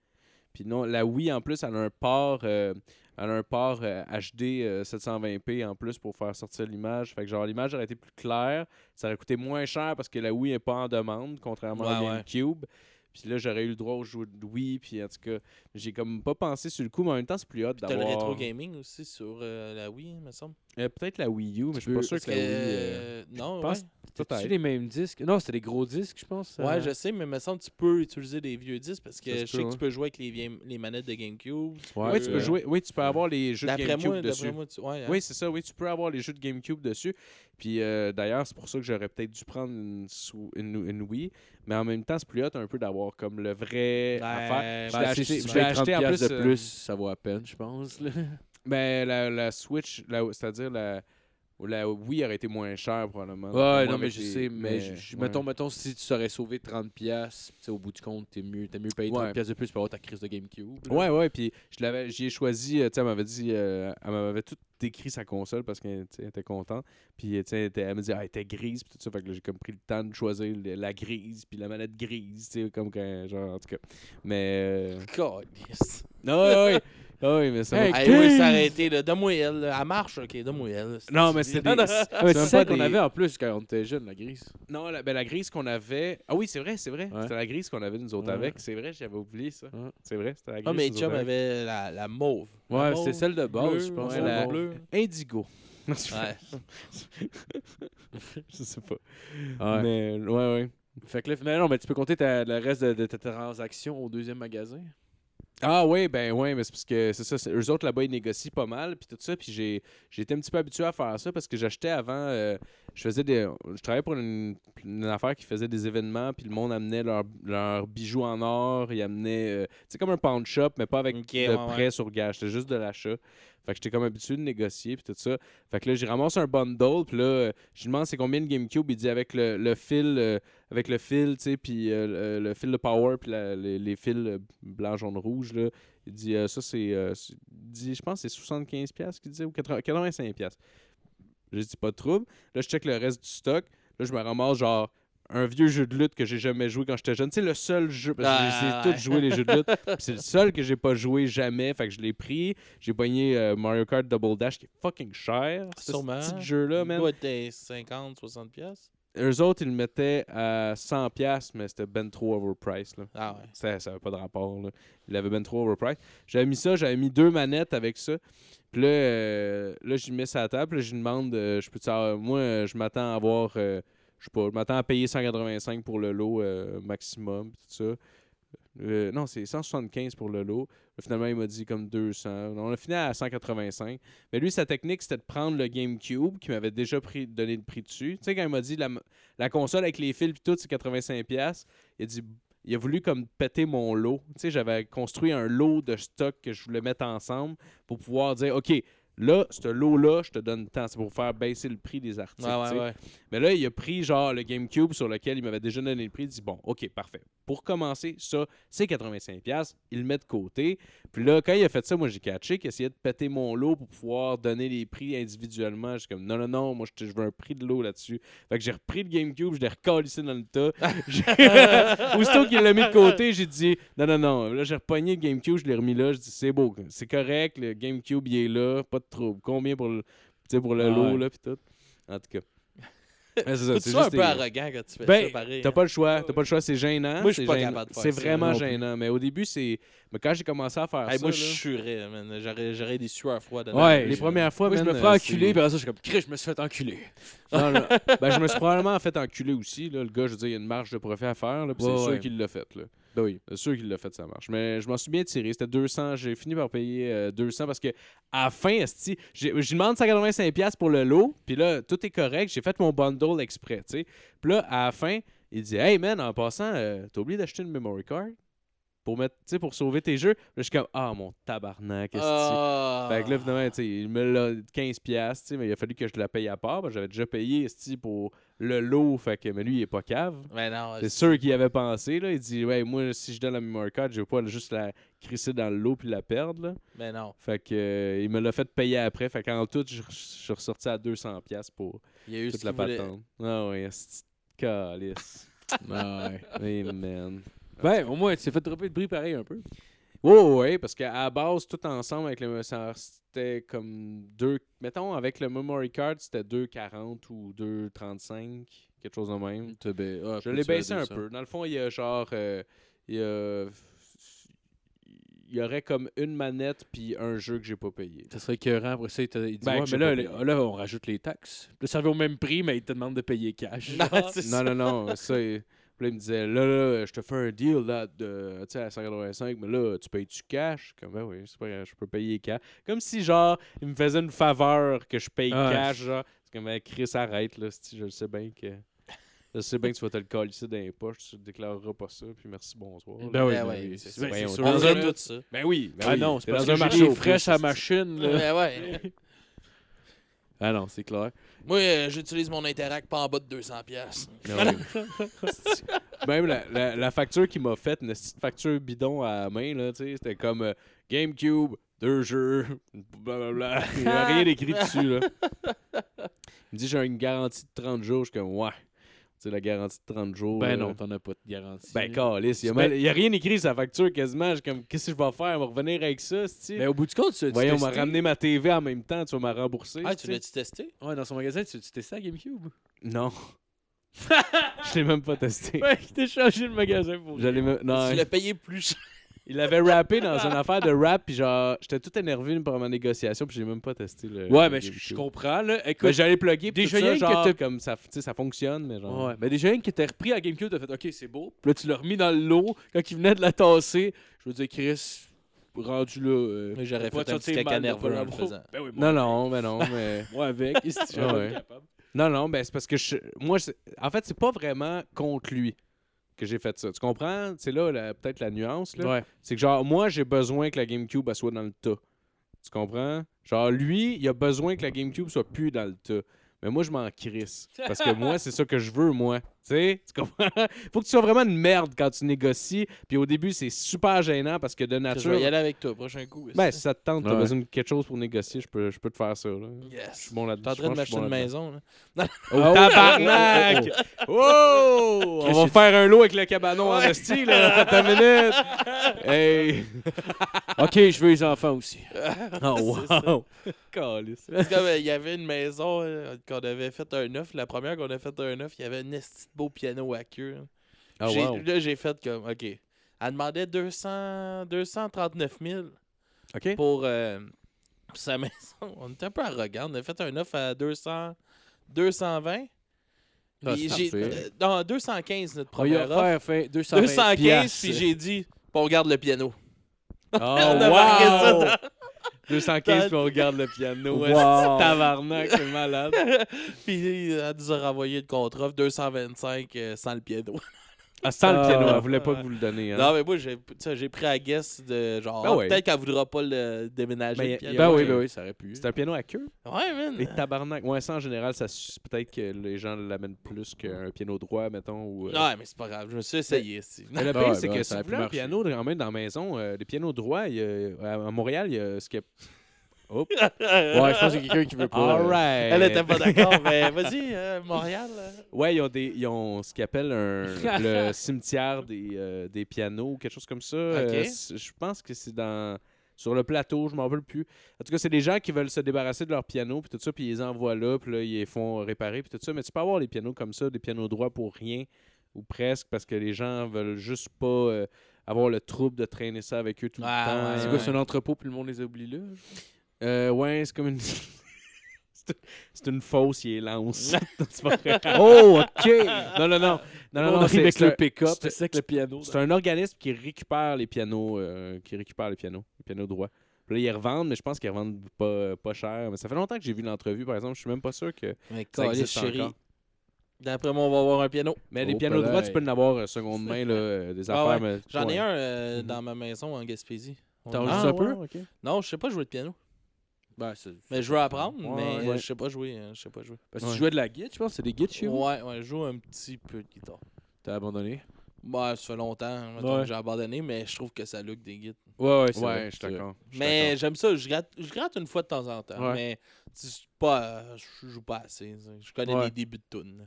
Puis non, la Wii en plus, elle a un port, euh, elle a un port euh, HD euh, 720p en plus pour faire sortir l'image. Fait que genre, l'image aurait été plus claire. Ça aurait coûté moins cher parce que la Wii n'est pas en demande, contrairement à Ouais, ouais. GameCube. Puis là, j'aurais eu le droit au jeu de Wii. Puis en tout cas, j'ai comme pas pensé sur le coup, mais en même temps, c'est plus hot T'as d'avoir. le rétro gaming aussi sur euh, la Wii, me semble. Euh, Peut-être la Wii U, mais je suis pas sûr que que, la Wii. euh, euh, non, je pense ouais. Peut-être. les mêmes disques? Non, c'était des gros disques, je pense. Ouais, euh. je sais, mais me semble que tu peux utiliser des vieux disques parce que je sais peut, que ouais. tu peux jouer avec les, vieilles- les manettes de GameCube. Ouais, oui, tu peux euh, jouer. Oui, tu peux avoir les jeux de GameCube moi, dessus. d'après moi, tu... ouais, hein. Oui, c'est ça. Oui, tu peux avoir les jeux de GameCube dessus. Puis euh, d'ailleurs, c'est pour ça que j'aurais peut-être dû prendre une, sou- une, une Wii. Mais en même temps, c'est plus hot un peu d'avoir comme le vrai affaire. Je ben, l'ai acheté, si je l'ai acheté 30 en plus. de plus, ça vaut à peine, je pense. là. Ben, la, la Switch, la- c'est-à-dire la, la Wii aurait été moins cher, probablement. Ouais, non, mais je sais, mais, je- je- ouais. mettons, mettons, si tu serais sauvé 30$, piastres, tu sais, au bout du compte, t'es mieux, t'as mieux payé 30$ Ouais. piastres de plus pour avoir ta crise de GameCube. là. Ouais, ouais, puis je l'avais, j'y ai choisi, euh, tu sais, elle m'avait dit, euh, elle m'avait tout décrit sa console parce qu'elle était contente. Puis, tu sais, elle, elle me dit, ah, elle était grise, puis tout ça. Fait que là, j'ai comme pris le temps de choisir le- la grise, puis la manette grise, tu sais, comme quand, genre, en tout cas. Mais, euh, Calisse. non, ouais, ouais, ouais, ouais, mais ça m'a- Hey, oui, s'arrêter, là. Donne-moi elle. là. Elle marche, ok. Donne-moi elle. Non, mais c'est des- Ah, mais C'est ça qu'on avait en plus quand on était jeune, la grise. Non, la, ben, la grise qu'on avait. Ah oui, c'est vrai, c'est vrai. Ouais. C'était la grise qu'on avait nous autres Ouais. avec. C'est vrai, j'avais oublié ça. Ouais. C'est vrai, c'était la grise. Ah, mais nous Chum autres avec. avait la, la mauve. Ouais, c'est celle de base, bleue, je pense. ouais, la- bleu. Indigo. Ouais. je sais pas. Ouais. Mais, ouais, ouais. Fait que là, finalement, non, mais tu peux compter ta- le reste de, de ta transaction au deuxième magasin? Ah oui, ben ouais, mais c'est parce que c'est ça, eux autres là-bas ils négocient pas mal puis tout ça, puis j'ai été un petit peu habitué à faire ça parce que j'achetais avant euh, je faisais des je travaillais pour une, une affaire qui faisait des événements puis le monde amenait leurs bijoux en or, ils amenaient euh, c'est comme un pawn shop mais pas avec de ouais, prêt ouais. sur gage, c'était juste de l'achat. Fait que j'étais comme habitué de négocier puis tout ça. Fait que là j'ai ramassé un bundle puis là euh, je lui demande c'est combien de GameCube, il dit avec le, le fil euh, avec le fil, tu sais, puis euh, le, fil de power, puis les, les fils euh, blanc, jaune, rouge, là. Il dit, euh, ça, c'est. euh, dit, je pense que c'est 75$ piastres qu'il disait, ou 80 85$. piastres. J'ai dit, pas de trouble. Là, je check le reste du stock. Là, je me ramasse, genre, un vieux jeu de lutte que j'ai jamais joué quand j'étais jeune. Sais, le seul jeu. Parce que Ah, j'ai ouais. tous joué les jeux de lutte. C'est le seul que j'ai pas joué jamais. Fait que je l'ai pris. J'ai pogné euh, Mario Kart Double Dash qui est fucking cher. Ce Sûrement. petit jeu-là, man. doit être des 50, 60 pièces. Eux autres, ils le mettaient à 100$, piastres, mais c'était ben trop overpriced. Là. Ah ouais. Ça ça avait pas de rapport. Là. Il avait ben trop overpriced. J'avais mis ça, j'avais mis deux manettes avec ça. Puis là, euh, là j'ai mis ça à la table. Là, je lui demande, euh, je peux moi, euh, je m'attends à avoir, euh, je sais pas, je m'attends à payer 185 pour le lot euh, maximum, tout ça. Euh, non, c'est 175 pour le lot. Finalement, il m'a dit comme 200. On a fini à 185. Mais lui, sa technique, c'était de prendre le GameCube, qui m'avait déjà pris, donné le prix dessus. Tu sais, quand il m'a dit la, la console avec les fils et tout, c'est 85$, piastres, il a dit il a voulu comme péter mon lot. Tu sais, j'avais construit un lot de stock que je voulais mettre ensemble pour pouvoir dire OK, là, ce lot-là, je te donne tant. C'est pour faire baisser le prix des articles. Ouais, tu sais. ouais, ouais. Mais là, il a pris genre le GameCube sur lequel il m'avait déjà donné le prix. Il dit Bon, OK, parfait. Pour commencer, ça, c'est 85$. Il le met de côté. Puis là, quand il a fait ça, moi, j'ai catché qu'il essayait de péter mon lot pour pouvoir donner les prix individuellement. Je suis comme Non, non, non, moi, je, veux un prix de lot là-dessus. Fait que j'ai repris le GameCube, je l'ai recalissé dans le tas. J'ai- Aussitôt qu'il l'a mis de côté, j'ai dit Non, non, non. Là, j'ai repogné le GameCube, je l'ai remis là. Je dis C'est beau, c'est correct. Le GameCube, il est là. Pas de trouble. Combien pour le, tu sais, pour le Ah lot, ouais. là, puis tout? En tout cas. C'est ça, un peu arrogant quand tu fais Ben, ça, pareil. T'as pas le choix, t'as pas le choix, c'est gênant. Moi, je suis c'est pas gênant. capable de faire C'est vraiment gênant, mais au début, c'est. Mais quand j'ai commencé à faire Hey, ça. moi, je suerais, man. J'aurais, des sueurs froides. Ouais, les je- premières fois, Moi, je man, me ferais enculer, puis après ça, je suis comme, Chris, je me suis fait enculer. Non, non. ben, je me suis probablement fait enculer aussi. Là. Le gars, je veux dire, il y a une marge de profit à faire. Là, puis c'est sûr qu'il l'a fait. Là. Ben oui. C'est sûr qu'il l'a fait, ça marche. Mais je m'en suis bien tiré. C'était 200. J'ai fini par payer euh, 200 parce que à la fin, esti, j'ai- demande 185$ pour le lot. Puis là, tout est correct. J'ai fait mon bundle exprès. tu sais. Puis là, à la fin, il dit Hey man, en passant, euh, t'as oublié d'acheter une memory card pour, mettre, tu sais, pour sauver tes jeux? Là, je suis comme Ah, mon tabarnak. esti. Ah. Fait que là, finalement, tu sais, il me l'a 15$, piastres, tu sais, mais il a fallu que je la paye à part. parce que J'avais déjà payé esti, pour le lot, fait que, mais lui, il est pas cave. Mais non, C'est sûr qu'il y avait pensé. Là. Il dit Ouais, moi, si je donne la memory card, je veux pas juste la crisser dans le lot puis la perdre. Là. Mais non. Fait que, euh, il me l'a fait payer après. Fait qu'en tout, je je suis ressorti à 200$ piastres pour Il y a eu ce toute la patente. Ah ouais, esti, calice. Ah ouais. Hey, man. Ben, au moins, tu t'es fait dropper de prix pareil un peu. Ouais, ouais, parce qu'à la base, tout ensemble avec le c'était comme deux. Mettons, avec le memory card, c'était 2,40 ou 2,35, quelque chose de même. Je l'ai baissé un peu. Dans le fond, il y a genre. euh, il y a. Il y aurait comme une manette puis un jeu que j'ai pas payé. Ça serait écœurant. Après ça, il, dit Ben, ouais, mais là, les- on rajoute les taxes. Là, ça au même prix, mais il te demande de payer cash. Non, Non, non, non. Ça, puis là, il me disait là, là, je te fais un deal là, de, tu sais, à 185, mais là, tu payes-tu cash? Comme, ben oui, c'est pas grave, je peux payer cash. Comme si, genre, il me faisait une faveur que je paye cash, genre. C'est comme, ben, Chris, arrête, là. si Je le sais bien que. Je sais bien que tu vas te le coller ici dans les poches, tu ne déclareras pas ça, puis merci, bonsoir. là. Ben oui, Ben ben oui. c'est ben, Ben, sûr. Dans un- tout ça. Ben oui, ben Ah oui. non, c'est dans que un j'ai marché puces, à c'est- machine. là. Mais ouais. Ah non, c'est clair. Moi, euh, j'utilise mon Interact pas en bas de 200$. piastres. Ah ouais. Même la, la, la facture qu'il m'a faite, une petite facture bidon à la main, là, c'était comme euh, GameCube, deux jeux, blablabla. Il n'y a rien écrit dessus, là. Il me dit j'ai une garantie de 30 jours. Je suis comme, ouais. Tu sais, la garantie de 30 jours. Ben euh, non, t'en as pas de garantie. Ben, calice, il y a Ben- mal- il y a rien écrit sur sa facture quasiment. Je suis comme, qu'est-ce que je vais faire? On va revenir avec ça, tu Mais au bout du compte, tu as Voyons, on m'a ramené ma TV en même temps, tu vas me rembourser. Ah, tu l'as-tu testé? Ouais, dans son magasin, tu tu testais la GameCube? Non. je l'ai même pas testé. Ouais, il t'a changé le magasin pour J'allais me... Non, Tu l'as payé plus cher. Il avait rappé dans une affaire de rap, puis genre, j'étais tout énervé par ma négociation, puis j'ai même pas testé le. Ouais, le mais je, comprends, là. Ben, Écoute, j'allais plugger, puis Déjà, tout ça, rien que genre, comme ça, tu sais, ça fonctionne, mais genre. Ouais, mais déjà, rien que t'as repris à GameCube, t'as fait OK, c'est beau. Puis là, tu l'as remis dans le lot. Quand il venait de la tasser, je veux dire, Chris, rendu là. euh, Mais j'aurais pas fait un petit caca nerveux en le faisant. Ben oui, moi, Non, non, mais non, mais. Moi avec, tu Ah ouais. capable? Non, non, ben c'est parce que je, moi, je- en fait, c'est pas vraiment contre lui que j'ai fait ça. Tu comprends? C'est là peut-être la nuance. Là. Ouais. C'est que genre, moi, j'ai besoin que la GameCube elle soit dans le tas. Tu comprends? Genre, lui, il a besoin que la GameCube soit plus dans le tas. Mais moi, je m'en crisse. Parce que moi, c'est ça que je veux, moi. Tu sais? Tu comprends? Faut que tu sois vraiment une merde quand tu négocies. Puis au début, c'est super gênant parce que de Je nature. vais y aller avec toi, prochain coup. Ben, si ça te tente, t'as Ouais. besoin de quelque chose pour négocier, je peux, je peux te faire ça. Là. Je Yes. suis bon là-dedans. T'es en train de Je je m'acheter une maison, là. Oh, tabarnak! Oh! On va faire un lot avec le cabanon en esti, là. Attends une minute. Hey! OK, je veux les enfants aussi. Oh, wow! C'est comme euh, il y avait une maison euh, qu'on avait fait un œuf. La première qu'on a fait un œuf, il y avait un esti de beau piano à queue. là. Ah, wow. Là, j'ai fait comme, OK. Elle demandait 200, 239 000 OK? pour euh, sa maison. On était un peu arrogant. On a fait un offre à 200, 220. Ah, Puis c'est j'ai- parfait. euh, non, 215 notre première offre. offert fait 220 215, piastres. puis j'ai dit, puis on regarde le piano. Oh, On a ça wow! dans- 215, puis on regarde le piano. Wow. Tabarnak, c'est malade? puis elle nous a renvoyé le contrat, 225 euh, sans le piano. Ah, sans le Ah. piano, elle voulait pas que vous le donniez. Hein? Non, mais moi, j'ai tu sais, j'ai pris à guess de genre, Ben ah, ouais. peut-être qu'elle voudra pas le déménager. Ben, le piano. Ben oui, ben oui, ça aurait pu. C'est un piano à queue? Ouais, man. Et tabarnak. Ouais, ça, en général, ça peut-être que les gens l'amènent plus qu'un piano droit, mettons. Ou, euh, Ouais, mais c'est pas grave, je me suis essayé. ici. Mais le Ah pire, ouais, c'est ben que ouais, si ça vous pu voulez un marcher. piano quand même dans la maison, euh, les pianos droits, il y a- à à Montréal, il y a ce qu'il a Ouais, je pense qu'il y a quelqu'un qui veut pas. euh, Alright. Elle était pas d'accord, mais vas-y, euh, Montréal. euh. Ouais, ils ont, des, ils ont ce qu'ils appellent un, le cimetière des, euh, des pianos ou quelque chose comme ça. Euh, c'est- je pense que c'est dans sur le plateau, je m'en rappelle plus. En tout cas, c'est des gens qui veulent se débarrasser de leurs pianos, puis tout ça, puis ils les envoient là, puis là, ils les font réparer, puis tout ça. Mais tu peux avoir des pianos comme ça, des pianos droits pour rien, ou presque, parce que les gens veulent juste pas euh, avoir le trouble de traîner ça avec eux tout Ah, le temps. ouais, C'est quoi, c'est un entrepôt, puis le monde les oublie là? Euh, ouais, c'est comme une. c'est une fausse, il est lance. Oh, OK! Non, non, non. Non, non, on non, c'est avec le pick-up, c'est- avec le piano. C'est un organisme qui récupère les pianos, euh, qui récupère les pianos, les pianos droits. Puis là, ils revendent, mais je pense qu'ils revendent pas, pas cher. Mais ça fait longtemps que j'ai vu l'entrevue, par exemple. Je suis même pas sûr que. Mais Ça existe chérie. encore. D'après moi, on va avoir un piano. Mais les Oh, pianos droits, tu peux en avoir euh, seconde main, là, euh, des Ah affaires. ouais. J'en ai un Mhm. dans ma maison en Gaspésie. On T'en a- as juste Ah, un peu? Non, je sais pas jouer de piano. Ben, c'est- Mais je veux apprendre, Ouais, mais ouais. je sais pas jouer. euh, Je sais pas jouer. Parce que Ouais. tu jouais de la guitare, je pense. C'est des guides chez vous? Ouais, ouais, je joue un petit peu de guitare. T'as abandonné? Ouais, ça fait longtemps mettons, Ouais. que j'ai abandonné, mais je trouve que ça look des guides. Ouais, ouais, c'est Ouais, vrai, je suis d'accord. Mais j'aime ça, je gratte, je gratte une fois de temps en temps. Ouais. Mais c'est pas, euh, je joue pas assez. Je connais Ouais. les débuts de tunes.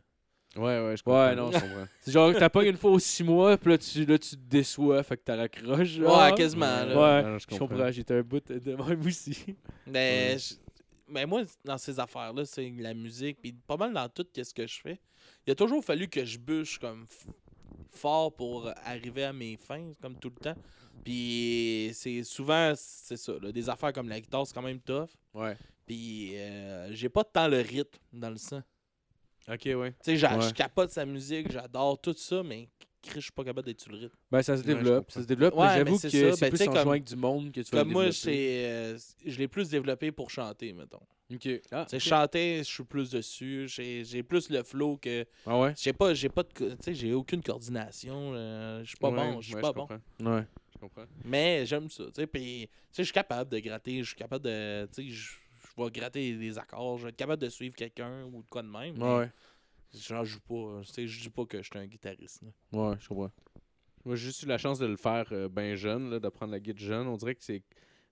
Ouais, ouais, je comprends. Ouais, non, je comprends. C'est genre que t'as pas une fois aux six mois, puis là tu, là, tu te déçois, fait que t'as raccroches. genre. Ouais, quasiment. là. Ouais, Non, non, je comprends. comprends, j'étais un bout de même aussi. Mais, je- mais moi, dans ces affaires-là, c'est la musique, puis pas mal dans tout ce que je fais. Il a toujours fallu que je bûche comme fort pour arriver à mes fins, comme tout le temps. Puis c'est souvent, c'est ça, là, des affaires comme la guitare, c'est quand même tough. Ouais. Puis euh, j'ai pas tant le rythme dans le sang. Ok, ouais. Tu sais, j'a- Ouais. je capote sa musique, j'adore tout ça, mais Chris, je suis pas capable d'être sur le rythme. Ben, ça se Ouais, je développe, comprends. ça se développe, Ouais, mais j'avoue mais que c'est ça. Ben, plus tu sais, en comme- jouant avec du monde que tu vas Comme moi, développer. c'est, euh, je l'ai plus développé pour chanter, mettons. Ok. Ah, Tu sais, ok. chanter, je suis plus dessus. J'ai j'ai plus le flow que. Ah ouais? J'ai pas, j'ai pas de, co- tu sais, j'ai aucune coordination. euh, je suis pas Ouais, bon, je suis ouais, pas bon. comprends. Ouais. Je comprends. Mais j'aime ça, tu sais. Puis, tu sais, je suis capable de gratter, je suis capable de, tu sais, je vais gratter des accords, je vais être capable de suivre quelqu'un ou de quoi de même. mais Ouais, J'en joue pas. Sais, Je dis pas que je suis un guitariste. là. ouais, je comprends. Moi, j'ai juste eu la chance de le faire euh, bien jeune, là, d'apprendre la guitare jeune. On dirait que c'est.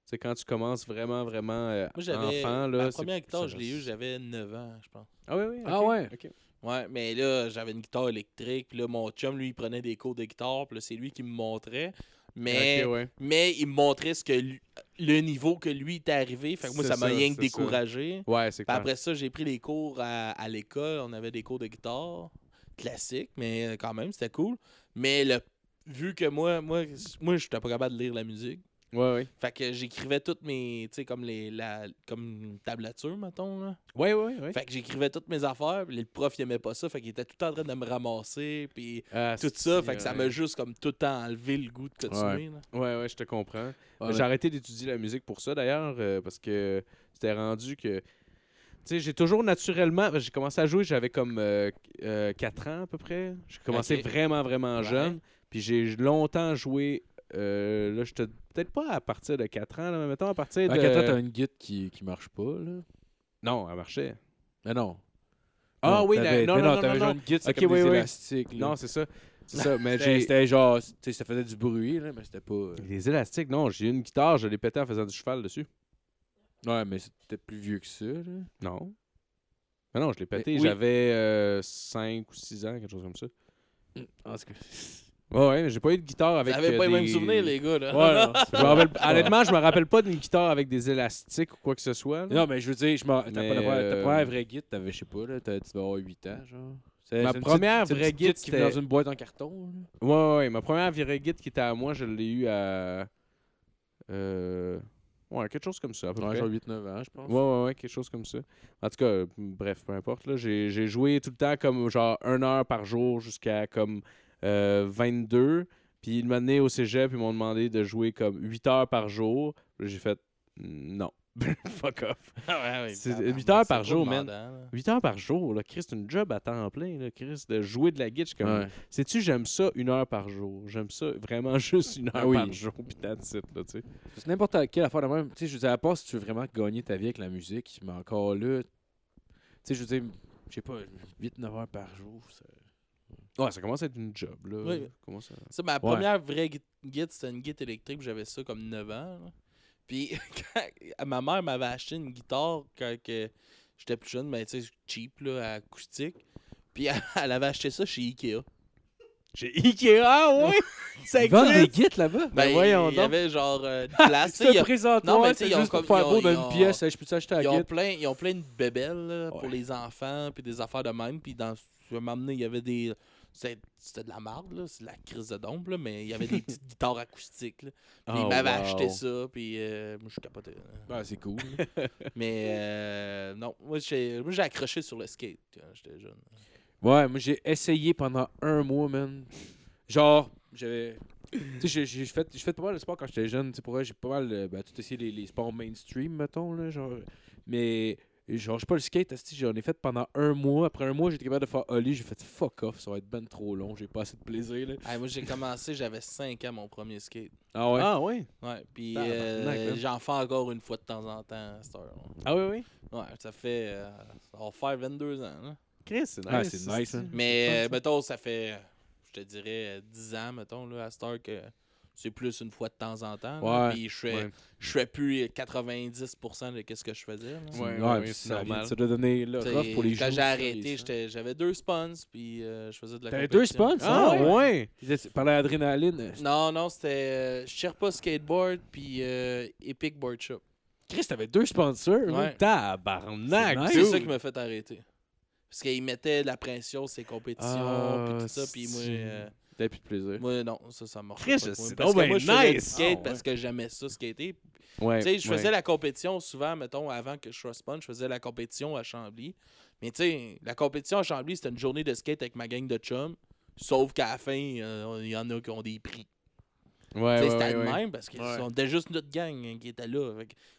C'est quand tu commences vraiment, vraiment euh, Moi, enfant. Là, ma c'est- première guitare, je l'ai eue, reste- j'avais 9 ans, je pense. Ah oui, oui. Ah ouais? Ouais, mais là, j'avais une guitare électrique. Puis là, mon chum, lui, il prenait des cours de guitare. Puis là, c'est lui qui me montrait. Mais, ouais. mais il me montrait ce que lui- le niveau que lui était arrivé. Fait que moi, ça m'a rien que ça. découragé. Ouais, c'est après ça, j'ai pris les cours à, à l'école. On avait des cours de guitare classiques, mais euh, quand même, c'était cool. Mais le, vu que moi, moi, moi je n'étais pas capable de lire la musique. Ouais, ouais. Fait que j'écrivais toutes mes. Tu sais, comme les. La, comme une tablature, mettons. Là. Ouais, ouais, ouais. Fait que j'écrivais toutes mes affaires. Puis le prof, il aimait pas ça. Fait qu'il était tout le temps en train de me ramasser. Puis Ah, tout ça. Fait que ça m'a ouais. juste comme tout le temps enlevé le goût de continuer. là. Ouais, ouais, je te comprends. Ouais, J'ai arrêté d'étudier la musique pour ça, d'ailleurs, euh, parce que c'était rendu que. Tu sais, j'ai toujours naturellement. J'ai commencé à jouer, j'avais comme 4 ans à peu près. J'ai commencé vraiment, vraiment Ouais. jeune. Puis j'ai longtemps joué. euh, là, j'étais peut-être pas à partir de 4 ans, là, mais mettons à partir de. À 4 ans, t'as une guide qui, qui marche pas, là? Non, elle marchait. Mais non. Ah Non, oui, la- non, mais non, non, t'avais non, genre non. une guide, c'est Ok, comme oui, des oui. élastiques, là. Non, c'est ça. C'est ça. Mais C'était c'était genre, tu sais, ça faisait du bruit, là, mais c'était pas... euh, Les élastiques, non, j'ai une guitare, je l'ai pété en faisant du cheval dessus. Ouais, mais c'était plus vieux que ça, là. Non. Mais non, je l'ai pété, oui. j'avais 5 ou 6 ans, quelque chose comme ça. En tout cas... Ouais, ouais, mais j'ai pas eu de guitare avec. Vous avez euh, pas les des- mêmes souvenirs, les gars. Là. Ouais, non. Je me rappelle- Honnêtement, je me rappelle pas d'une guitare avec des élastiques ou quoi que ce soit. là. Non, mais je veux dire, je m'en- t'as pas la première- ta euh, première vraie guide, t'avais, je sais pas, là, t'as- tu devais avoir 8 ans, genre. C'est- Ma c'est une première petite- c'est une vraie guide, qui venait dans c'était- une boîte en carton, là. Ouais, ouais, ouais, ma première vraie guide qui était à moi, je l'ai eu à. Euh... Ouais, quelque chose comme ça, à peu Ouais, près. genre 8-9 ans, je pense. Ouais, ouais, ouais, quelque chose comme ça. En tout cas, euh, bref, peu importe. là, J'ai j'ai joué tout le temps comme genre une heure par jour jusqu'à comme euh, 22. Puis ils m'ont amené au cégep, ils m'ont demandé de jouer comme 8 heures par jour. J'ai fait non. Fuck off. ouais, ouais, C'est tabarnak, huit heures par jour, man. demandant, là. 8 heures par jour, là, Chris, c'est une job à temps plein, là, Chris, de jouer de la guitare. comme, Ouais. Sais-tu, j'aime ça une heure par jour. J'aime ça vraiment juste une heure Ah oui. par jour. Puis that's it, là, tu sais. C'est n'importe quelle affaire de même. Tu sais, je veux dire, à part si tu veux vraiment gagner ta vie avec la musique, mais encore là, tu sais, je veux dire, je sais pas, 8-9 heures par jour, ça... Ouais, ça commence à être une job, là. Oui. Ça commence à- Ça, ma première vraie gui- guide, c'était une guide électrique. J'avais ça comme 9 ans. là. Puis quand- ma mère m'avait acheté une guitare quand que j'étais plus jeune, mais tu sais, cheap, là, acoustique. Puis elle, elle avait acheté ça chez Ikea. J'ai Ikea, ah oui! ça Ils vendent des existe! guides là-bas? Ben voyons il y avait genre euh, une place. C'est a- présentement, Non, mais tu sais, c'est ils ont juste pour comme- faire ils beau dans ils une pièce, je peux acheter la Ils ont, guide? plein, ils ont plein de bébelles là, pour Ouais. les enfants, puis des affaires de même. Puis dans, je vais m'emmener, il y avait des. C'était de la marde, là, c'est de la crise de dompe, là, mais il y avait des petites guitares acoustiques. Là. Puis Oh, il m'avait wow. acheté ça, puis euh, moi je capotais. là. Ouais, c'est cool. Mais euh, non, moi j'ai moi, j'ai accroché sur le skate quand j'étais jeune. ouais, moi j'ai essayé pendant un mois, man. Genre, j'avais. Tu sais, j'ai- fait, pas mal de sport quand j'étais jeune. Tu sais, pour j'ai pas mal euh, ben, tout essayé les, les sports mainstream, mettons, là, genre. Mais, je sais pas, le skate, j'en ai fait pendant un mois. Après un mois, j'étais capable de faire Ollie. J'ai fait fuck off, ça va être ben trop long. J'ai pas assez de plaisir, là. Ah, moi j'ai commencé, j'avais 5 ans mon premier skate. Ah ouais? Ah oui? Ouais, puis euh, j'en fais encore une fois de temps en temps à cette heure. Ah oui, oui? Ouais, ça fait. euh, ça va faire 22 ans. Là. Chris, c'est nice. Ah, c'est nice, hein. Mais euh, mettons, ça fait, je te dirais, euh, 10 ans, mettons, là, à cette heure que c'est plus une fois de temps en temps. là. Ouais, Puis je fais, ouais. je fais plus 90% de ce que je faisais. là. Ouais, Ouais, c'est ça, normal. ça doit donner le rough pour les Quand j'ai arrêté, j'avais deux spawns, puis euh, je faisais de la T'avais deux spawns? Ah Ah, ouais? Par l'adrénaline. Non, non, c'était euh, Sherpa Skateboard, puis euh, Epic Board Shop. Chris, t'avais deux sponsors. Ouais. Tabarnak! C'est nice. Ça qui m'a fait arrêter. Parce qu'il mettait de la pression sur ses compétitions, Ah, puis tout ça, puis moi... T'avais plus de plaisir. Moi, non, ça, ça marche Chris, c'est Parce que moi, ben je faisais du nice. skate Ah, ouais. parce que j'aimais ça, skater. Ouais, Tu sais, je faisais ouais. la compétition souvent, mettons, avant que je sois sponge, je faisais la compétition à Chambly. Mais tu sais, la compétition à Chambly, c'était une journée de skate avec ma gang de chums. Sauf qu'à la fin, euh, il y en a qui ont des prix. Ouais, Tu c'était le même parce que c'était juste notre gang hein, qui était là.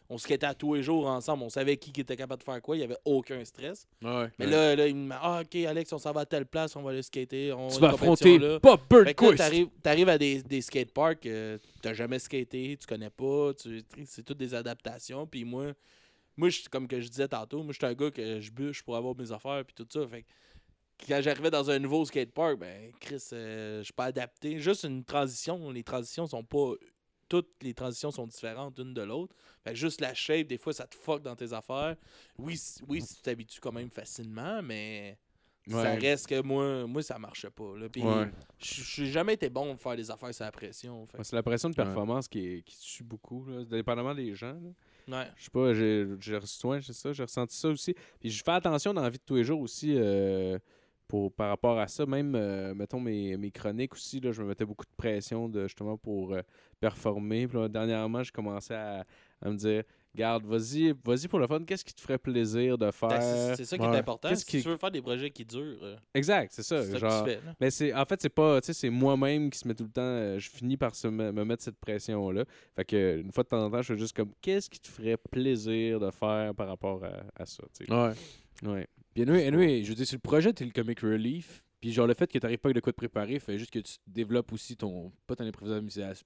On skatait à tous les jours ensemble. On savait qui qui était capable de faire quoi. Il n'y avait aucun stress. Mais là, là, il me dit Ah, ok, Alex, on s'en va à telle place, on va aller skater. On Tu vas affronter. Bob Burnquist. t'arrives, t'arrives à des, des skateparks, euh, t'as jamais skaté, tu connais pas, tu, c'est toutes des adaptations. Puis moi, moi, comme que je disais tantôt, moi, je suis un gars que je bûche pour avoir mes affaires puis tout ça. Fait quand j'arrivais dans un nouveau skatepark, ben, Chris, euh, je suis pas adapté. Juste une transition. Les transitions sont pas. Toutes les transitions sont différentes l'une de l'autre. Fait que juste la shape, des fois, ça te fuck dans tes affaires. Oui, oui si tu t'habitues quand même facilement, mais ça reste que moi, moi ça marchait pas. Là. Puis Ouais. je j'ai jamais été bon pour faire des affaires sous la pression. C'est la pression de performance qui, est- qui tue beaucoup, là, dépendamment des gens. là. ouais. Je sais pas, j'ai c'est ça, j'ai ressenti ça aussi. Puis je fais attention dans la vie de tous les jours aussi euh, pour, par rapport à ça. Même, euh, mettons, mes, mes chroniques aussi, là, je me mettais beaucoup de pression de, justement pour euh, performer. Puis là, dernièrement, je commençais à, à me dire, garde, vas-y vas pour le fun, qu'est-ce qui te ferait plaisir de Ben, faire? c'est- C'est ça qui Ouais. est important. Qu'est-ce Si qui- tu veux faire des projets qui durent, euh, Exact, c'est ça. c'est ça genre, que tu fais. là. mais c'est en fait c'est pas tu sais c'est moi-même qui se met tout le temps euh, je finis par se me, me mettre cette pression là. Fait que une fois de temps en temps je fais juste comme qu'est-ce qui te ferait plaisir de faire par rapport à, à ça, tu sais? Ouais. Ouais. Puis anyway, anyway, je veux dire, sur le projet, t'es le comic relief. Puis genre, le fait que t'arrives pas avec de quoi te préparer fait juste que tu développes aussi ton. Pas ton improvisation.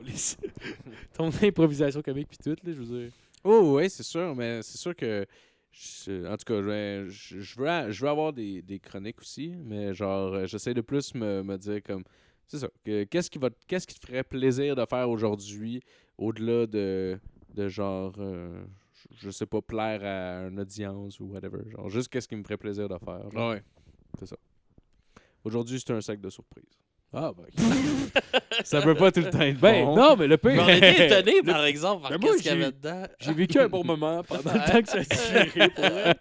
Ton improvisation comique, puis tout, là, je veux dire. Oh ouais, c'est sûr, mais c'est sûr que je- en tout cas, je, vais- je, je veux, je veux avoir des, des chroniques aussi, mais genre euh, j'essaie de plus me, me dire comme c'est ça, que- qu'est-ce qui va qu'est-ce qui te ferait plaisir de faire aujourd'hui au-delà de de genre euh, je- sais pas plaire à une audience ou whatever, genre juste qu'est-ce qui me ferait plaisir de faire. genre. Ouais. C'est ça. Aujourd'hui, c'est un sac de surprise. Ah, ben. Ça peut pas tout le temps être ben, bon. non, mais le pire. on était étonné, par exemple, par Ben, qu'est-ce qu'il y j'ai- avait dedans. J'ai vécu un bon moment pendant le temps que ça a duré pour vrai.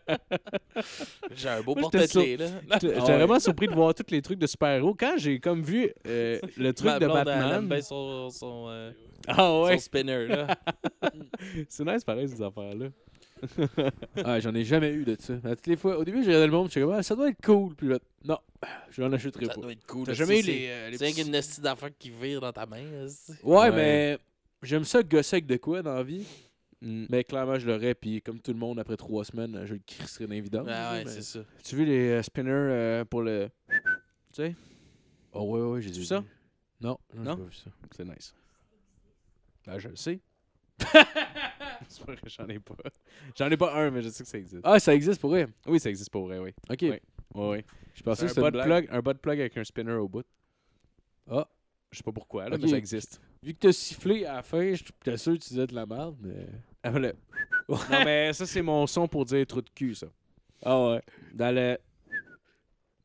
J'ai un beau porte-clés, là. J'étais Ah vraiment surpris de voir tous les trucs de super-héros. Quand j'ai comme vu euh, le truc Ma de blonde, elle Batman. bien son, son, euh, Ah son ouais, spinner, là. c'est nice pareil ces affaires-là. Ah, j'en ai jamais eu de ça. À toutes les fois, au début, j'ai regardé le monde, je suis comme, ah, ça doit être cool. Puis là, non, je n'en achèterai Ça pas. doit être cool. T'as jamais les, euh, les C'est rien petits- qu'une nestie d'affaires qui vire dans ta main. Ouais, Ouais. mais j'aime ça gosser avec de quoi dans la vie. Mm. Mais clairement, je l'aurais. Puis comme tout le monde, après trois semaines, je le crisserais vidanges, Ah ouais, mais- c'est ça. Tu vu les euh, spinners euh, pour le. Tu sais, Oh, ouais, ouais, j'ai Tu vu ça? Non, non, Non? j'ai pas vu ça. c'est nice. Ben, je le sais. c'est j'en ai pas. J'en ai pas un, mais je sais que ça existe. Ah, ça existe pour vrai? Oui, ça existe pour vrai, oui. Ok. Ouais. Ouais, ouais. Je pensais C'est que un c'était une butt blague. plug, un butt plug avec un spinner au bout. Ah. Je sais pas pourquoi, là, mais ça existe. Vu que t'as sifflé à la fin, j'étais sûr que tu disais de la merde, mais. Ah, voilà. non, mais ça, c'est mon son pour dire trou de cul, ça. Ah ouais. Dans le.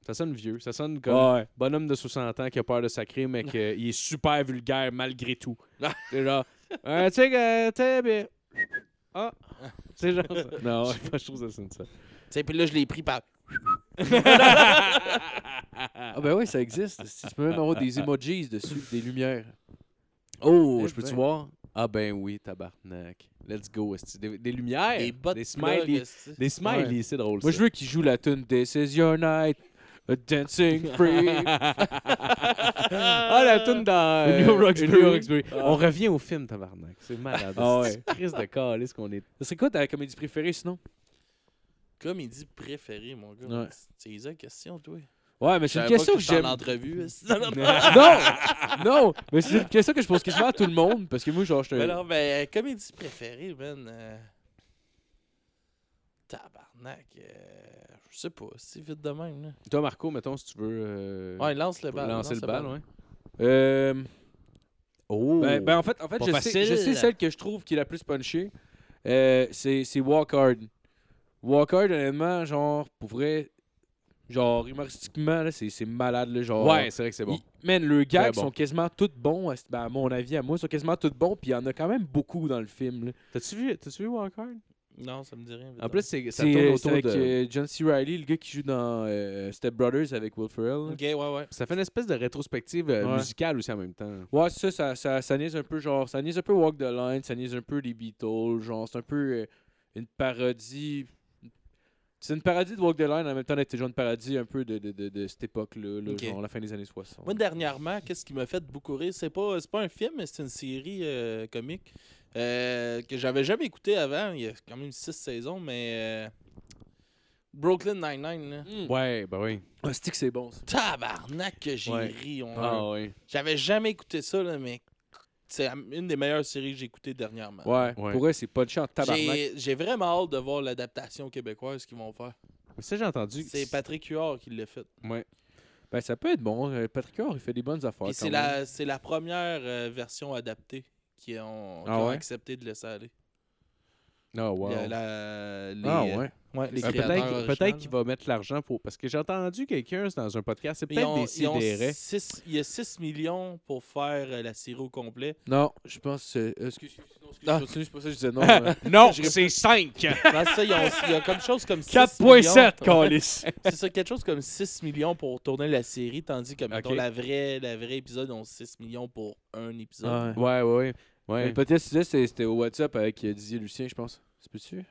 Ça sonne vieux. Ça sonne comme Ah ouais. bonhomme de 60 ans qui a peur de sacrer, mais qu'il est super vulgaire malgré tout. C'est genre. Euh, tu sais, Ah. C'est genre ça. Non, Je ouais. sais pas, je trouve ça sonne ça. Tu sais, puis là, je l'ai pris par. Ah ben oui, ça existe. Tu peux même avoir des emojis dessus, des lumières. Oh, Eh je peux-tu ben. voir? Ah ben oui, tabarnak. Let's go. esti. Des, des lumières? Des bottes des smileys. Des smileys, Ouais. c'est drôle. Moi, ça. je veux qu'il joue la tune This is your night, dancing free. ah, la toune dans euh, New Roxbury. New Roxbury. Ah. On revient au film, tabarnak. C'est malade. Ah C'est ouais. Crise de calice qu'on est. Serait quoi ta comédie préférée sinon? Comédie préférée, mon gars. Ouais. C'est la question, toi. Ouais, mais c'est une question pas que j'étais j'aime. en entrevue. Non, non! Mais c'est une question que je pose quasiment à tout le monde parce que moi, genre, je Mais te. non, ben, comédie préférée, man. euh, Tabarnak. euh, Je sais pas, c'est vite de même, là. Toi, Marco, mettons, si tu veux. euh, Ouais, lance le bal. lancer lance le bal, ouais. Euh, Oh! ben, ben, en fait, en fait je, sais, je sais celle que je trouve qui est la plus punchée. Euh, c'est c'est Walk Hard. Walk Hard, honnêtement, genre, pour vrai, genre, humoristiquement, là, c'est c'est malade, là, genre. ouais, c'est vrai que c'est bon. Il- Man, le gags bon. sont quasiment tous bons, à, ben, à mon avis, à moi, sont quasiment tous bons, puis il y en a quand même beaucoup dans le film. là. T'as-tu vu, t'as-tu vu Walk Hard? Non, ça me dit rien. En plus, c'est, ça C'est tourne c'est autour avec de. euh, John C. Reilly, le gars qui joue dans euh, Step Brothers avec Will Ferrell. Ok, ouais, ouais. Ça fait une espèce de rétrospective euh, Ouais. musicale aussi en même temps. Ouais, ça, ça, ça, ça niaise un peu, genre, ça niaise un peu Walk the Line, ça niaise un peu les Beatles, genre, c'est un peu euh, une parodie. C'est une parodie de Walk the Line, en même temps, c'était genre une parodie un peu de, de, de, de cette époque-là, là, genre la fin des années 60. Moi, dernièrement, qu'est-ce qui m'a fait beaucoup rire? C'est pas, c'est pas un film, mais c'est une série euh, comique euh, que j'avais jamais écouté avant. Il y a quand même six saisons, mais. euh, Brooklyn Nine-Nine, là. Mm. Ouais, bah oui. Ah, c'est que c'est bon, ça? Tabarnak que j'ai Ouais. ri. on- Ah oui. J'avais jamais écouté ça, là, mais. c'est une des meilleures séries que j'ai écoutées dernièrement. Ouais, Ouais. pour eux, c'est pas de en tabarnak. J'ai vraiment hâte de voir l'adaptation québécoise qu'ils vont faire. Mais ça, j'ai entendu. C'est Patrick Huard qui l'a fait. Ouais. Ben, ça peut être bon. Euh, Patrick Huard, il fait des bonnes affaires. C'est la, première euh, version adaptée qui ont, qui Ah ont ouais? accepté de laisser aller. Oh, wow. La- la- les, Ah euh, ouais. ouais, les Ben, créateurs peut-être peut-être qu'il va mettre l'argent pour. Parce que j'ai entendu quelqu'un dans un podcast, c'est peut-être des ils ont sidérés. six- Il y a 6 millions pour faire euh, la série au complet. Non, je pense que c'est. euh, Excuse, excuse, non, excuse, Ah. continue, c'est pas ça que je disais non. euh, Non, c'est 5! Non, c'est ça, ils ont- il y a comme chose comme 6 4.7, millions. Calis. C'est ça, quelque chose comme 6 millions pour tourner la série, tandis que mettons, Ok. la vraie, la vraie épisode ont 6 millions pour un épisode. Ouais. Ouais, ouais, ouais. Ouais. Le podcast, c'était- au WhatsApp avec Didier Lucien, je pense. C'est peux-tu?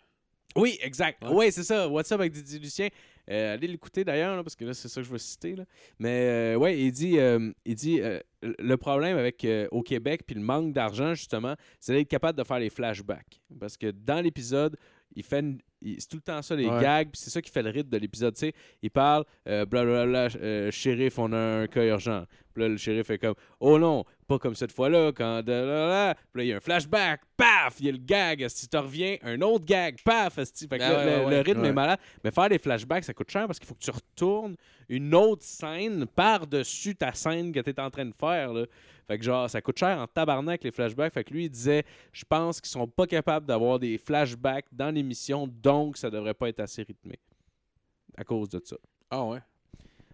Oui, exact. Ouais. Oui, c'est ça. What's up avec Didier Lucien. Euh, allez l'écouter d'ailleurs, parce que là, c'est ça que je veux citer. Là. Mais euh, ouais, il dit, euh, il dit euh, le problème avec au Québec, puis le manque d'argent, justement, c'est d'être capable de faire les flashbacks. Parce que dans l'épisode, il fait une- c'est tout le temps ça, les Ouais. gags, puis c'est ça qui fait le rythme de l'épisode. Tu sais, il parle, euh, blablabla, euh, shérif, on a un cas urgent. Puis là, le shérif est comme, oh non, pas comme cette fois-là, quand. là, là. Puis là, il y a un flashback, paf, il y a le gag. Si tu reviens, un autre gag, paf. Fait que Ah là, ouais, le, ouais, le ouais. rythme est malade. Mais faire des flashbacks, ça coûte cher parce qu'il faut que tu retournes une autre scène par-dessus ta scène que tu es en train de faire. Là. Fait que genre, ça coûte cher en tabarnak les flashbacks. Fait que lui, il disait, je pense qu'ils sont pas capables d'avoir des flashbacks dans l'émission, donc ça devrait pas être assez rythmé. À cause de ça. Ah ouais.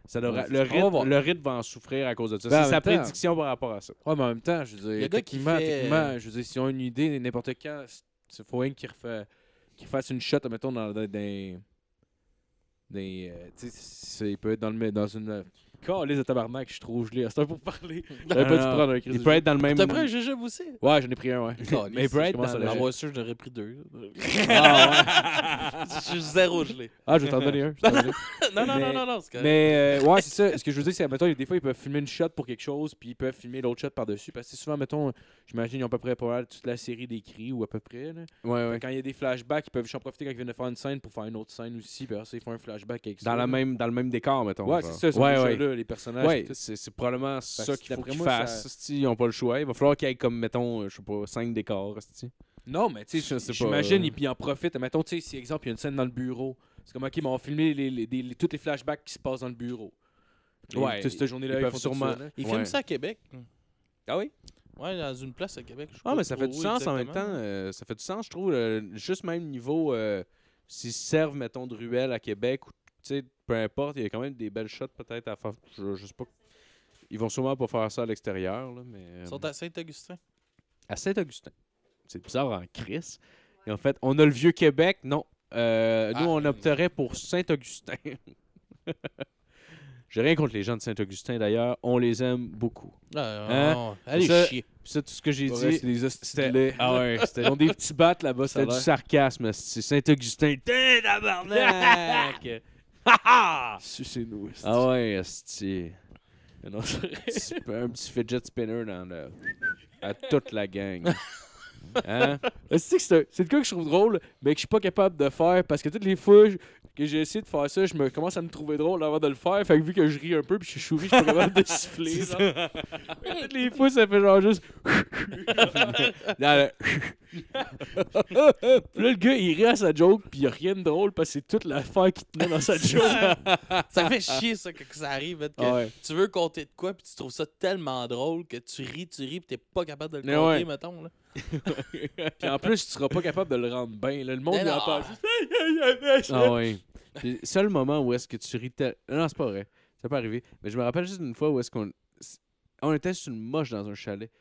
Ça devrait- Ouais, le, rythme, le rythme va en souffrir à cause de ça. Ben, en c'est sa temps- prédiction par rapport à ça. Ouais, mais en même temps, je veux dire, Le techniquement, fait- techniquement, je veux dire, s'ils ont une idée, n'importe quand, il faut rien qu'ils refait- qu'ils fassent une shot, mettons, dans, dans, dans- dans, euh, tu sais, c'est- il peut être dans, le, dans une... Calice de tabarnak, je suis trop gelé. C'est un pour parler. J'aurais pas dû prendre un crise Il peut être dans le même. T'as pris un jujube aussi? Ouais, j'en ai pris un, ouais. Mais il peut être dans le- Ah, moi, j'en aurais pris deux. Ah, Je suis zéro gelé. Ah, je vais t'en donner un. Non, non, non, non, non, c'est correct. Mais euh, ouais, c'est ça. Ce que je veux dire, c'est mettons, des fois, ils peuvent filmer une shot pour quelque chose, puis ils peuvent filmer l'autre shot par-dessus. Parce que souvent, mettons, j'imagine, ils ont à peu près pas mal toute la série d'écrits, ou à peu près. Là. Ouais, ouais. Quand il y a des flashbacks, ils peuvent juste en profiter quand ils viennent de faire une scène pour faire une autre scène aussi. Puis ils font un flashback avec ça. Dans, la là. même, dans le même décor, mettons. Ouais, c'est ça. Les personnages. Ouais, puis c'est c'est probablement ça qu'il faut qu'ils moi, fassent. ça- Ils n'ont pas le choix. Il va falloir qu'il y ait comme, mettons, euh, je sais pas, 5 décors. Non, mais tu Je sais, sais pas, j'imagine, euh. ils ils en profitent. Mettons, tu sais, si exemple, il y a une scène dans le bureau, c'est comme, ok, mais on va filmer les, les, les- les- tous les flashbacks qui se passent dans le bureau. Et Ouais, toute cette journée-là, ils font sûrement-. Ils Ouais. filment ça à Québec. Ah oui? Ouais, dans une place à Québec. je Ah, mais ça fait du sens en même temps. euh, ça fait du sens, je trouve. euh, juste même niveau, euh, s'ils servent, mettons, de ruelle à Québec, ou, tu sais, peu importe, il y a quand même des belles shots peut-être à faire. Je, je sais pas. Ils vont sûrement pas faire ça à l'extérieur, là, mais. euh, Ils sont à Saint-Augustin. à Saint-Augustin. C'est bizarre en Chris. Et en fait, on a le vieux Québec. Non. Euh, nous, Ah. on opterait pour Saint-Augustin. J'ai rien contre les gens de Saint-Augustin d'ailleurs. On les aime beaucoup. Ah, Hein? non, Allez Ça- chier. Puis ça, tout ce que j'ai dit. c'est des c'était-. Ah ouais, c'était Ils ont des petits battes là-bas, c'était du sarcasme. C'est Saint-Augustin. T'es tabarnak! Sucez-nous. ah ouais, c'est un petit fidget spinner dans le... à toute la gang. Hein? C'est le cas que je trouve drôle, mais que je suis pas capable de faire parce que toutes les fois je- que j'ai essayé de faire ça, je me commence à me trouver drôle avant de le faire. Fait que vu que je ris un peu puis je suis chouri, je suis pas capable de siffler. genre. Les fois, ça fait genre juste. Puis là, le gars, il rit à sa joke, puis il y a rien de drôle parce que c'est toute l'affaire qui tenait dans sa joke. Ça fait chier, ça, que ça arrive. hein, que ouais. Tu veux compter de quoi, puis tu trouves ça tellement drôle que tu ris, tu ris, puis t'es pas capable de le Mais compter, ouais. mettons. Là. Puis en plus, tu seras pas capable de le rendre bien. là. Le monde, Mais il non. entend juste. Ah ouais. Puis, seul moment où est-ce que tu ris Non, c'est pas vrai. Ça peut arriver. Mais je me rappelle juste une fois où est-ce qu'on. On était sur une moche dans un chalet.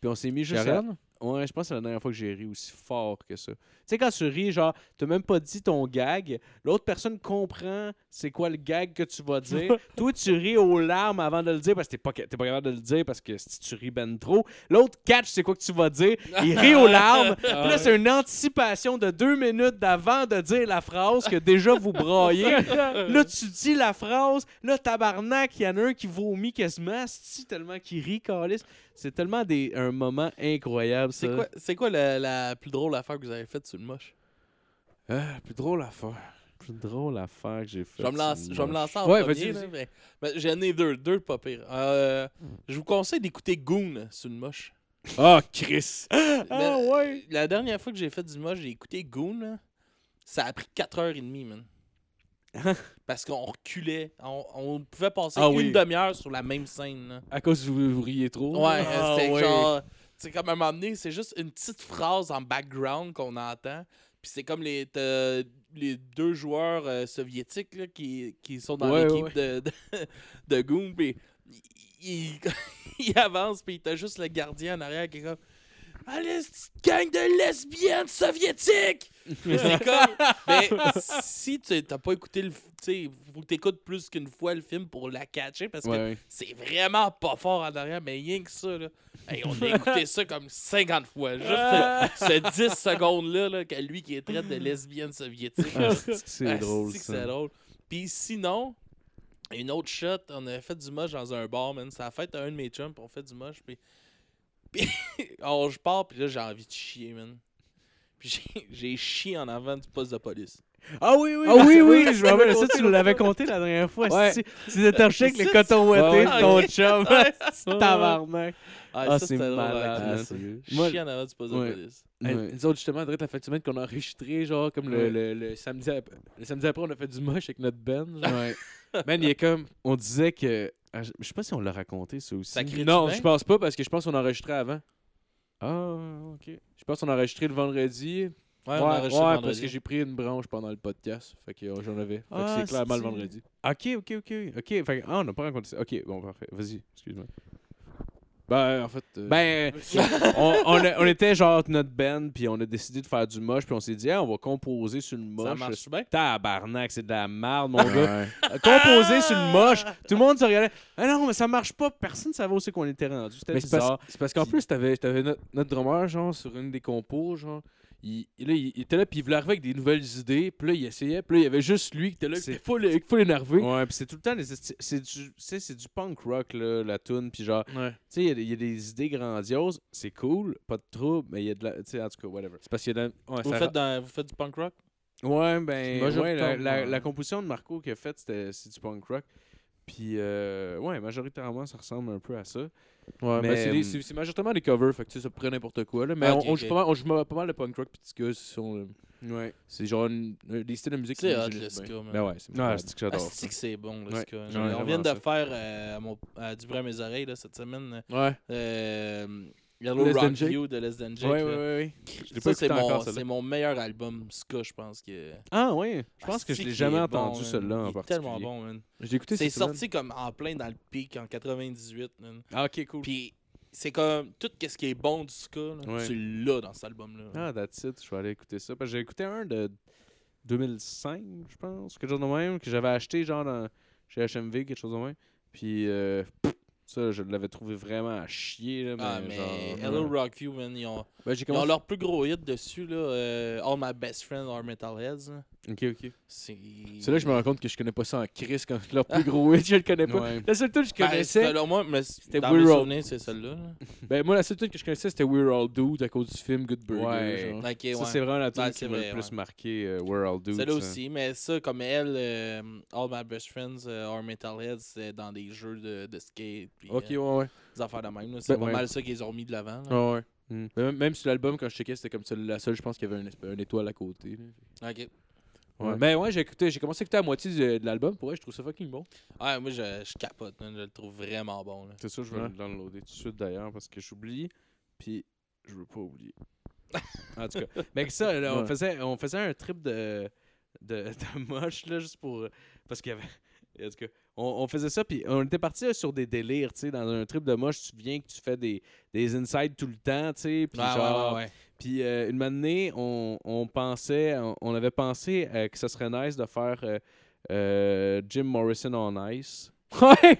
Puis on s'est mis juste. à- Karen? Ouais, je pense que c'est la dernière fois que j'ai ri aussi fort que ça. Tu sais, quand tu ris, genre, t'as même pas dit ton gag, l'autre personne comprend c'est quoi le gag que tu vas dire. Toi, tu ris aux larmes avant de le dire parce que t'es pas, t'es pas capable de le dire parce que si tu ris ben trop. L'autre catch c'est quoi que tu vas dire? Il rit aux larmes. Puis là, c'est une anticipation de deux minutes d'avant de dire la phrase que déjà vous braillez. Là, tu dis la phrase. Là, tabarnak, il y en a un qui vomit quasiment. tellement qu'il rit, calice. C'est tellement des, un moment incroyable, ça. C'est quoi, c'est quoi la, la plus drôle affaire que vous avez faite sur le moche? Ah, plus drôle à faire. plus drôle affaire que j'ai fait. Je vais me lancer, je vais me lancer en Ouais, premier. vas-y, là, vas-y. mais- mais J'en ai deux, deux pas pire. Euh, je vous conseille d'écouter Goon sur le moche. Ah, Chris! Ah, ouais! La dernière fois que j'ai fait du moche, j'ai écouté Goon. là. Ça a pris 4h30, man. Parce qu'on reculait. On, on pouvait passer Ah une oui. demi-heure sur la même scène. là. À cause que vous, vous riez trop. Ouais, Ah, c'était ouais. genre. C'est comme à un moment donné, c'est juste une petite phrase en background qu'on entend. Puis c'est comme les, t'as les deux joueurs euh, soviétiques là, qui, qui sont dans Ouais, l'équipe de, de, de Goon. Puis il, il, il avance, puis t'as juste le gardien en arrière qui est comme. Allez, gang de lesbiennes soviétiques! Mais c'est comme. Mais si tu t'as pas écouté le. Tu sais, faut que t'écoutes plus qu'une fois le film pour la catcher parce que Ouais, ouais. c'est vraiment pas fort en arrière, mais rien que ça, là. Hey, on a écouté ça comme 50 fois. Juste ce, ce 10 secondes-là, là, que lui qui est traite de lesbienne soviétique. Ah, c'est Ah, drôle, c'est drôle. Puis sinon, une autre shot, on a fait du moche dans un bar, man. Ça a fait un de mes chums, on fait du moche, puis. Puis on, je pars, puis là, j'ai envie de chier, man. Puis j'ai- j'ai chié en avant du poste de police. Ah oui, oui, Ah oui, oui, je me rappelle. Ça, tu nous l'avais compté la dernière fois. Ouais. si. Tu torché avec le Ça, coton ouaté Ouais, de ton ouais. chum. Ouais. Tabarnak. Ah, Ah, ça, c'est malade. Chier en avant du poste Ouais. de police. Nous autres, justement, direct la fin de semaine qu'on a enregistré, genre, comme le, Ouais. le, le samedi après, le samedi après, on a fait du moche avec notre genre. Ouais. Man, il est comme. On disait que. Ah, Je sais pas si on l'a raconté, ça aussi. Ça Non, je pense pas parce que je pense qu'on a enregistré avant. Ah, ok. Je pense qu'on a enregistré le vendredi. Ouais, on a enregistré le ouais, vendredi. parce que j'ai pris une branche pendant le podcast. Fait que euh, j'en avais. Fait que Ah, c'est clairement le vendredi. Ok, ok, ok. Ok, fait que- ah, on n'a pas raconté ça. Ok, bon, parfait. Vas-y, excuse-moi. Ben, en fait. euh, Ben, on, on, a- on était genre notre band, puis on a décidé de faire du moche, puis on s'est dit, ah, on va composer sur le moche. Ça marche bien? Tabarnak, c'est de la merde, mon gars. Euh, Composer sur le moche. Tout le monde se regardait. Ah non, mais ça marche pas. Personne ne savait aussi qu'on était rendu. C'était Mais c'est parce, bizarre. c'est parce qu'en plus, t'avais, t'avais notre, notre drummer, genre, sur une des compos, genre. Il, là, était là, puis il voulait arriver avec des nouvelles idées. Puis là, il essayait. Puis là, il y avait juste lui qui était là, qui était full, full énervé. Ouais, puis c'est tout le temps c'est du tu sais, c'est du punk rock là, la tune puis genre Ouais. tu sais il y a des- il y, a des idées grandioses, c'est cool, pas de trouble, mais il y a de la tu sais en tout cas whatever. C'est parce qu'il y a de la- ouais, Vous ça- faites, dans- vous faites du punk rock? Ouais, ben ouais, la, la, composition de Marco qu'il a faite c'était c'est du punk rock. Puis euh, ouais, majoritairement ça ressemble un peu à ça. Ouais, Mais, mais c'est, des- euh, c'est, majoritairement des covers, fait que tu sais, ça pourrait n'importe quoi. Là. Mais Ah, on, joue pas mal, on joue pas mal de punk rock puis ce sont, euh, Ouais. c'est genre une- un- des styles de musique C'est qui hot, le ska, man. Ben ouais, c'est malade. c'est que j'adore. Ah, c'est que c'est bon, le Ouais. ska. Ouais, on vient de ça. faire euh, à, mon, à du bruit à mes oreilles là, cette semaine. Ouais. Euh, Yellow Less Rock. View de Less Than Jake. Ouais. Je l'ai Ça, pas c'est mon, c'est mon meilleur album ska, je pense. que Ah ouais, je pense Ah, que je l'ai jamais bon, entendu celui-là en particulier. tellement bon, man. J'ai écouté C'est sorti comme en plein dans le pic en 98, man. Ah OK, cool. Puis c'est comme tout ce qui est bon du ska, là, Ouais. c'est là dans cet album-là. Ah, that's it. Je vais aller écouter ça. Parce que j'ai écouté un de 2005, je pense, quelque chose de même, que j'avais acheté genre dans- chez HMV, quelque chose de même. Puis euh, pff, ça, je l'avais trouvé vraiment à chier. Là, mais ah, mais genre, Hello ouais. Rockview, man, ils ont, Ben, ils ont leur plus gros hit dessus, là. euh, All My Best Friends Are Metalheads. là. Ok, ok. C'est là que je me rends compte que je connais pas ça en crise quand leur plus gros hit, je le connais pas. Ouais. La seule tune que je Ben, connaissais, moi, mais c'était We're All- c'est celle-là. là. ben moi la seule tune que je connaissais c'était We're All Dudes à cause du film Good Burger. Ouais. genre. Ça, ouais. c'est vraiment la tune Ouais, qui m'a le plus marqué, euh, We're All Dudes. Celle-là ça. aussi, mais ça, comme elle, euh, All My Best Friends Are Metalheads, c'est dans des jeux de, de skate. Puis, Ok, euh, ouais, ouais. des affaires de même. C'est Ben, pas ouais. mal ça qu'ils ont mis de l'avant. Ah ouais. Mais Même, même sur l'album, quand je checkais, c'était comme ça, la seule, je pense qu'il y avait un, esp- un étoile à côté. là. Ok. Ouais. Mais ouais, j'ai écouté, j'ai commencé à écouter la moitié de, de l'album. Pour vrai, je trouve ça fucking bon. Ouais, moi, je, je capote. man. Je le trouve vraiment bon. C'est ça, je vais Ouais. le downloader tout de suite d'ailleurs parce que j'oublie. Puis je veux pas oublier. en tout cas. Mais que ça, là, on, Ouais. faisait, on faisait un trip de, de, de moche, là, juste pour. Parce qu'il y avait. En tout cas, on, on faisait ça, puis on était parti là, sur des délires, tu sais, dans un trip de moche, tu viens que tu fais des, des insides tout le temps, tu sais, puis genre, ouais, ouais. puis euh, une matinée, on, on pensait, on, on avait pensé euh, que ce serait nice de faire euh, euh, Jim Morrison on Ice. Ouais!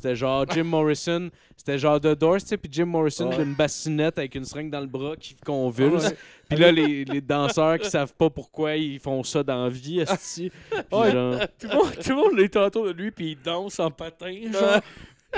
C'était genre Jim Morrison, c'était genre The Doors, tu sais, puis Jim Morrison Ouais. d'une bassinette avec une seringue dans le bras qui convulse. Puis là, les, les danseurs qui savent pas pourquoi ils font ça dans la vie, esti. Ouais. genre, tout, le monde, tout le monde est autour de lui, puis il danse en patin, genre.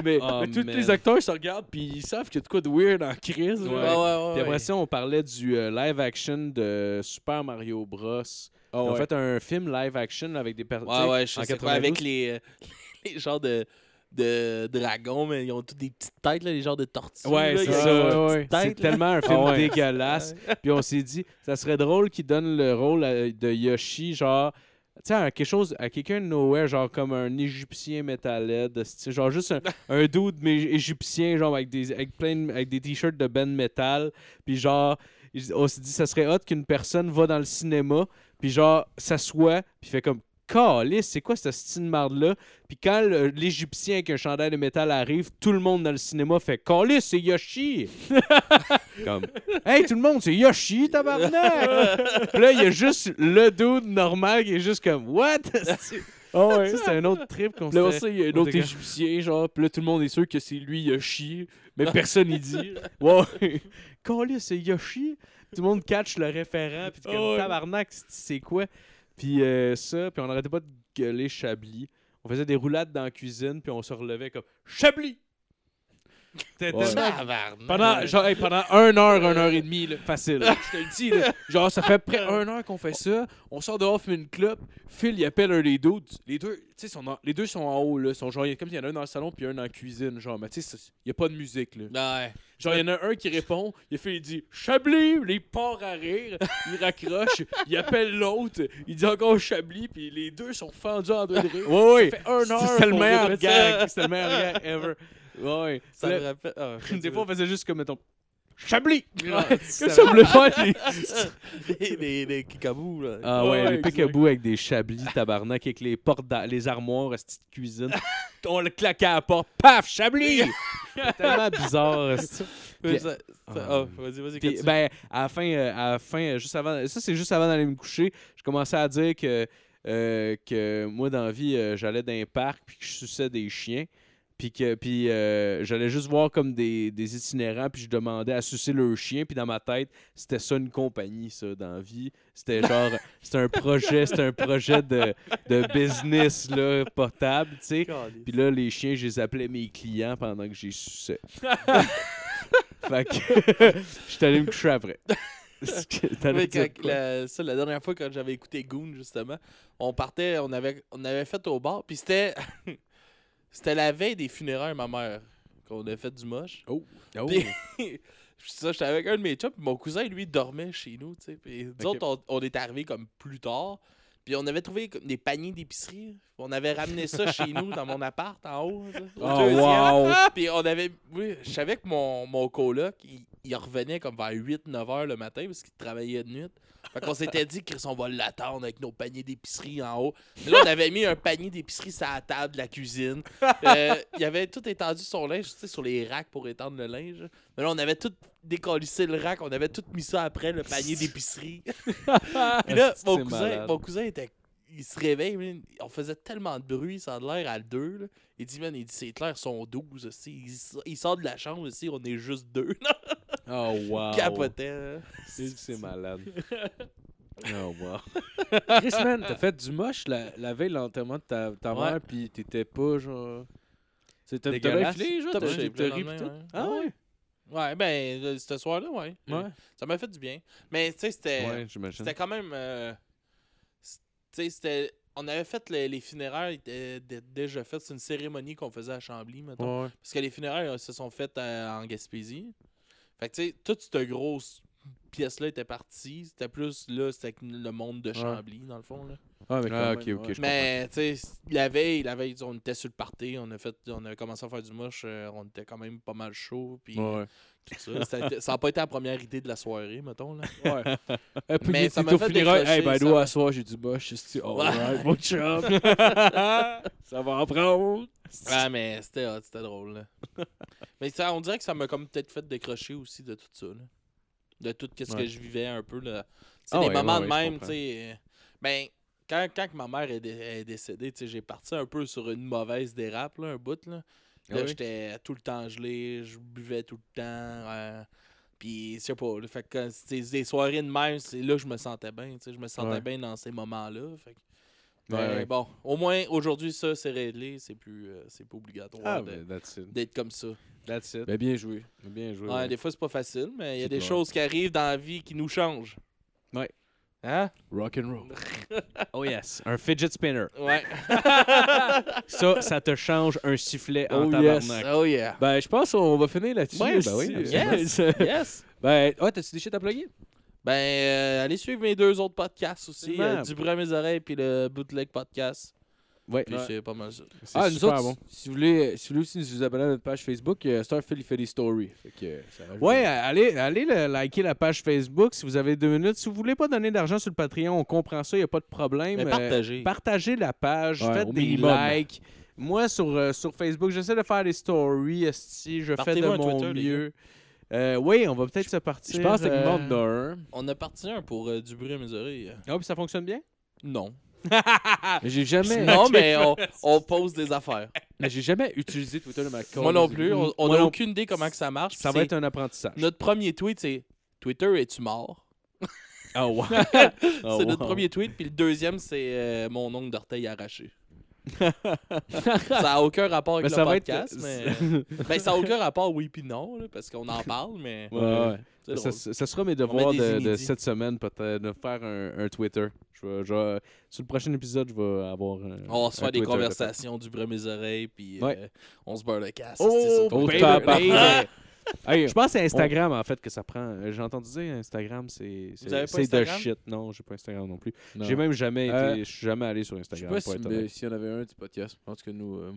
mais Oh, mais tous les acteurs se regardent, puis ils savent qu'il y a de quoi de weird en crise. Ouais. Ouais, ouais, ouais, après ouais. ça, on parlait du euh, live action de Super Mario Bros. Ah Ils ont ouais. fait un film live action avec des personnes. Ouais, ouais, je en sais pas, 92. avec les, euh, les genres de, de dragons, mais ils ont toutes des petites têtes, là, les genres de tortues. Ouais, c'est ça. ouais, ouais. C'est tellement un film Ah dégueulasse. Puis on s'est dit, ça serait drôle qu'il donne le rôle à- de Yoshi, genre, tu sais, à quelque chose, à quelqu'un de nowhere, genre comme un Égyptien sais, genre juste un, un dude mais égyptien, genre avec des, avec plein avec des t-shirts de band metal. Puis genre, on s'est dit, ça serait hot qu'une personne va dans le cinéma, puis genre, s'assoit, puis fait comme. Calice, c'est quoi cette style marde-là? Puis quand l'Égyptien avec un chandail de métal arrive, tout le monde dans le cinéma fait Calice, c'est Yoshi! Comme Hey, tout le monde, c'est Yoshi, tabarnak! Puis là, il y a juste le dude normal qui est juste comme What? Ah ouais. Ça, c'est un autre trip qu'on Là, ça, il y a un autre Égyptien, genre, pis là, tout le monde est sûr que c'est lui, Yoshi, mais personne n'y dit. Ouais. Calice, c'est Yoshi. Tout le monde catch le référent, puis comme Ah ouais. tabarnak, c'est quoi? Puis euh, ça, puis on arrêtait pas de gueuler Chablis. On faisait des roulades dans la cuisine, puis on se relevait comme Chablis! Tellement. Pendant, genre, hey, pendant une heure, une heure et demie, là. facile. Je te le dis, là. Genre, ça fait près une heure qu'on fait ça. On sort dehors, fumer une clope. Phil, il appelle un des dudes. Les deux, tu sais, sont en- les deux sont en haut, là. Sont genre, il y a- comme il y en a un dans le salon, puis un dans la cuisine. Genre, mais tu sais, il n'y a pas de musique, là. Ouais. Genre, il y en a un qui répond, il fait, il dit Chablis, il part à rire, il raccroche, il appelle l'autre, il dit encore Chablis, puis les deux sont fendus en deux de rire. Ouais, ouais. Ça fait un heure. C'était le meilleur gag. C'était le meilleur gag ever. Ouais, ouais. Ça Là, me rappelle. ah, Des fois, on faisait juste comme, mettons, Chablis! Comme ça voulait faire les- des kickabous, là. Ah ouais, Ouais, les peekaboo avec des chablis, tabarnak, avec les portes, d'a- les armoires, cette petite cuisine. on le claquait à la porte, paf, chablis! Tellement bizarre. Ouais, Puis- ça- ça- Ah. ah, vas-y, vas-y. Puis, ben, à la fin, euh, à la fin euh, juste avant, ça c'est juste avant d'aller me coucher, je commençais à dire que, euh, que moi, dans la vie, j'allais dans un parc puis que je suçais des chiens. Puis que puis euh, j'allais juste voir comme des, des itinérants, puis je demandais à sucer leur chien. Puis dans ma tête, c'était ça une compagnie, ça, dans la vie. C'était genre, c'était un projet, c'était un projet de, de business, là, potable, tu sais. Puis là, les chiens, je les appelais mes clients pendant que j'ai suçais. fait que j'étais allé me coucher après. Quand- quoi? la, ça, la dernière fois, quand j'avais écouté Goon, justement, on partait, on avait, on avait fait au bar, puis c'était. C'était la veille des funérailles, ma mère, qu'on a fait du moche. Oh. Puis- Puis ça, j'étais avec un de mes chums, mon cousin, lui, dormait chez nous, tu sais. Puis nous Ok. autres, on, on est arrivés comme plus tard. Puis on avait trouvé comme des paniers d'épicerie. On avait ramené ça chez nous, dans mon appart, en haut. au Oh, deuxième. wow. Puis on avait. Oui, je savais que mon, mon coloc, il, il revenait comme vers 8-9 heures le matin parce qu'il travaillait de nuit. Fait qu'on s'était dit, Chris, on va l'attendre avec nos paniers d'épicerie en haut. Mais là, on avait mis un panier d'épicerie sur la table de la cuisine. Euh, il avait tout étendu son linge, tu sais, sur les racks pour étendre le linge. Mais là, on avait tout décollissé le rack, on avait tout mis ça après, le panier d'épicerie. Puis là, mon cousin, malade? mon cousin était. Il se réveille, man, on faisait tellement de bruit, ça a l'air à deux. là. Il dit, man, il dit, c'est clair, ils sont 12 aussi. Il, sort de la chambre aussi, on est juste deux. Oh, wow. Capotait. là. C'est c'est malade. Oh, wow. Chris, man, t'as fait du moche la, la veille de l'enterrement de ta, ta Ouais. mère, pis t'étais pas genre. Bien Dégueulasse. filé, genre? Top T'as shape, t'as le ri pis lendemain, tout? ouais. Ah ouais? Ouais, ben, le- ce soir-là, ouais. Ouais. Ça m'a fait du bien. Mais, tu sais, c'était. Ouais, j'imagine. C'était quand même. euh, tu sais, c'était. On avait fait les, les funérailles étaient dé- déjà faites. C'est une cérémonie qu'on faisait à Chambly, mettons. Ouais. Parce que les funérailles se sont faites euh, en Gaspésie. Fait que, tu sais, toute cette grosse pièce-là était partie. C'était plus, là, c'était avec le monde de Chambly, dans le fond, là. Ouais, mais Ah, ok, même, ok, ouais. je Mais, tu sais, la veille, la veille, on était sur le party. On a, fait, on a commencé à faire du moche. euh, on était quand même pas mal chaud. Puis, Ouais. Tout ça. N'a pas été la première idée de la soirée, mettons, là. Ouais. Et puis, Mais ça m'a fait funérailles. Hey, ben, m'a- à soir, j'ai du moche. Alright, mon chum? ça va en prendre. Ah, mais c'était hot, c'était drôle. Là. mais ça, on dirait que ça m'a comme peut-être fait décrocher aussi de tout ça. Là. De tout ce Ouais. que je vivais un peu. Là. C'est Ah des ouais, moments ouais, de ouais, je même, tu sais. euh, Ben, quand, quand que ma mère est, dé- est décédée, tu sais, j'ai parti un peu sur une mauvaise dérape, là, un bout. Là, Là, oui? j'étais tout le temps gelé, je buvais tout le temps. euh, puis, je sais pas, là, fait que c'est des soirées de même, c'est là que je me sentais bien. tu sais, Je me sentais Ouais. bien dans ces moments-là. Fait que- Ouais, mais ouais. bon, au moins aujourd'hui, ça, c'est réglé. C'est plus, euh, c'est pas obligatoire Ah, ben, d'être comme ça. That's it. Ben, bien joué. Bien joué. Ouais, ouais. Des fois, c'est pas facile, mais il y a des choses qui arrivent dans la vie qui nous changent. Hein? Rock and roll. Oh yes, un fidget spinner. Ouais. Ça, ça te change un sifflet en Oh, yes. tabarnak. oh yeah. Ben, je pense qu'on va finir là-dessus. Ouais, ben oui. Yes. yes. Ben, ouais, t'as-tu des shit à plugger? Ben, euh, allez suivre mes deux autres podcasts aussi. Euh, du bruit à mes oreilles puis le Bootleg Podcast. Ouais, Puis Ouais. c'est pas mal ça. Ah, nous super autres, bon. si vous voulez, si vous voulez aussi nous abonner à notre page Facebook, euh, Star Philly Philly Story. Fait que, euh, ça rajoute- Ouais, allez, allez le- liker la page Facebook si vous avez deux minutes. Si vous voulez pas donner d'argent sur le Patreon, on comprend ça, il n'y a pas de problème. Mais Euh, partagez. partagez la page, Ouais, faites au des minimum. likes. Moi, sur, euh, sur Facebook, j'essaie de faire des stories, esti, je fais Partez-vous de un mon Twitter, les mieux. Euh, oui, on va peut-être se partir. Je pense que euh, le monde. On a parti un pour euh, du bruit à mes oreilles. Ah, puis ça fonctionne bien? Non. Mais j'ai jamais, non, mais on, on pose des affaires. mais j'ai jamais utilisé Twitter de ma cause. Moi non plus. On n'a aucune idée comment que ça marche. Ça va être un apprentissage. Notre premier tweet, c'est Twitter, es-tu mort? Oh, wow. c'est notre premier tweet. Puis le deuxième, c'est euh, mon ongle d'orteil arraché. Ça n'a aucun rapport avec Mais le ça va être- podcast, mais. ben, ça n'a aucun rapport, oui puis non, là, parce qu'on en parle, mais. Ouais, Ouais, Ça, sera mes devoirs de, cette semaine, peut-être, de faire un, un Twitter. Je vais, je vais- sur le prochain épisode, je vais avoir un. On va se faire des Twitter, conversations, du bruit mes oreilles, puis euh, on se beurre le casse. Oh, Hey, Je pense que c'est Instagram, en fait, que ça prend. Euh, J'ai entendu dire Instagram, c'est de Instagram? shit. Non, j'ai pas Instagram non plus. J'ai même jamais été. Euh, Je suis jamais allé sur Je sais Instagram. pas pour si- s'il y en avait un du podcast. Je pense que nous. euh,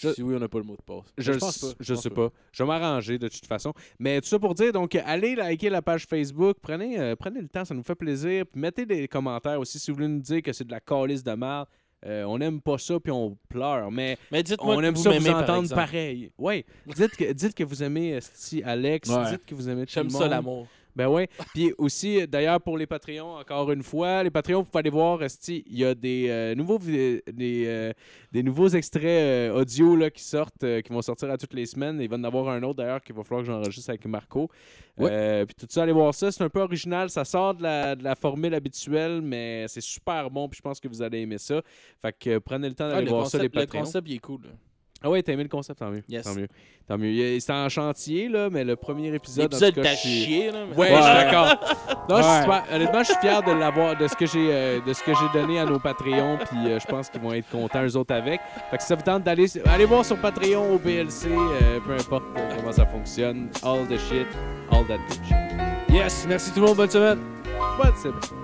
Je- Si oui, on n'a pas le mot de passe. Je, pense pas. je pense sais pas. Je vais m'arranger de toute façon. Mais tout ça pour dire, donc, allez liker la page Facebook. Prenez, euh, prenez le temps, ça nous fait plaisir. Puis mettez des commentaires aussi si vous voulez nous dire que c'est de la calice de merde. Euh, on n'aime pas ça, puis on pleure. Mais Mais dites-moi on que aime vous ça vous par entendre exemple. pareil. Oui. Dites que, dites que vous aimez esti, Alex. Ouais. Dites que vous aimez tout J'aime ça l'amour. Ben ouais. Puis aussi, d'ailleurs, pour les Patreons, encore une fois, les Patreons, vous pouvez aller voir, il y a des, euh, nouveaux, des, euh, des nouveaux extraits euh, audio là, qui sortent, qui vont sortir à toutes les semaines. Il va y en avoir un autre d'ailleurs qu'il va falloir que j'enregistre avec Marco. Ouais. Puis tout ça, allez voir ça. C'est un peu original. Ça sort de la, de la formule habituelle, mais c'est super bon. Puis je pense que vous allez aimer ça. Fait que prenez le temps Ah, d'aller le, voir ça, les concept, le Patreons. concept, il est cool. là. Ah ouais, t'as aimé le concept, tant mieux. Yes. Tant mieux. Tant mieux. C'était en chantier, là, mais le premier épisode. L'épisode t'a chié, là. Mais... Ouais, d'accord. non, je. Honnêtement, je suis fier de l'avoir, de ce que j'ai euh, donné à nos Patreons, puis euh, je pense qu'ils vont être contents, eux autres, avec. Fait que si ça vous tente d'aller aller voir sur Patreon au BLC, euh, peu importe comment ça fonctionne. All the shit, all that bitch. Yes, merci tout le monde, bonne semaine. Bonne semaine.